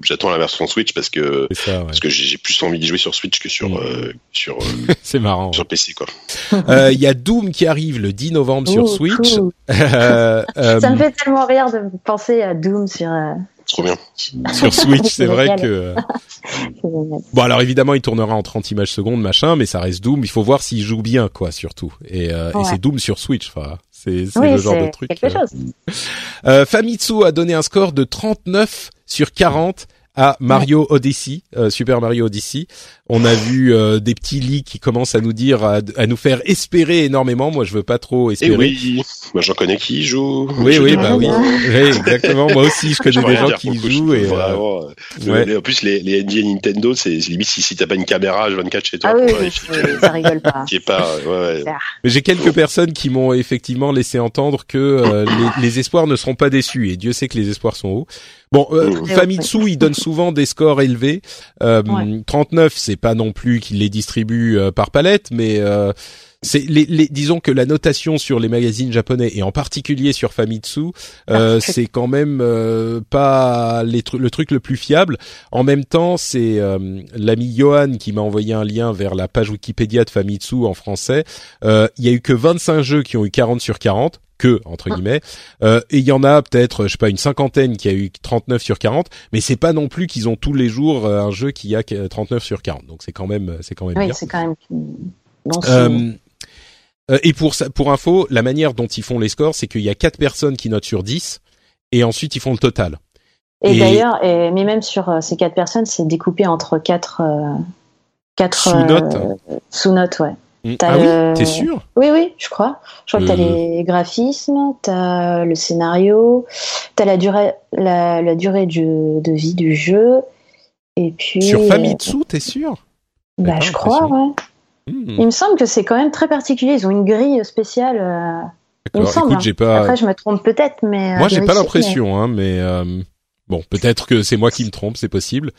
j'attends la version Switch parce que C'est ça. ouais. parce que j'ai plus envie d'y jouer sur Switch que sur Mm. euh, sur euh, C'est marrant. sur PC quoi. Euh, Il y a Doom qui arrive le 10 novembre sur Switch. cool. Euh, Ça me fait tellement rire de penser à Doom sur. euh, Trop bien. sur Switch, c'est vrai que euh, bon alors évidemment il tournera en 30 images secondes machin, mais ça reste Doom. Il faut voir s'il joue bien quoi surtout. Et, euh, et c'est Doom sur Switch. Enfin, c'est Oui, le genre de truc. quelque euh, chose. Euh, Famitsu a donné un score de 39 sur 40 à Mario Odyssey, euh, Super Mario Odyssey. On a vu euh, des petits leaks qui commencent à nous dire, à, à nous faire espérer énormément. Moi, je veux pas trop Et espérer. oui, moi j'en connais qui y joue. Oui, oui, bah oui. Oui, exactement. Moi aussi, je connais des gens qui y jouent et euh, vraiment, euh, ouais. les- en plus les les NDA Nintendo, c'est c'est limite si, si t'as pas une caméra H24 chez toi Ah oui, que- ça rigole pas. qui est pas ouais, ouais. Mais j'ai quelques personnes qui m'ont effectivement laissé entendre que euh, les, les espoirs ne seront pas déçus et Dieu sait que les espoirs sont hauts. Bon, euh, Mmh. Famitsu, il donne souvent des scores élevés. Euh, Ouais. 39, c'est pas non plus qu'il les distribue euh, par palette, mais euh, c'est les, les, disons que la notation sur les magazines japonais et en particulier sur Famitsu, euh, Ah, c'est- quand même euh, pas les tru- le truc le plus fiable. En même temps, c'est euh, l'ami Johan qui m'a envoyé un lien vers la page Wikipédia de Famitsu en français. Euh, Il y a eu que 25 jeux qui ont eu 40 sur 40 que entre Ah. guillemets euh, et il y en a peut-être je sais pas une cinquantaine qui a eu 39 sur 40 mais c'est pas non plus qu'ils ont tous les jours euh, un jeu qui a que- 39 sur 40 donc c'est quand même c'est quand même Oui, bien c'est quand même bon euh, euh, et pour ça, pour info, la manière dont ils font les scores, c'est qu'il y a quatre personnes qui notent sur 10 et ensuite ils font le total. Et, d'ailleurs, et, mais même sur euh, ces quatre personnes, c'est découpé entre quatre, euh, quatre sous-notes. Euh, sous-notes, ouais. Mm. Ah oui, t'es sûr? Oui, oui, je crois. Je crois que t'as les graphismes, t'as le scénario, t'as la durée, la, la durée du, de vie du jeu, et puis. Sur Famitsu, t'es sûr? Bah, je crois, ouais. Hmm. Il me semble que c'est quand même très particulier. Ils ont une grille spéciale. Euh... Il me semble. Écoute, hein. pas... Après, je me trompe peut-être, mais. Moi, j'ai pas l'impression, mais... hein, mais euh... bon, peut-être que c'est moi qui me trompe, c'est possible.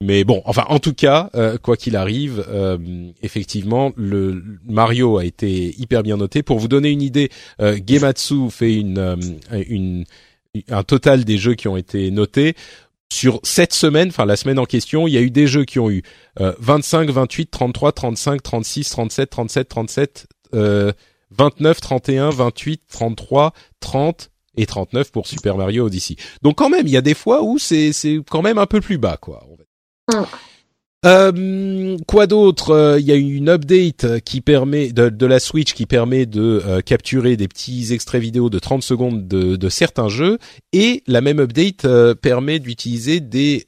Mais bon, enfin, en tout cas, euh, quoi qu'il arrive, euh, effectivement, le Mario a été hyper bien noté. Pour vous donner une idée, euh, Gematsu fait une, euh, une, un total des jeux qui ont été notés. Sur cette semaine, enfin la semaine en question, il y a eu des jeux qui ont eu 25, 28, 33, 35, 36, 37, 37, 37, 29, 31, 28, 33, 30 et 39 pour Super Mario Odyssey. Donc quand même, il y a des fois où c'est c'est quand même un peu plus bas, quoi. Euh, quoi d'autre euh, Il y a une update qui permet de, la Switch qui permet de euh, capturer des petits extraits vidéo de 30 secondes de, certains jeux et la même update permet d'utiliser des,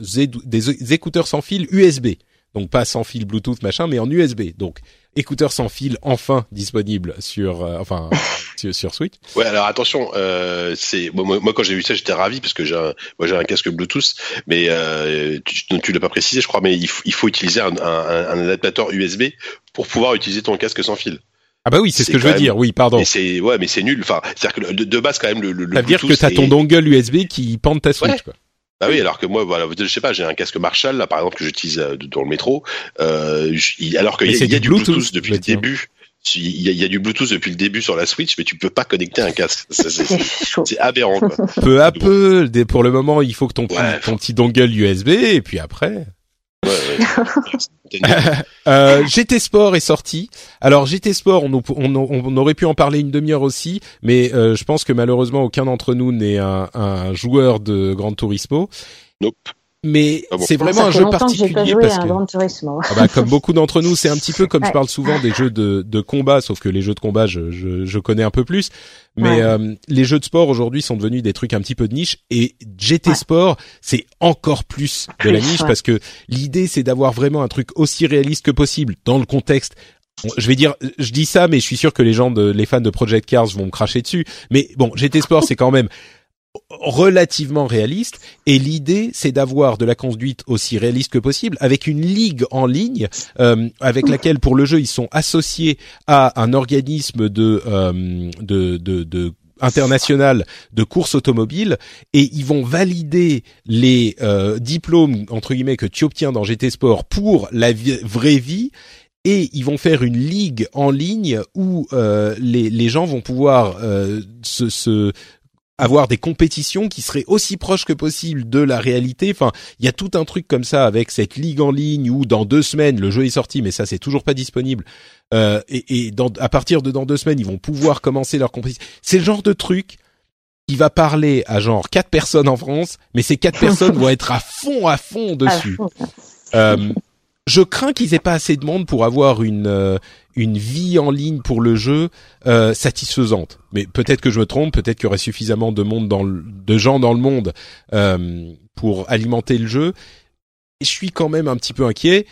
des écouteurs sans fil USB. Donc pas sans fil Bluetooth machin, mais en USB. Donc écouteurs sans fil enfin disponible sur euh, enfin sur, sur, Switch. Ouais, alors attention, euh, c'est moi, moi, quand j'ai vu ça, j'étais ravi parce que j'ai un, moi j'ai un casque Bluetooth, mais euh, tu, tu l'as pas précisé, je crois, mais il, il faut utiliser un, un, un, adaptateur USB pour pouvoir utiliser ton casque sans fil. Ah bah oui, c'est ce que je veux dire. Oui, pardon. c'est ouais, mais c'est nul. Enfin, c'est-à-dire que de, de, base quand même le. le ça veut dire que t'as ton dongle USB qui pend ta Switch. Ouais. Quoi. Bah oui, alors que moi, voilà, je sais pas, j'ai un casque Marshall là, par exemple, que j'utilise euh, dans le métro, euh, alors qu'il y, y, a du Bluetooth, Bluetooth depuis le début. Il y, a, il y, a, du Bluetooth depuis le début sur la Switch, mais tu peux pas connecter un casque. C'est aberrant. Quoi. Peu à peu, pour le moment, il faut que ton, ouais. ton petit dongle USB, et puis après. Ouais, ouais. euh, GT Sport est sorti. Alors GT Sport, on, on, on aurait pu en parler une demi-heure aussi, mais euh, je pense que malheureusement aucun d'entre nous n'est un, un, joueur de Gran Turismo. Nope. Mais ah bon. c'est vraiment un jeu particulier que j'ai pas joué parce à un que ah bah, comme beaucoup d'entre nous, c'est un petit peu comme Ouais. je parle souvent des jeux de, de combat, sauf que les jeux de combat, je, je, je connais un peu plus. Mais Ouais. euh, les jeux de sport aujourd'hui sont devenus des trucs un petit peu de niche et GT Ouais. Sport, c'est encore plus de la niche ouais. parce que l'idée c'est d'avoir vraiment un truc aussi réaliste que possible dans le contexte. Je vais dire, je dis ça, mais je suis sûr que les gens, de, les fans de Project Cars vont me cracher dessus. Mais bon, GT Sport, c'est quand même relativement réaliste et l'idée c'est d'avoir de la conduite aussi réaliste que possible avec une ligue en ligne euh, avec laquelle pour le jeu ils sont associés à un organisme de euh, de, de, de international de course automobile et ils vont valider les euh, diplômes entre guillemets que tu obtiens dans GT Sport pour la vraie vie et ils vont faire une ligue en ligne où euh, les, les gens vont pouvoir euh, se, se avoir des compétitions qui seraient aussi proches que possible de la réalité. Enfin, il y a tout un truc comme ça avec cette ligue en ligne où dans deux semaines le jeu est sorti, mais ça c'est toujours pas disponible. Euh, et et dans, à partir de dans deux semaines, ils vont pouvoir commencer leur compétition. C'est le genre de truc qui va parler à genre quatre personnes en France, mais ces quatre personnes vont être à fond, à fond dessus. Euh, je crains qu'ils aient pas assez de monde pour avoir une euh, une vie en ligne pour le jeu euh, satisfaisante. Mais peut-être que je me trompe, peut-être qu'il y aurait suffisamment de monde de gens dans le monde euh, pour alimenter le jeu. Et je suis quand même un petit peu inquiet.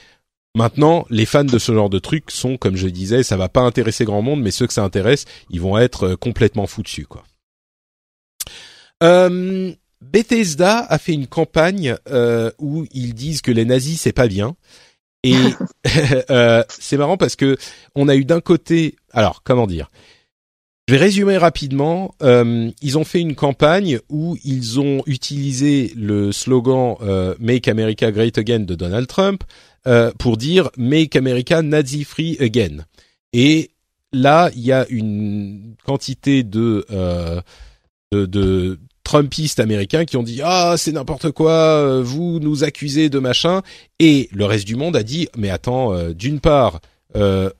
Maintenant, les fans de ce genre de truc sont, comme je disais, ça va pas intéresser grand monde, mais ceux que ça intéresse, ils vont être euh, complètement fous dessus, quoi. Euh, Bethesda a fait une campagne euh, où ils disent que les nazis c'est pas bien. Et euh, c'est marrant parce que on a eu d'un côté, alors comment dire? Je vais résumer rapidement. Euh, ils ont fait une campagne où ils ont utilisé le slogan euh, "Make America Great Again" de Donald Trump euh, pour dire "Make America Nazi Free Again". Et là, il y a une quantité de euh, de, de Trumpistes américains qui ont dit ah c'est n'importe quoi euh, vous nous accusez de machin et le reste du monde a dit mais attends euh, d'une part euh,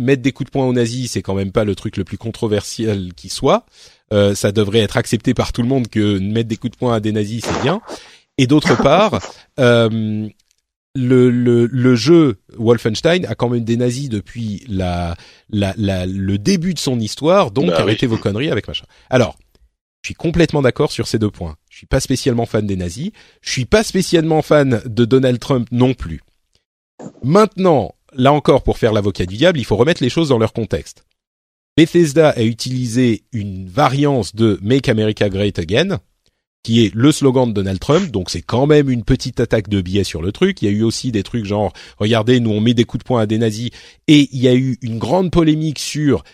mettre des coups de poing aux nazis c'est quand même pas le truc le plus controversiel qui soit Euh, ça devrait être accepté par tout le monde que mettre des coups de poing à des nazis c'est bien et d'autre part euh, le, le, le jeu Wolfenstein a quand même des nazis depuis la, la, la, le début de son histoire, donc Bah oui. arrêtez vos conneries avec machin. Alors, Je suis complètement d'accord sur ces deux points. Je suis pas spécialement fan des nazis. Je suis pas spécialement fan de Donald Trump non plus. Maintenant, là encore, pour faire l'avocat du diable, il faut remettre les choses dans leur contexte. Bethesda a utilisé une variance de Make America Great Again, qui est le slogan de Donald Trump, donc c'est quand même une petite attaque de billets sur le truc. Il y a eu aussi des trucs genre, regardez, nous on met des coups de poing à des nazis, et il y a eu une grande polémique sur,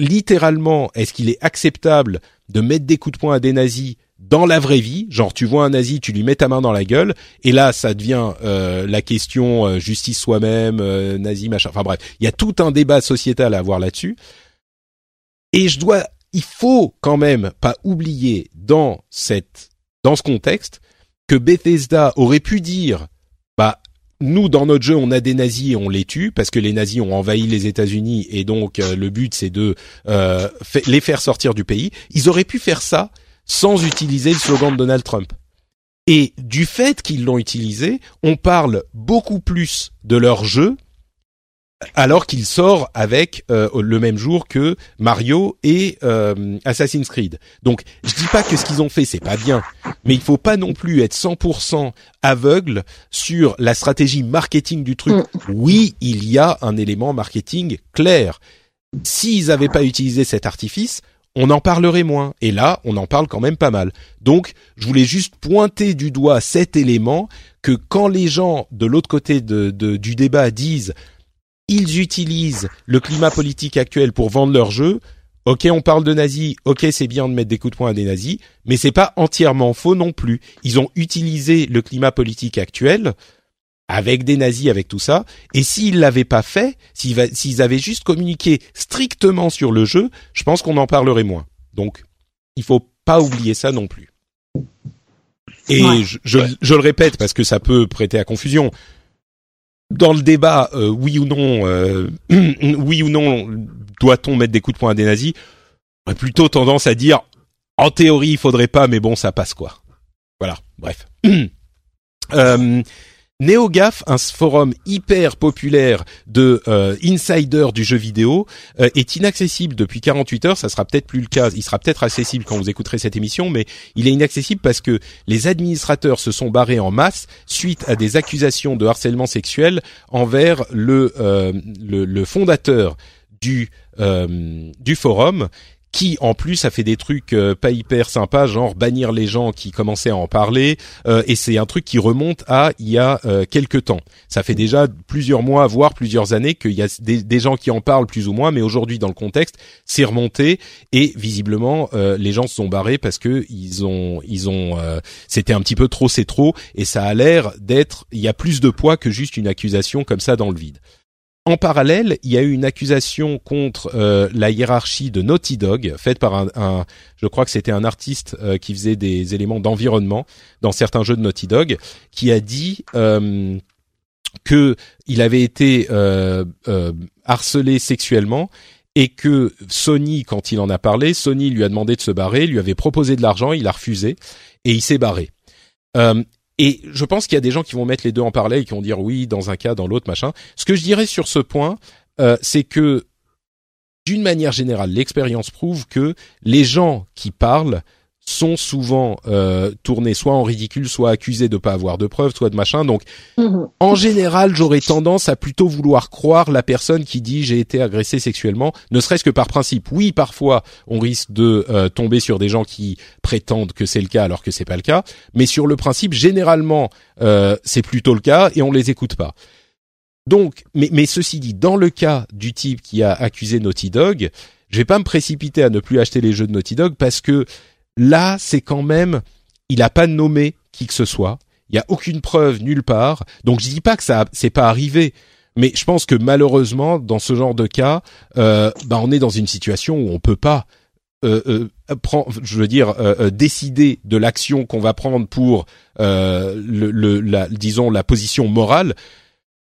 littéralement, est-ce qu'il est acceptable de mettre des coups de poing à des nazis dans la vraie vie, genre tu vois un nazi, tu lui mets ta main dans la gueule, et là ça devient euh, la question euh, justice soi-même, euh, nazi machin. Enfin bref, il y a tout un débat sociétal à avoir là-dessus. Et je dois, il faut quand même pas oublier dans cette, dans ce contexte, que Bethesda aurait pu dire, nous dans notre jeu on a des nazis et on les tue parce que les nazis ont envahi les États-Unis et donc le but c'est de les faire sortir du pays. Ils auraient pu faire ça sans utiliser le slogan de Donald Trump. Et du fait qu'ils l'ont utilisé, on parle beaucoup plus de leur jeu alors qu'il sort avec euh, le même jour que Mario et euh, Assassin's Creed. Donc, je dis pas que ce qu'ils ont fait c'est pas bien, mais il faut pas non plus être 100% aveugle sur la stratégie marketing du truc. Mm. Oui, il y a un élément marketing clair. S'ils avaient pas utilisé cet artifice, on en parlerait moins. Et là, on en parle quand même pas mal. Donc, je voulais juste pointer du doigt cet élément que quand les gens de l'autre côté de, du débat disent ils utilisent le climat politique actuel pour vendre leur jeu, ok, on parle de nazis, ok, c'est bien de mettre des coups de poing à des nazis, mais c'est pas entièrement faux non plus. Ils ont utilisé le climat politique actuel avec des nazis, avec tout ça. Et s'ils l'avaient pas fait, s'ils avaient juste communiqué strictement sur le jeu, je pense qu'on en parlerait moins. Donc, il faut pas oublier ça non plus. Et je, le répète parce que ça peut prêter à confusion. Dans le débat, euh, oui ou non, euh, oui ou non, doit-on mettre des coups de poing à des nazis J'aurais plutôt tendance à dire, en théorie, il faudrait pas, mais bon, ça passe quoi. Voilà. Bref. euh, NeoGAF, un forum hyper populaire de euh, insiders du jeu vidéo, euh, est inaccessible depuis 48 heures. Ça sera peut-être plus le cas. Il sera peut-être accessible quand vous écouterez cette émission, mais il est inaccessible parce que les administrateurs se sont barrés en masse suite à des accusations de harcèlement sexuel envers le euh, le, fondateur du du forum qui en plus a fait des trucs euh, pas hyper sympas, genre bannir les gens qui commençaient à en parler, euh, et c'est un truc qui remonte à il y a euh, quelques temps. Ça fait déjà plusieurs mois, voire plusieurs années qu'il y a des, gens qui en parlent plus ou moins, mais aujourd'hui dans le contexte, c'est remonté et visiblement les gens se sont barrés parce que ils ont, ils ont, c'était un petit peu trop, c'est trop, et ça a l'air d'être, il y a plus de poids que juste une accusation comme ça dans le vide. En parallèle, il y a eu une accusation contre euh, la hiérarchie de Naughty Dog, faite par un, je crois que c'était un artiste euh, qui faisait des éléments d'environnement dans certains jeux de Naughty Dog, qui a dit euh, que il avait été euh, harcelé sexuellement et que Sony, quand il en a parlé, Sony lui a demandé de se barrer, lui avait proposé de l'argent, il a refusé et il s'est barré. Et je pense qu'il y a des gens qui vont mettre les deux en parallèle et qui vont dire oui dans un cas, dans l'autre, machin. Ce que je dirais sur ce point, euh, c'est que d'une manière générale, l'expérience prouve que les gens qui parlent sont souvent euh, tournés soit en ridicule, soit accusés de pas avoir de preuves, soit de machin. Donc, mhm. en général, j'aurais tendance à plutôt vouloir croire la personne qui dit j'ai été agressé sexuellement, ne serait-ce que par principe. Oui, parfois, on risque de euh, tomber sur des gens qui prétendent que c'est le cas alors que c'est pas le cas, mais sur le principe, généralement, euh, c'est plutôt le cas et on les écoute pas. Donc, mais, mais ceci dit, dans le cas du type qui a accusé Naughty Dog, je vais pas me précipiter à ne plus acheter les jeux de Naughty Dog parce que Là, c'est quand même, il n'a pas nommé qui que ce soit. Il y a aucune preuve nulle part. Donc je dis pas que ça c'est pas arrivé, mais je pense que malheureusement dans ce genre de cas, euh, bah, on est dans une situation où on peut pas euh, euh je veux dire, euh, euh, décider de l'action qu'on va prendre pour disons la position morale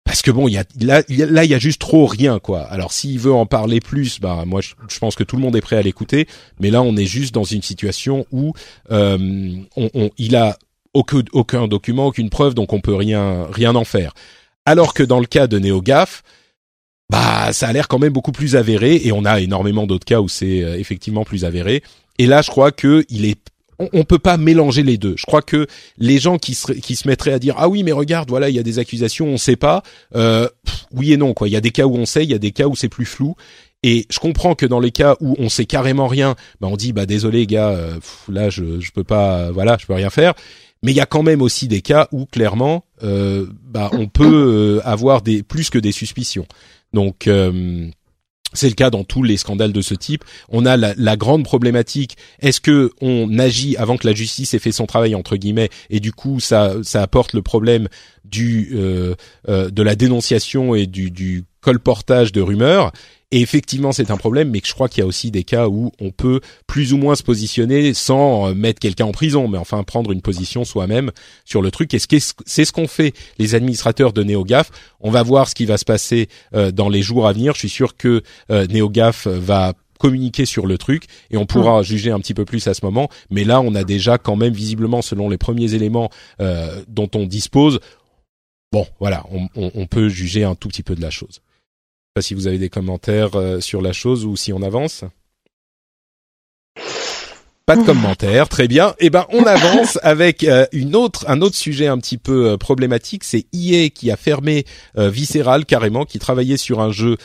parce que bon, y a là, il y a juste trop rien quoi. Alors s'il veut en parler plus, bah moi je, pense que tout le monde est prêt à l'écouter. Mais là, on est juste dans une situation où euh, on, il a aucun, aucun document, aucune preuve, donc on peut rien rien en faire. Alors que dans le cas de NeoGaf, bah ça a l'air quand même beaucoup plus avéré et on a énormément d'autres cas où c'est euh, effectivement plus avéré. et là, je crois que il est on, on peut pas mélanger les deux. Je crois que les gens qui se, qui se mettraient à dire ah oui mais regarde voilà il y a des accusations on sait pas euh, oui et non quoi. Il y a des cas où on sait, il y a des cas où c'est plus flou. Et je comprends que dans les cas où on sait carrément rien, bah on dit bah désolé gars, euh, là je je peux pas voilà je peux rien faire. Mais il y a quand même aussi des cas où clairement euh, bah on peut avoir des plus que des suspicions. Donc c'est le cas dans tous les scandales de ce type. On a la, grande problématique. Est-ce que on agit avant que la justice ait fait son travail entre guillemets et du coup ça ça apporte le problème du euh, euh, de la dénonciation et du colportage de rumeurs et effectivement, c'est un problème, mais je crois qu'il y a aussi des cas où on peut plus ou moins se positionner sans euh, mettre quelqu'un en prison, mais enfin prendre une position soi-même sur le truc. Et c'est ce qu'on fait les administrateurs de NeoGaf. On va voir ce qui va se passer euh, dans les jours à venir. Je suis sûr que euh, NeoGaf va communiquer sur le truc et on pourra mmh. juger un petit peu plus à ce moment. Mais là, on a déjà quand même visiblement, selon les premiers éléments dont on dispose, bon, voilà, on, on, on peut juger un tout petit peu de la chose pas si vous avez des commentaires euh, sur la chose ou si on avance. Pas de commentaires, très bien. Eh ben, on avance avec euh, une autre, un autre sujet un petit peu euh, problématique. C'est EA qui a fermé Visceral carrément, qui travaillait sur un jeu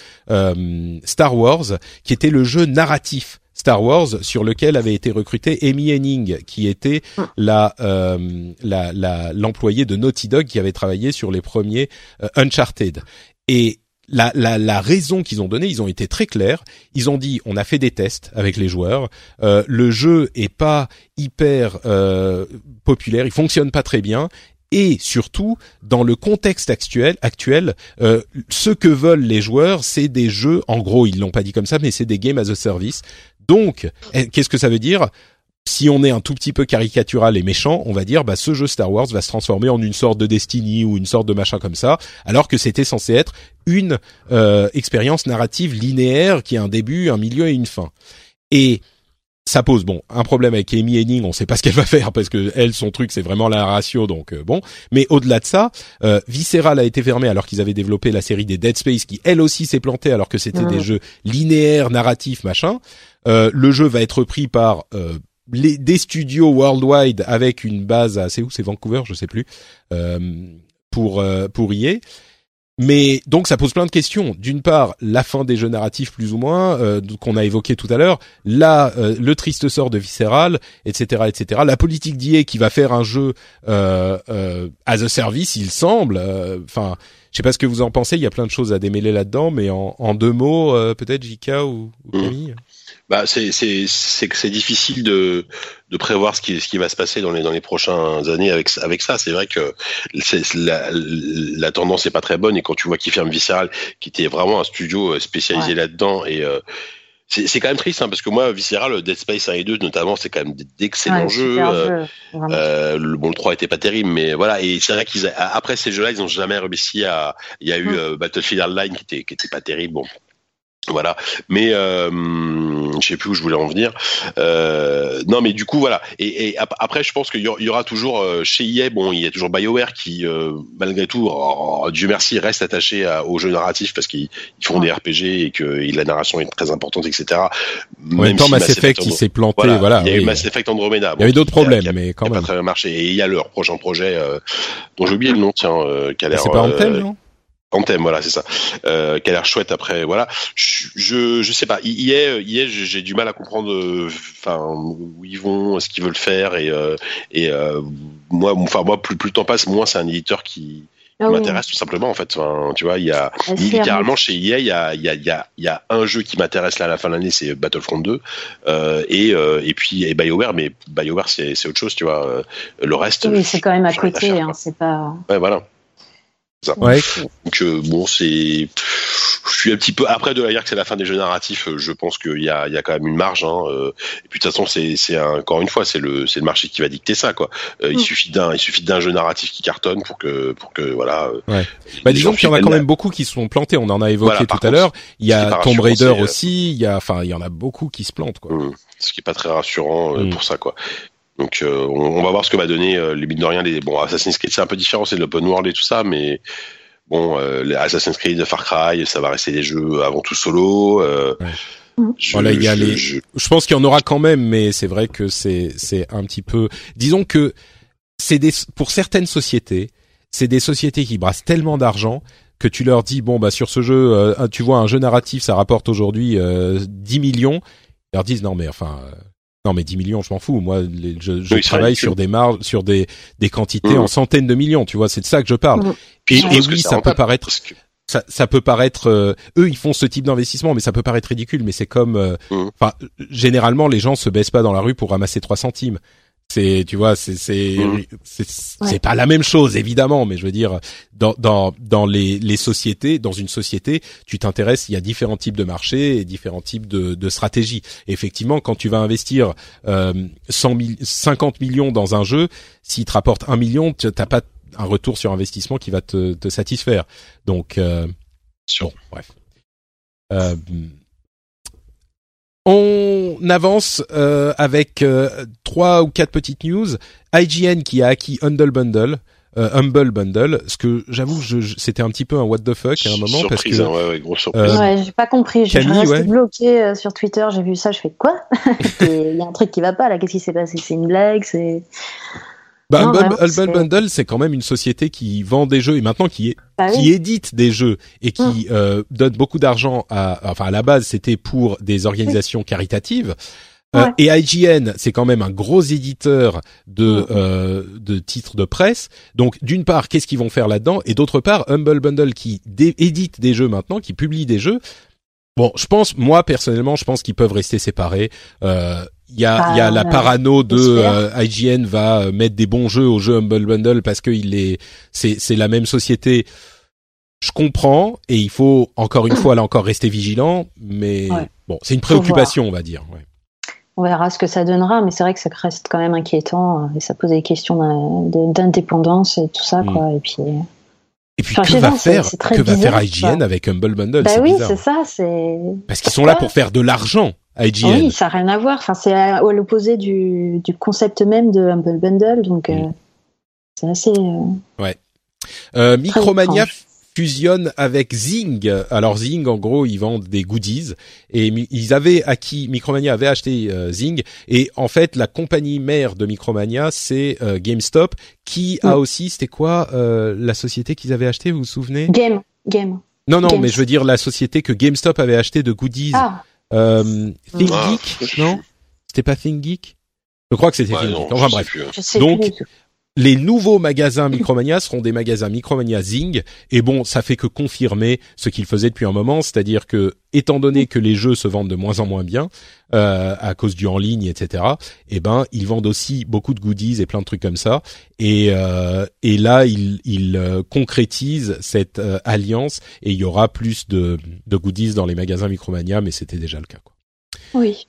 Star Wars, qui était le jeu narratif Star Wars, sur lequel avait été recruté Amy Henning, qui était la la l'employé de Naughty Dog qui avait travaillé sur les premiers Uncharted. Et la, la, la raison qu'ils ont donnée, ils ont été très clairs. Ils ont dit, on a fait des tests avec les joueurs. Euh, le jeu est pas hyper euh, populaire, il fonctionne pas très bien. Et surtout, dans le contexte actuel, actuel, euh, ce que veulent les joueurs, c'est des jeux. En gros, ils l'ont pas dit comme ça, mais c'est des games as a service. Donc, eh, qu'est-ce que ça veut dire? Si on est un tout petit peu caricatural et méchant, on va dire bah ce jeu Star Wars va se transformer en une sorte de Destiny ou une sorte de machin comme ça, alors que c'était censé être une euh, expérience narrative linéaire qui a un début, un milieu et une fin. Et ça pose bon un problème avec Amy Henning, on sait pas ce qu'elle va faire parce que elle son truc c'est vraiment la ratio donc euh, bon. Mais au-delà de ça, euh, Visceral a été fermé alors qu'ils avaient développé la série des Dead Space qui elle aussi s'est plantée alors que c'était des jeux linéaires narratifs machin. Euh, le jeu va être repris par les, des studios worldwide avec une base à c'est où? C'est Vancouver je sais plus euh, pour euh, pour y est mais donc ça pose plein de questions. D'une part, la fin des jeux narratifs plus ou moins euh, qu'on a évoqué tout à l'heure, là euh, le triste sort de Visceral, etc., etc. La politique d'IA qui va faire un jeu euh, as a service, il semble. Enfin, je sais pas ce que vous en pensez. Il y a plein de choses à démêler là-dedans, mais en, en deux mots, peut-être Jika ou, ou mmh. Bah, c'est c'est c'est c'est difficile de de prévoir ce qui ce qui va se passer dans les dans les prochaines années avec avec ça. C'est vrai que c'est la la tendance est pas très bonne et quand tu vois qu'ils ferment Visceral, qui était vraiment un studio euh, spécialisé là-dedans et euh, c'est, c'est quand même triste hein, parce que moi Visceral Dead Space 1 et 2 notamment c'est quand même d'excellents jeux, euh, euh, le bon le 3 était pas terrible mais voilà et c'est vrai qu'ils après ces jeux-là ils ont jamais réussi à il y a eu mm. Battlefield Hardline qui était qui était pas terrible bon voilà, mais euh, je sais plus où je voulais en venir. Euh, non, mais du coup voilà. Et, et après, je pense qu'il y aura toujours euh, chez EA, bon, il y a toujours Bioware qui, euh, malgré tout, oh, oh, Dieu merci, reste attaché au jeu narratif parce qu'ils font des RPG et que la narration est très importante, etc. En même, temps, si Mass Effect, qui s'est planté, voilà. il y a eu Mass Effect Andromeda. il y a eu d'autres problèmes, mais quand même. Pas très bien marché. Et il y a leur prochain projet dont j'ai oublié le nom, tiens, qui a l'air. C'est pas Anthem, non? Anthem, voilà, c'est ça, euh, qui a l'air chouette. Après, voilà, je, je, sais pas. Hier, hier, j'ai du mal à comprendre, euh, enfin, où ils vont, ce qu'ils veulent faire, et euh, et euh, moi, enfin moi, plus plus le temps passe, moins c'est un éditeur qui, ah m'intéresse tout simplement en fait. Enfin, tu vois, il y a littéralement chez EA, il y a il y a il y a, y a un jeu qui m'intéresse là à la fin de l'année, c'est Battlefront 2, euh, et euh, et puis et BioWare, mais BioWare c'est c'est autre chose, tu vois. Le reste, oui, c'est quand même à côté, hein, c'est pas. Ouais, voilà. Ouais. Donc euh, bon, c'est, je suis un petit peu après de la dire que c'est la fin des jeux narratifs. Euh, je pense qu'il y a, il y a quand même une marge. Hein, euh, et puis de toute façon, c'est, c'est encore une fois, c'est le, c'est le marché qui va dicter ça, quoi. Il mm. suffit d'un, il suffit d'un jeu narratif qui cartonne pour que, pour que voilà. Ouais. Bah disons qu'il y en a quand même beaucoup qui sont plantés. On en a évoqué tout à l'heure. Il y a Tomb Raider aussi. Il y a, enfin, il y en a beaucoup qui se plantent, quoi. Mm. Ce qui est pas très rassurant mm. pour ça, quoi. Donc euh, on, va voir ce que va donner euh, les mines de rien. Les, bon, Assassin's Creed c'est un peu différent, c'est de l'open world et tout ça, mais bon, euh, les Assassin's Creed, Far Cry, ça va rester des jeux avant tout solo. Je, Voilà, il y a je- les- je- Je pense qu'il y en aura quand même, mais c'est vrai que c'est c'est un petit peu. Disons que c'est des pour certaines sociétés, c'est des sociétés qui brassent tellement d'argent que tu leur dis bon bah sur ce jeu, euh, tu vois un jeu narratif, ça rapporte aujourd'hui euh, 10 millions. Ils leur disent non mais enfin. Euh, non mais 10 millions, je m'en fous. Moi, les- je, je Oui, travaille sur des marges, sur des des quantités Mhm. en centaines de millions. Tu vois, c'est de ça que je parle. Puis Et, oui, ça peut paraître que- ça, ça peut paraître euh, eux ils font ce type d'investissement mais ça peut paraître ridicule mais c'est comme euh, Mhm. enfin généralement les gens se baissent pas dans la rue pour ramasser 3 centimes c'est tu vois c'est c'est Mhm. c'est Ouais. pas la même chose évidemment mais je veux dire dans dans dans les les sociétés dans une société tu t'intéresses il y a différents types de marchés et différents types de de stratégies Et effectivement quand tu vas investir euh, 100 000 50 millions dans un jeu s'il te rapporte 1 million tu t'as pas un retour sur investissement qui va te te satisfaire donc euh. Bon, bref. Euh, on avance euh, avec euh, trois ou quatre petites news. IGN qui a acquis Humble Bundle, euh, Humble Bundle. Ce que j'avoue, je, je- c'était un petit peu un what the fuck à un moment parce surprise, que hein, ouais, ouais, grosse surprise. Euh, Ouais, j'ai pas compris. Je Camille, ouais. bloquée euh, sur Twitter. J'ai vu ça. Je fais quoi? Il y a un truc qui va pas là. Qu'est-ce qui s'est passé? C'est une blague C'est. Bah, non, Humble, vraiment, Humble c'est- Bundle, c'est quand même une société qui vend des jeux et maintenant qui est Bah qui édite des jeux et qui euh, donne beaucoup d'argent à enfin à la base c'était pour des organisations caritatives. Euh, Ouais. et IGN c'est quand même un gros éditeur de Mhm. euh, de titres de presse. Donc d'une part qu'est-ce qu'ils vont faire là-dedans? Et d'autre part Humble Bundle qui édite des jeux maintenant qui publie des jeux. Bon je pense moi personnellement je pense qu'ils peuvent rester séparés. Euh, il y a, il y a Ah, la parano de euh, IGN va euh, mettre des bons jeux au jeu Humble Bundle parce que il est c'est c'est la même société je comprends et il faut encore une fois là encore rester vigilant mais Ouais. bon c'est une préoccupation on va dire ouais. On verra ce que ça donnera, mais c'est vrai que ça reste quand même inquiétant euh, et ça pose des questions d'indépendance et tout ça, Mm. quoi. Et puis. euh, et puis Enfin, que va faire que va faire IGN quoi. avec Humble Bundle? Bah oui, c'est ça. C'est. parce qu'ils sont là pour faire de l'argent IGN Oui, ça n'a rien à voir. Enfin, c'est à, à l'opposé du, du concept même de Humble Bundle, donc euh, Mm. c'est assez. euh, Euh, Micromania fusionne avec Zing. Alors Zing, en gros, ils vendent des goodies et ils avaient acquis, Micromania avait acheté euh, Zing et en fait la compagnie mère de Micromania c'est euh, GameStop qui a Mm. aussi, c'était quoi euh, la société qu'ils avaient acheté, vous vous souvenez? Game, game. Non non, Games. mais je veux dire la société que GameStop avait acheté de goodies. Ah, Euh, Think Ah, Geek, non C'était pas Think Geek? Je crois que c'était Ouais, Think Geek. Enfin bref. Donc. Les nouveaux magasins Micromania seront des magasins Micromania Zing et bon ça fait que confirmer ce qu'ils faisaient depuis un moment c'est-à-dire que étant donné que les jeux se vendent de moins en moins bien euh, à cause du en ligne etc eh ben ils vendent aussi beaucoup de goodies et plein de trucs comme ça et euh, et là ils ils euh, concrétisent cette euh, alliance et il y aura plus de de goodies dans les magasins Micromania mais c'était déjà le cas quoi. Oui.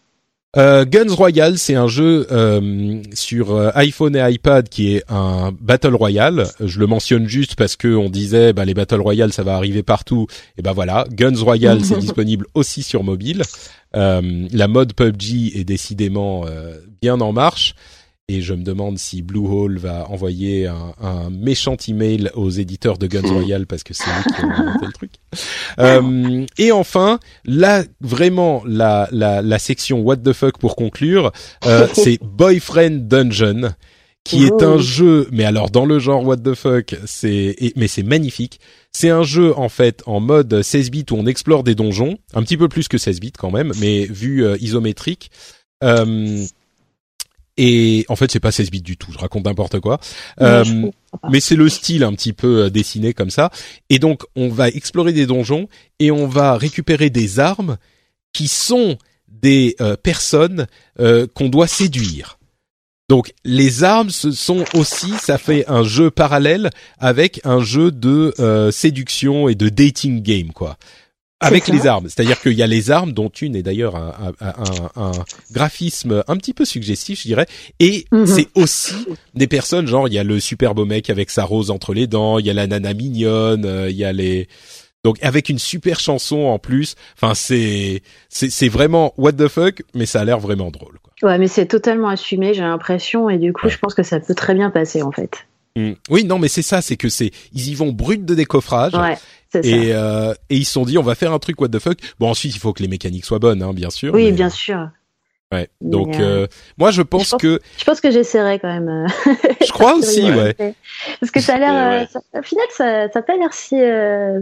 Euh, Guns Royale, c'est un jeu euh, sur euh, iPhone et iPad qui est un battle royale. Je le mentionne juste parce que on disait bah, les battle royale ça va arriver partout. Et ben voilà, Guns Royale c'est disponible aussi sur mobile. Euh, la mode PUBG est décidément euh, bien en marche. Et je me demande si Bluehole va envoyer un, un méchant email aux éditeurs de Guns Royale parce que c'est eux qui ont inventé le truc. Euh, et enfin, là vraiment la, la, la section What the fuck pour conclure, euh, c'est Boyfriend Dungeon qui est un Ouh. jeu, mais alors dans le genre What the fuck, c'est mais c'est magnifique. C'est un jeu en fait en mode 16 bits où on explore des donjons, un petit peu plus que 16 bits quand même, mais vu euh, isométrique. Euh, et en fait, c'est pas 16 bits du tout. Je raconte n'importe quoi. Euh, Ouais, mais c'est le style un petit peu euh, dessiné comme ça. Et donc, on va explorer des donjons et on va récupérer des armes qui sont des euh, personnes euh, qu'on doit séduire. Donc, les armes, ce sont aussi, ça fait un jeu parallèle avec un jeu de séduction et de dating game, quoi. Avec les armes, c'est-à-dire qu'il y a les armes, dont une est d'ailleurs un, un, un- un graphisme un petit peu suggestif, je dirais, et Mhm. c'est aussi des personnes, genre il y a le super beau mec avec sa rose entre les dents, il y a la nana mignonne, euh, il y a les donc avec une super chanson en plus. Enfin c'est c'est vraiment what the fuck, mais ça a l'air vraiment drôle. Quoi. Ouais, mais c'est totalement assumé, j'ai l'impression, et du coup, Ouais. je pense que ça peut très bien passer, en fait. Mm. Oui, non, mais c'est ça, c'est que c'est ils y vont brut de décoffrage. Ouais. Et, euh, et ils se sont dit on va faire un truc what the fuck. Bon ensuite il faut que les mécaniques soient bonnes hein, bien sûr. Oui, mais- bien sûr. Ouais. Donc euh, euh, moi je pense je pense- que Je pense que j'essaierai quand même. euh, je crois aussi ouais. Parce que ça a l'air, Ouais, euh, au final, ça, ça a pas l'air si, euh,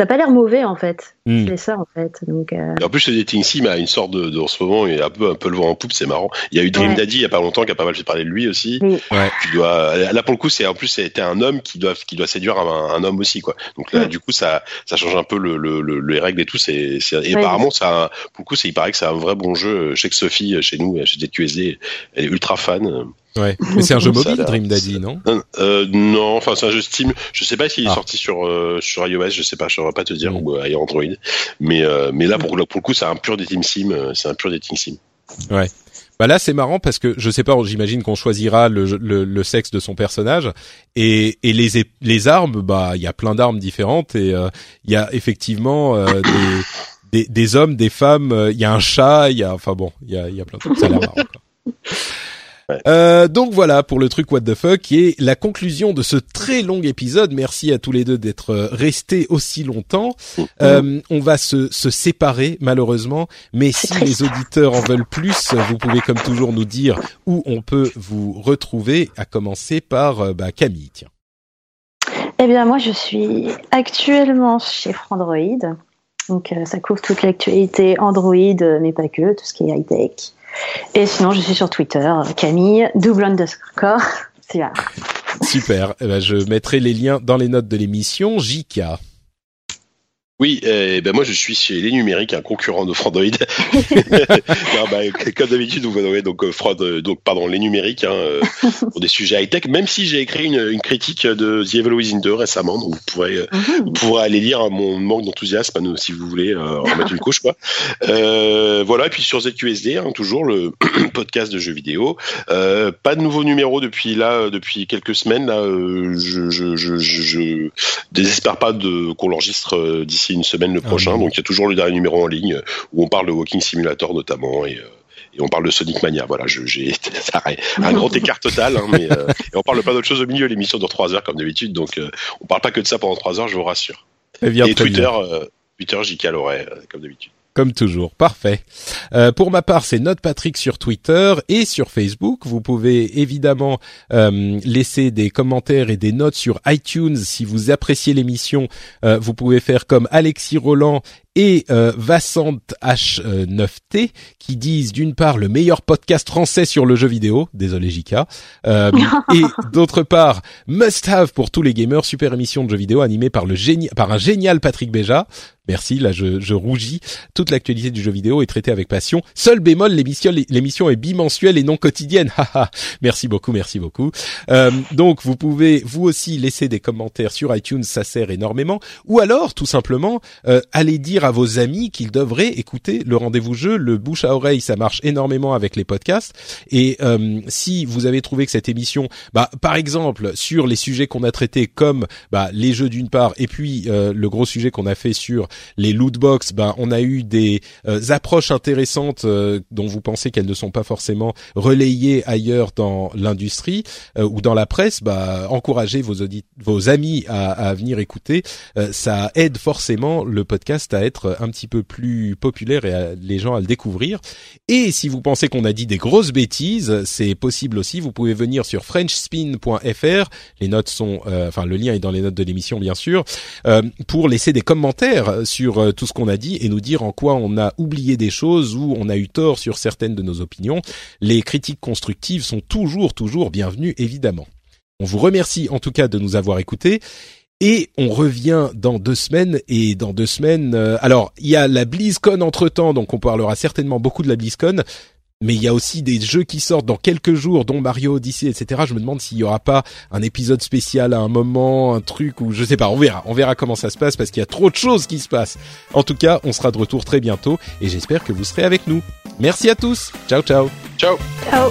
ça a pas l'air mauvais en fait. Hmm. C'est ça en fait. Donc, euh, Et en plus, le dating sim a une sorte de, de- en ce moment, il est un peu, un peu le vent en poupe, c'est marrant. Il y a eu Dream Ouais. Daddy il y a pas longtemps qui a pas mal fait parler de lui aussi. Oui. Ouais. Tu dois, là pour le coup, c'est en plus c'était un homme qui doit, qui doit séduire un, un homme aussi, quoi. Donc là, Ouais. du coup, ça, ça change un peu le, le, le- les règles et tout. C'est, c'est- et Ouais. apparemment, ça, pour le coup, il paraît que c'est un vrai bon jeu. Je sais que Sophie, chez nous, chez DQSD, elle est ultra fan. Ouais. Mais c'est un jeu mobile Dream Daddy non? Euh, non, enfin c'est un jeu Steam. Je sais pas s'il est Ah. sorti sur euh, sur iOS, je sais pas, je saurais pas te dire Mm. ou euh, Android. Mais euh, mais là pour, le- pour le coup, c'est un pur dating sim. euh, C'est un pur dating sim. Bah là c'est marrant parce que je sais pas j'imagine qu'on choisira le, le, le sexe de son personnage et, et les les armes bah il y a plein d'armes différentes et euh, il y a effectivement euh, des, des des hommes des femmes euh, il y a un chat il y a enfin bon il y a il y a plein de trucs ça a l'air marrant. quoi. Ouais. Euh, donc voilà pour le truc what the fuck qui est la conclusion de ce très long épisode. Merci à tous les deux d'être euh, restés aussi longtemps. Euh, on va se, se séparer malheureusement, mais si les auditeurs en veulent plus, vous pouvez comme toujours nous dire où on peut vous retrouver, à commencer par bah, Camille. Tiens. Eh bien, moi, je suis actuellement chez Frandroid. Donc, euh, ça couvre toute l'actualité Android, mais pas que, tout ce qui est high-tech. Et sinon, je suis sur Twitter, Camille, double underscore. C'est. Super. Eh ben, je mettrai les liens dans les notes de l'émission. JK. Oui, euh, ben moi je suis chez Les Numériques, un concurrent de Frandroid. non, bah, comme d'habitude, vous voyez donc euh, Frand- euh, donc pardon, Les Numériques hein, pour des sujets high tech. Même si j'ai écrit une, une critique de The Evil Within 2 récemment, donc vous pourrez euh, vous pourrez aller lire mon manque d'enthousiasme hein, si vous voulez euh, en mettre une couche quoi. Euh, voilà et puis sur ZQSD hein, toujours le podcast de jeux vidéo. Pas de nouveau numéro depuis là depuis quelques semaines là. je, je, je, je, je désespère pas de qu'on l'enregistre euh, une semaine le Ah prochain. oui. Donc il y a toujours le dernier numéro en ligne euh, où on parle de Walking Simulator notamment et euh, et on parle de Sonic Mania, voilà, j'ai un grand écart total, hein, mais euh, et on parle pas d'autre chose au milieu, l'émission dure 3 heures comme d'habitude, donc euh, on parle pas que de ça pendant 3 heures, je vous rassure. Bien, et Twitter, euh, Twitter, l'aurait, euh, comme d'habitude. Comme toujours, parfait. Euh, pour ma part, c'est Note Patrick sur Twitter et sur Facebook. Vous pouvez évidemment euh, laisser des commentaires et des notes sur iTunes si vous appréciez l'émission. Euh, vous pouvez faire comme Alexis Roland et euh, Vassant H9T qui disent d'une part le meilleur podcast français sur le jeu vidéo, désolé Jika, euh, et d'autre part must have pour tous les gamers, super émission de jeux vidéo animée par le génie, par un génial Patrick Béja. Merci, là je, je rougis. Toute l'actualité du jeu vidéo est traitée avec passion. Seul bémol, l'émission, l'émission est bimensuelle et non quotidienne. Merci beaucoup, merci beaucoup. Euh, donc vous pouvez vous aussi laisser des commentaires sur iTunes, ça sert énormément. Ou alors tout simplement euh, aller dire à vos amis qu'ils devraient écouter le rendez-vous jeu, le bouche à oreille, ça marche énormément avec les podcasts. Et euh, si vous avez trouvé que cette émission, bah par exemple sur les sujets qu'on a traités comme bah, les jeux d'une part et puis euh, le gros sujet qu'on a fait sur les loot box, ben on a eu des euh, approches intéressantes euh, dont vous pensez qu'elles ne sont pas forcément relayées ailleurs dans l'industrie euh, ou dans la presse. Bah encouragez vos vos amis à, à venir écouter. Euh, ça aide forcément le podcast à être un petit peu plus populaire et à, les gens à le découvrir. Et si vous pensez qu'on a dit des grosses bêtises, c'est possible aussi. Vous pouvez venir sur frenchspin.fr. Les notes sont, euh, enfin le lien est dans les notes de l'émission bien sûr, euh, pour laisser des commentaires sur euh, tout ce qu'on a dit et nous dire en quoi on a oublié des choses ou on a eu tort sur certaines de nos opinions. Les critiques constructives sont toujours, toujours bienvenues évidemment. On vous remercie en tout cas de nous avoir écoutés. Et on revient dans deux semaines. Et dans deux semaines, euh, alors il y a la BlizzCon entre temps, donc on parlera certainement beaucoup de la BlizzCon. Mais il y a aussi des jeux qui sortent dans quelques jours, dont Mario Odyssey, etc. Je me demande s'il y aura pas un épisode spécial à un moment, un truc ou je sais pas. On verra, on verra comment ça se passe parce qu'il y a trop de choses qui se passent. En tout cas, on sera de retour très bientôt et j'espère que vous serez avec nous. Merci à tous. Ciao, ciao. Ciao Ciao.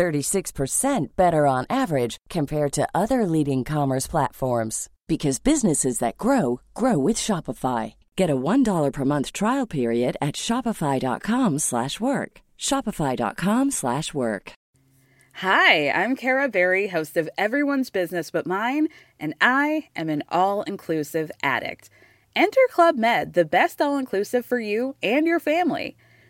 36% better on average compared to other leading commerce platforms because businesses that grow grow with Shopify. Get a $1 per month trial period at shopify.com/work. shopify.com/work. Hi, I'm Kara Berry, host of Everyone's Business But Mine, and I am an all-inclusive addict. Enter Club Med, the best all-inclusive for you and your family.